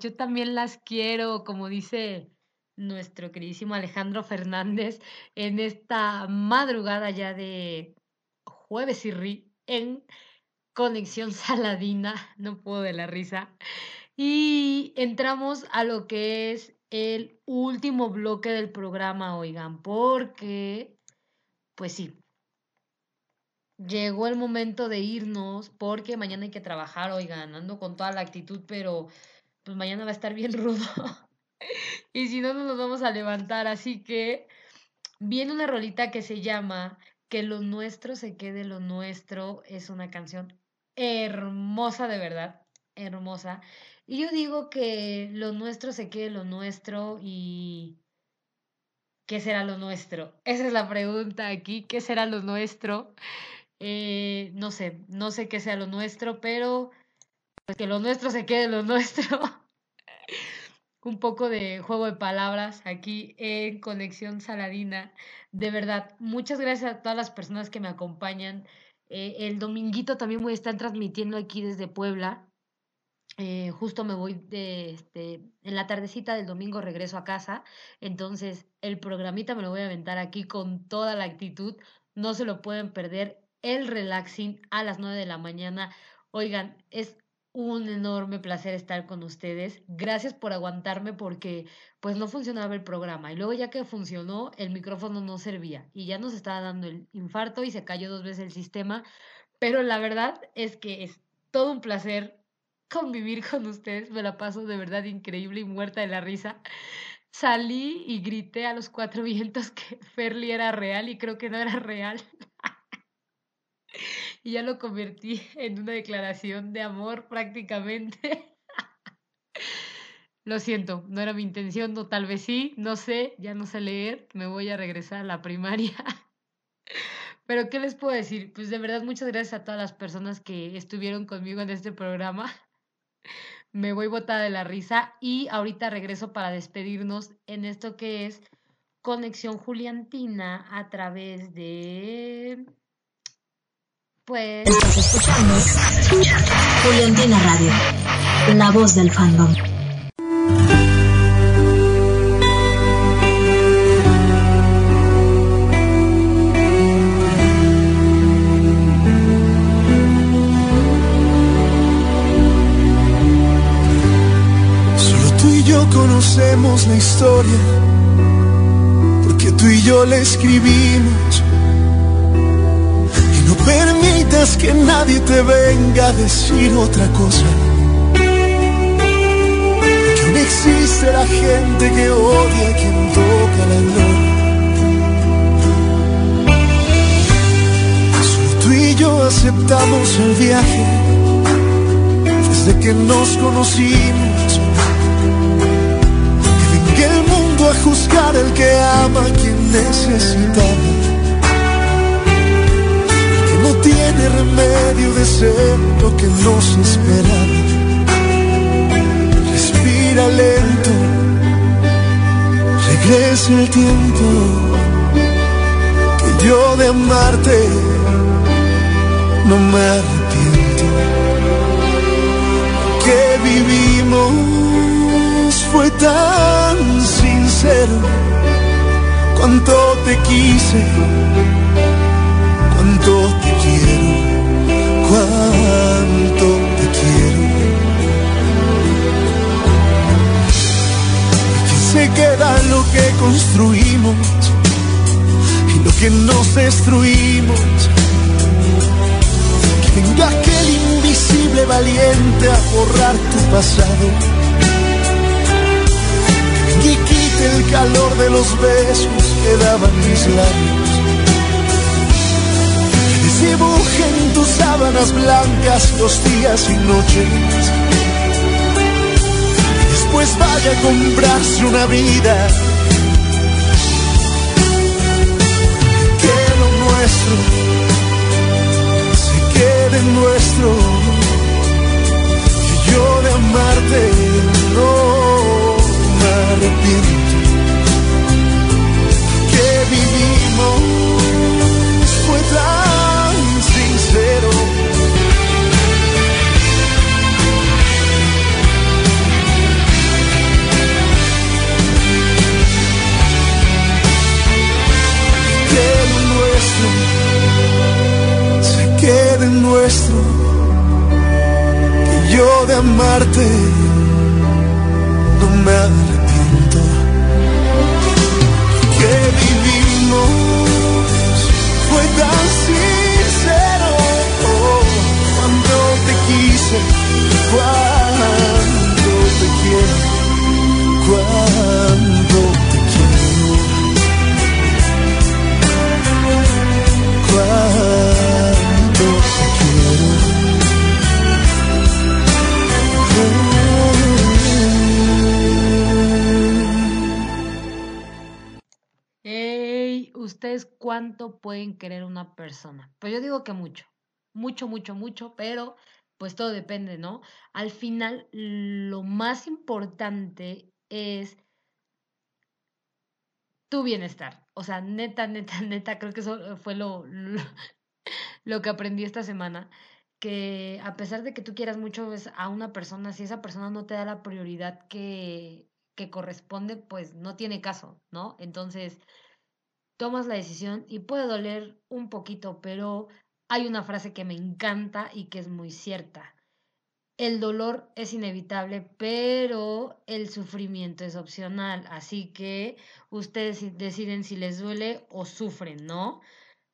Yo también las quiero, como dice nuestro queridísimo Alejandro Fernández, en esta madrugada ya de jueves y en Conexión Saladina, *laughs* no puedo de la risa. Y entramos a lo que es el último bloque del programa, oigan, porque, pues sí, llegó el momento de irnos porque mañana hay que trabajar, oigan, ando con toda la actitud, pero pues mañana va a estar bien *laughs* rudo. y si no, no nos vamos a levantar. Así que viene una rolita que se llama Que lo nuestro se quede lo nuestro. Es una canción hermosa, de verdad, hermosa. Y yo digo que lo nuestro se quede lo nuestro y... ¿Qué será lo nuestro? Esa es la pregunta aquí. ¿Qué será lo nuestro? Eh, no sé, no sé qué sea lo nuestro, pero que lo nuestro se quede lo nuestro. *laughs* Un poco de juego de palabras aquí en Conexión Saladina. De verdad, muchas gracias a todas las personas que me acompañan. Eh, el dominguito también voy a estar transmitiendo aquí desde Puebla. Eh, justo me voy de, este, en la tardecita del domingo regreso a casa. Entonces, el programita me lo voy a aventar aquí con toda la actitud. No se lo pueden perder. El relaxing a las 9 de la mañana. Oigan, es un enorme placer estar con ustedes. Gracias por aguantarme porque pues no funcionaba el programa y luego ya que funcionó el micrófono no servía y ya nos estaba dando el infarto y se cayó dos veces el sistema, pero la verdad es que es todo un placer convivir con ustedes, me la paso de verdad increíble y muerta de la risa. Salí y grité a los cuatro *laughs* vientos que Ferli era real y creo que no era real. *laughs* y ya lo convertí *laughs* en una declaración de amor prácticamente. *laughs* Lo siento, no era mi intención, o tal vez sí, no sé, ya no sé leer, me voy a regresar a la primaria. Pero ¿qué les puedo decir? Pues de verdad muchas gracias a todas las personas que estuvieron conmigo en este programa. Me voy botada de la risa y ahorita regreso para despedirnos en esto que es Conexión Juliantina a través de pues Estás escuchando Juliantina Radio, la voz del fandom. Solo tú y yo conocemos la historia, porque tú y yo la escribimos. Y no permitas que nadie te venga a decir otra cosa. Que aún existe la gente que odia a quien toca la gloria. Solo tú y yo aceptamos el viaje desde que nos conocimos. Que venga el mundo a juzgar el que ama a quien necesitaba. Tiene remedio de ser lo que nos esperaba. Respira lento, regresa el tiempo. Que yo de amarte no me arrepiento que vivimos fue tan sincero. Cuánto te quise, cuánto te quiero. ¿Y quién se queda lo que construimos y lo que nos destruimos? Que venga aquel invisible valiente a borrar tu pasado. Que quite el calor de los besos que daban mis labios. Que desdibuje en tus sábanas blancas los días y noches. Después vaya a comprarse una vida. Que lo nuestro se quede nuestro. Que yo de amarte no me arrepiento. Nuestro se quede nuestro. Que yo de amarte no me arrepiento. Que vivimos fue tan sincero. Cuando te quise, cuando te quiero, cuando ¿ustedes cuánto pueden querer una persona? Pues yo digo que mucho, mucho, mucho, mucho, pero pues todo depende, ¿no? Al final, lo más importante es tu bienestar. O sea, neta, neta, *laughs* neta, creo que eso fue lo, lo, lo que aprendí esta semana, que a pesar de que tú quieras mucho pues, a una persona, si esa persona no te da la prioridad que, que corresponde, pues no tiene caso, ¿no? Entonces, tomas la decisión y puede doler un poquito, pero hay una frase que me encanta y que es muy cierta. El dolor es inevitable, pero el sufrimiento es opcional. Así que ustedes deciden si les duele o sufren, ¿no?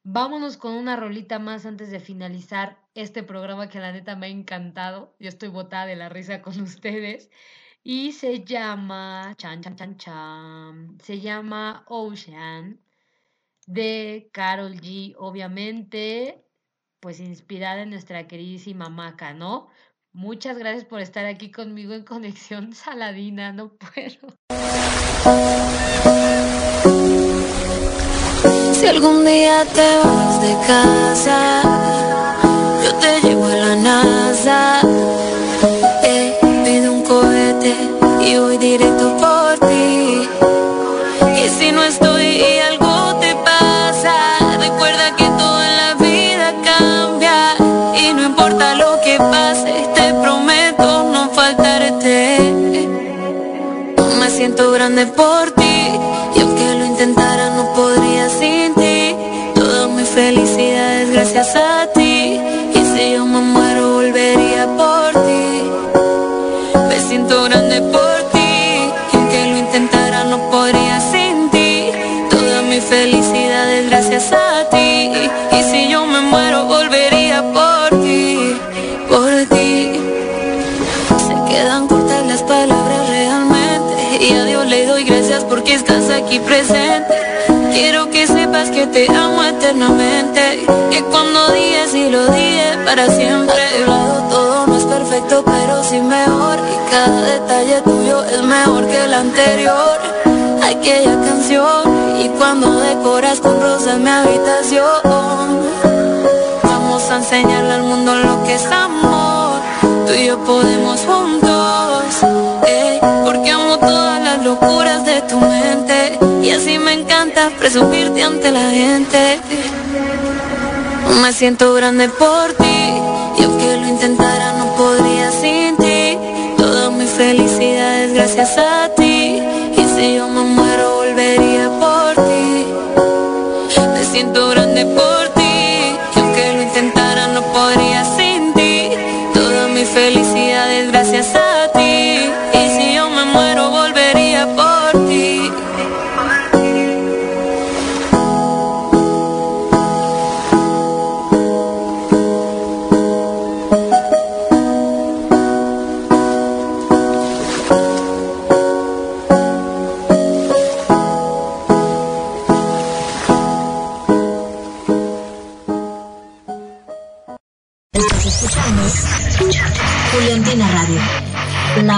Vámonos con una rolita más antes de finalizar este programa que la neta me ha encantado. Yo estoy botada de la risa con *laughs* ustedes. Y se llama, chan, chan, chan, chan, se llama Ocean de Carol G, obviamente. pues inspirada en nuestra queridísima Maca, ¿no? Muchas gracias por estar aquí conmigo en Conexión Saladina, no puedo. Si algún día te vas de casa, yo te llevo a la NASA. Eh, pido un cohete y voy directo por aquí presente Quiero que sepas que te amo eternamente Que cuando dije sí lo dije para siempre lado todo no es perfecto pero sí mejor Y cada detalle tuyo es mejor que el anterior Aquella canción Y cuando decoras con rosas mi habitación Vamos a enseñarle al mundo lo que es amor. Tú y yo podemos juntos. ey, porque amo todas las locuras de tu mente. Así me encanta presumirte ante la gente. Me siento grande por ti. Y aunque lo intentara, no podría sin ti. Toda mi felicidad es gracias a ti. Y si yo me muero, volvería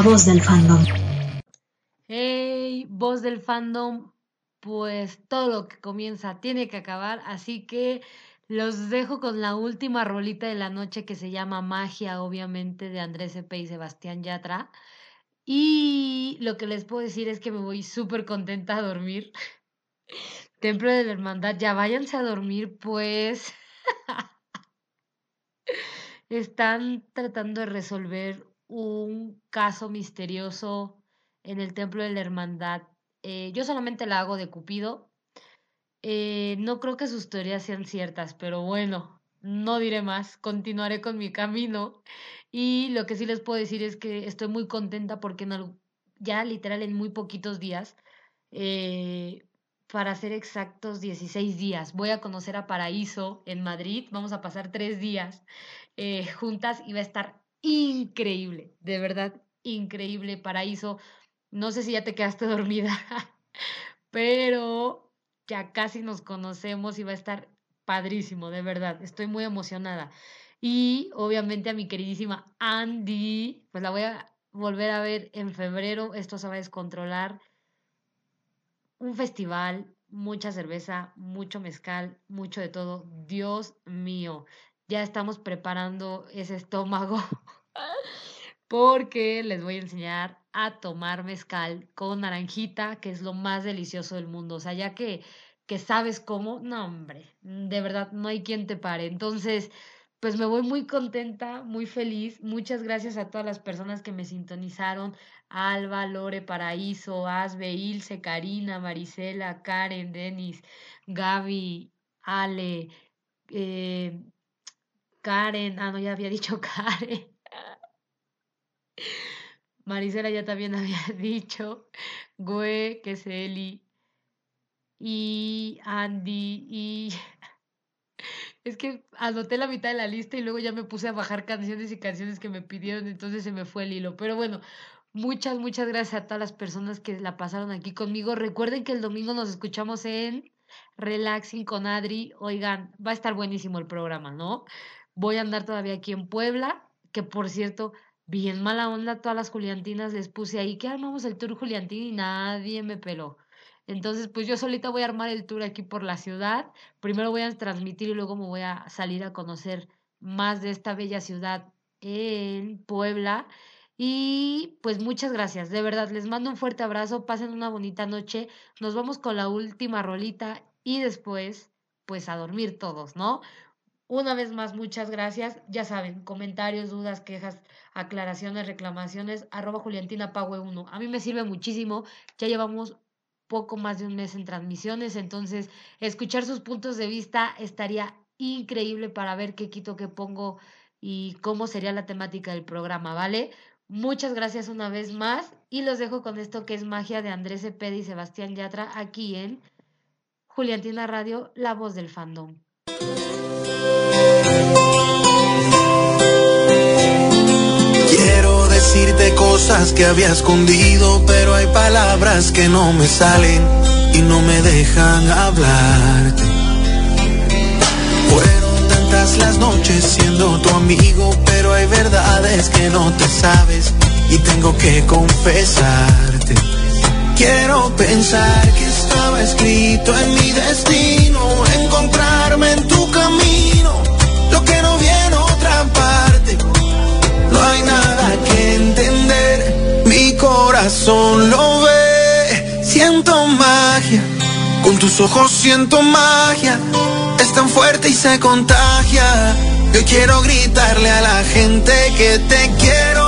voz del fandom. Hey, voz del fandom, pues todo lo que comienza tiene que acabar, así que los dejo con la última rolita de la noche que se llama Magia, obviamente, de Andrés Epe y Sebastián Yatra. Y lo que les puedo decir es que me voy súper contenta a dormir. *laughs* Templo de la Hermandad, ya váyanse a dormir, pues. *laughs* Están tratando de resolver un caso misterioso en el Templo de la Hermandad. Eh, yo solamente la hago de Cupido. Eh, no creo que sus teorías sean ciertas, pero bueno, no diré más. Continuaré con mi camino. Y lo que sí les puedo decir es que estoy muy contenta porque ya literal en muy poquitos días, eh, para ser exactos 16 días, voy a conocer a Paraíso en Madrid. Vamos a pasar tres días juntas y va a estar increíble, de verdad, increíble. Paraíso, no sé si ya te quedaste *laughs* dormida, pero ya casi nos conocemos y va a estar padrísimo, de verdad. Estoy muy emocionada. Y obviamente a mi queridísima Andy, pues la voy a volver a ver en febrero. Esto se va a descontrolar. Un festival, mucha cerveza, mucho mezcal, mucho de todo. Dios mío, ya estamos preparando ese estómago *laughs* porque les voy a enseñar a tomar mezcal con naranjita, que es lo más delicioso del mundo. O sea, ya que, que sabes cómo, no, hombre, de verdad, no hay quien te pare. Entonces, pues me voy muy contenta, muy feliz. Muchas gracias a todas las personas que me sintonizaron. Alba, Lore, Paraíso, Asbe, Ilse, Karina, Marisela, Karen, Denis, Gaby, Ale, eh, Karen, ah, no, ya había dicho *laughs* Karen. Marisela ya también *laughs* había dicho. Gue, que es Eli. Y Andy. Y. *laughs* Es que anoté la mitad de la lista y luego ya me puse a bajar canciones y canciones que me pidieron, entonces se me fue el hilo. Pero bueno, muchas, muchas gracias a todas las personas que la pasaron aquí conmigo. Recuerden que el domingo nos escuchamos en Relaxing con Adri. Oigan, va a estar buenísimo el programa, ¿no? Voy a andar todavía aquí en Puebla, que por cierto, bien mala onda, todas las Juliantinas les puse ahí que armamos el tour Juliantín y nadie me peló. Entonces, pues yo solita voy a armar el tour aquí por la ciudad. Primero voy a transmitir y luego me voy a salir a conocer más de esta bella ciudad en Puebla. Y pues muchas gracias, de verdad, les mando un fuerte abrazo, pasen una bonita noche, nos vamos con la última rolita y después pues a dormir todos, ¿no? Una vez más, muchas gracias. Ya saben, comentarios, dudas, quejas, aclaraciones, reclamaciones, arroba Juliantina Pague 1. A mí me sirve muchísimo. Ya llevamos poco más de un mes en transmisiones, entonces escuchar sus puntos de vista estaría increíble para ver qué quito, qué pongo y cómo sería la temática del programa, ¿vale? Muchas gracias una vez más y los dejo con esto que es magia de Andrés Cepeda y Sebastián Yatra aquí en Juliantina Radio, la voz del fandom. Quiero decirte cosas que había escondido, pero hay palabras que no me salen y no me dejan hablarte. Fueron tantas las noches siendo tu amigo, pero hay verdades que no te sabes y tengo que confesarte. Quiero pensar que estaba escrito en mi destino, encontrarme en tu camino, que no otra parte. No hay nada que entender, mi corazón lo ve, siento magia, con tus ojos siento magia, es tan fuerte y se contagia. Yo quiero gritarle a la gente que te quiero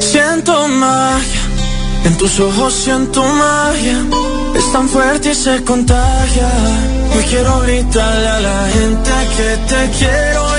Siento magia, en tus ojos siento magia. Es tan fuerte y se contagia. Yo quiero gritarle a la gente que te quiero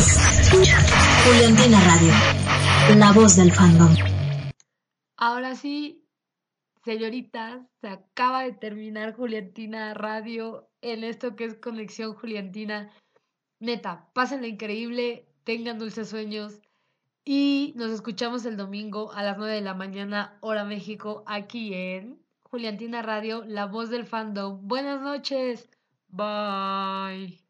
escuchando Juliantina Radio, la voz del fandom. Ahora sí, señoritas, se acaba de terminar Juliantina Radio en esto que es Conexión Juliantina. Neta, pásenla increíble, tengan dulces sueños y nos escuchamos el domingo a las 9 de la mañana, hora México, aquí en Juliantina Radio, la voz del fandom. Buenas noches. Bye.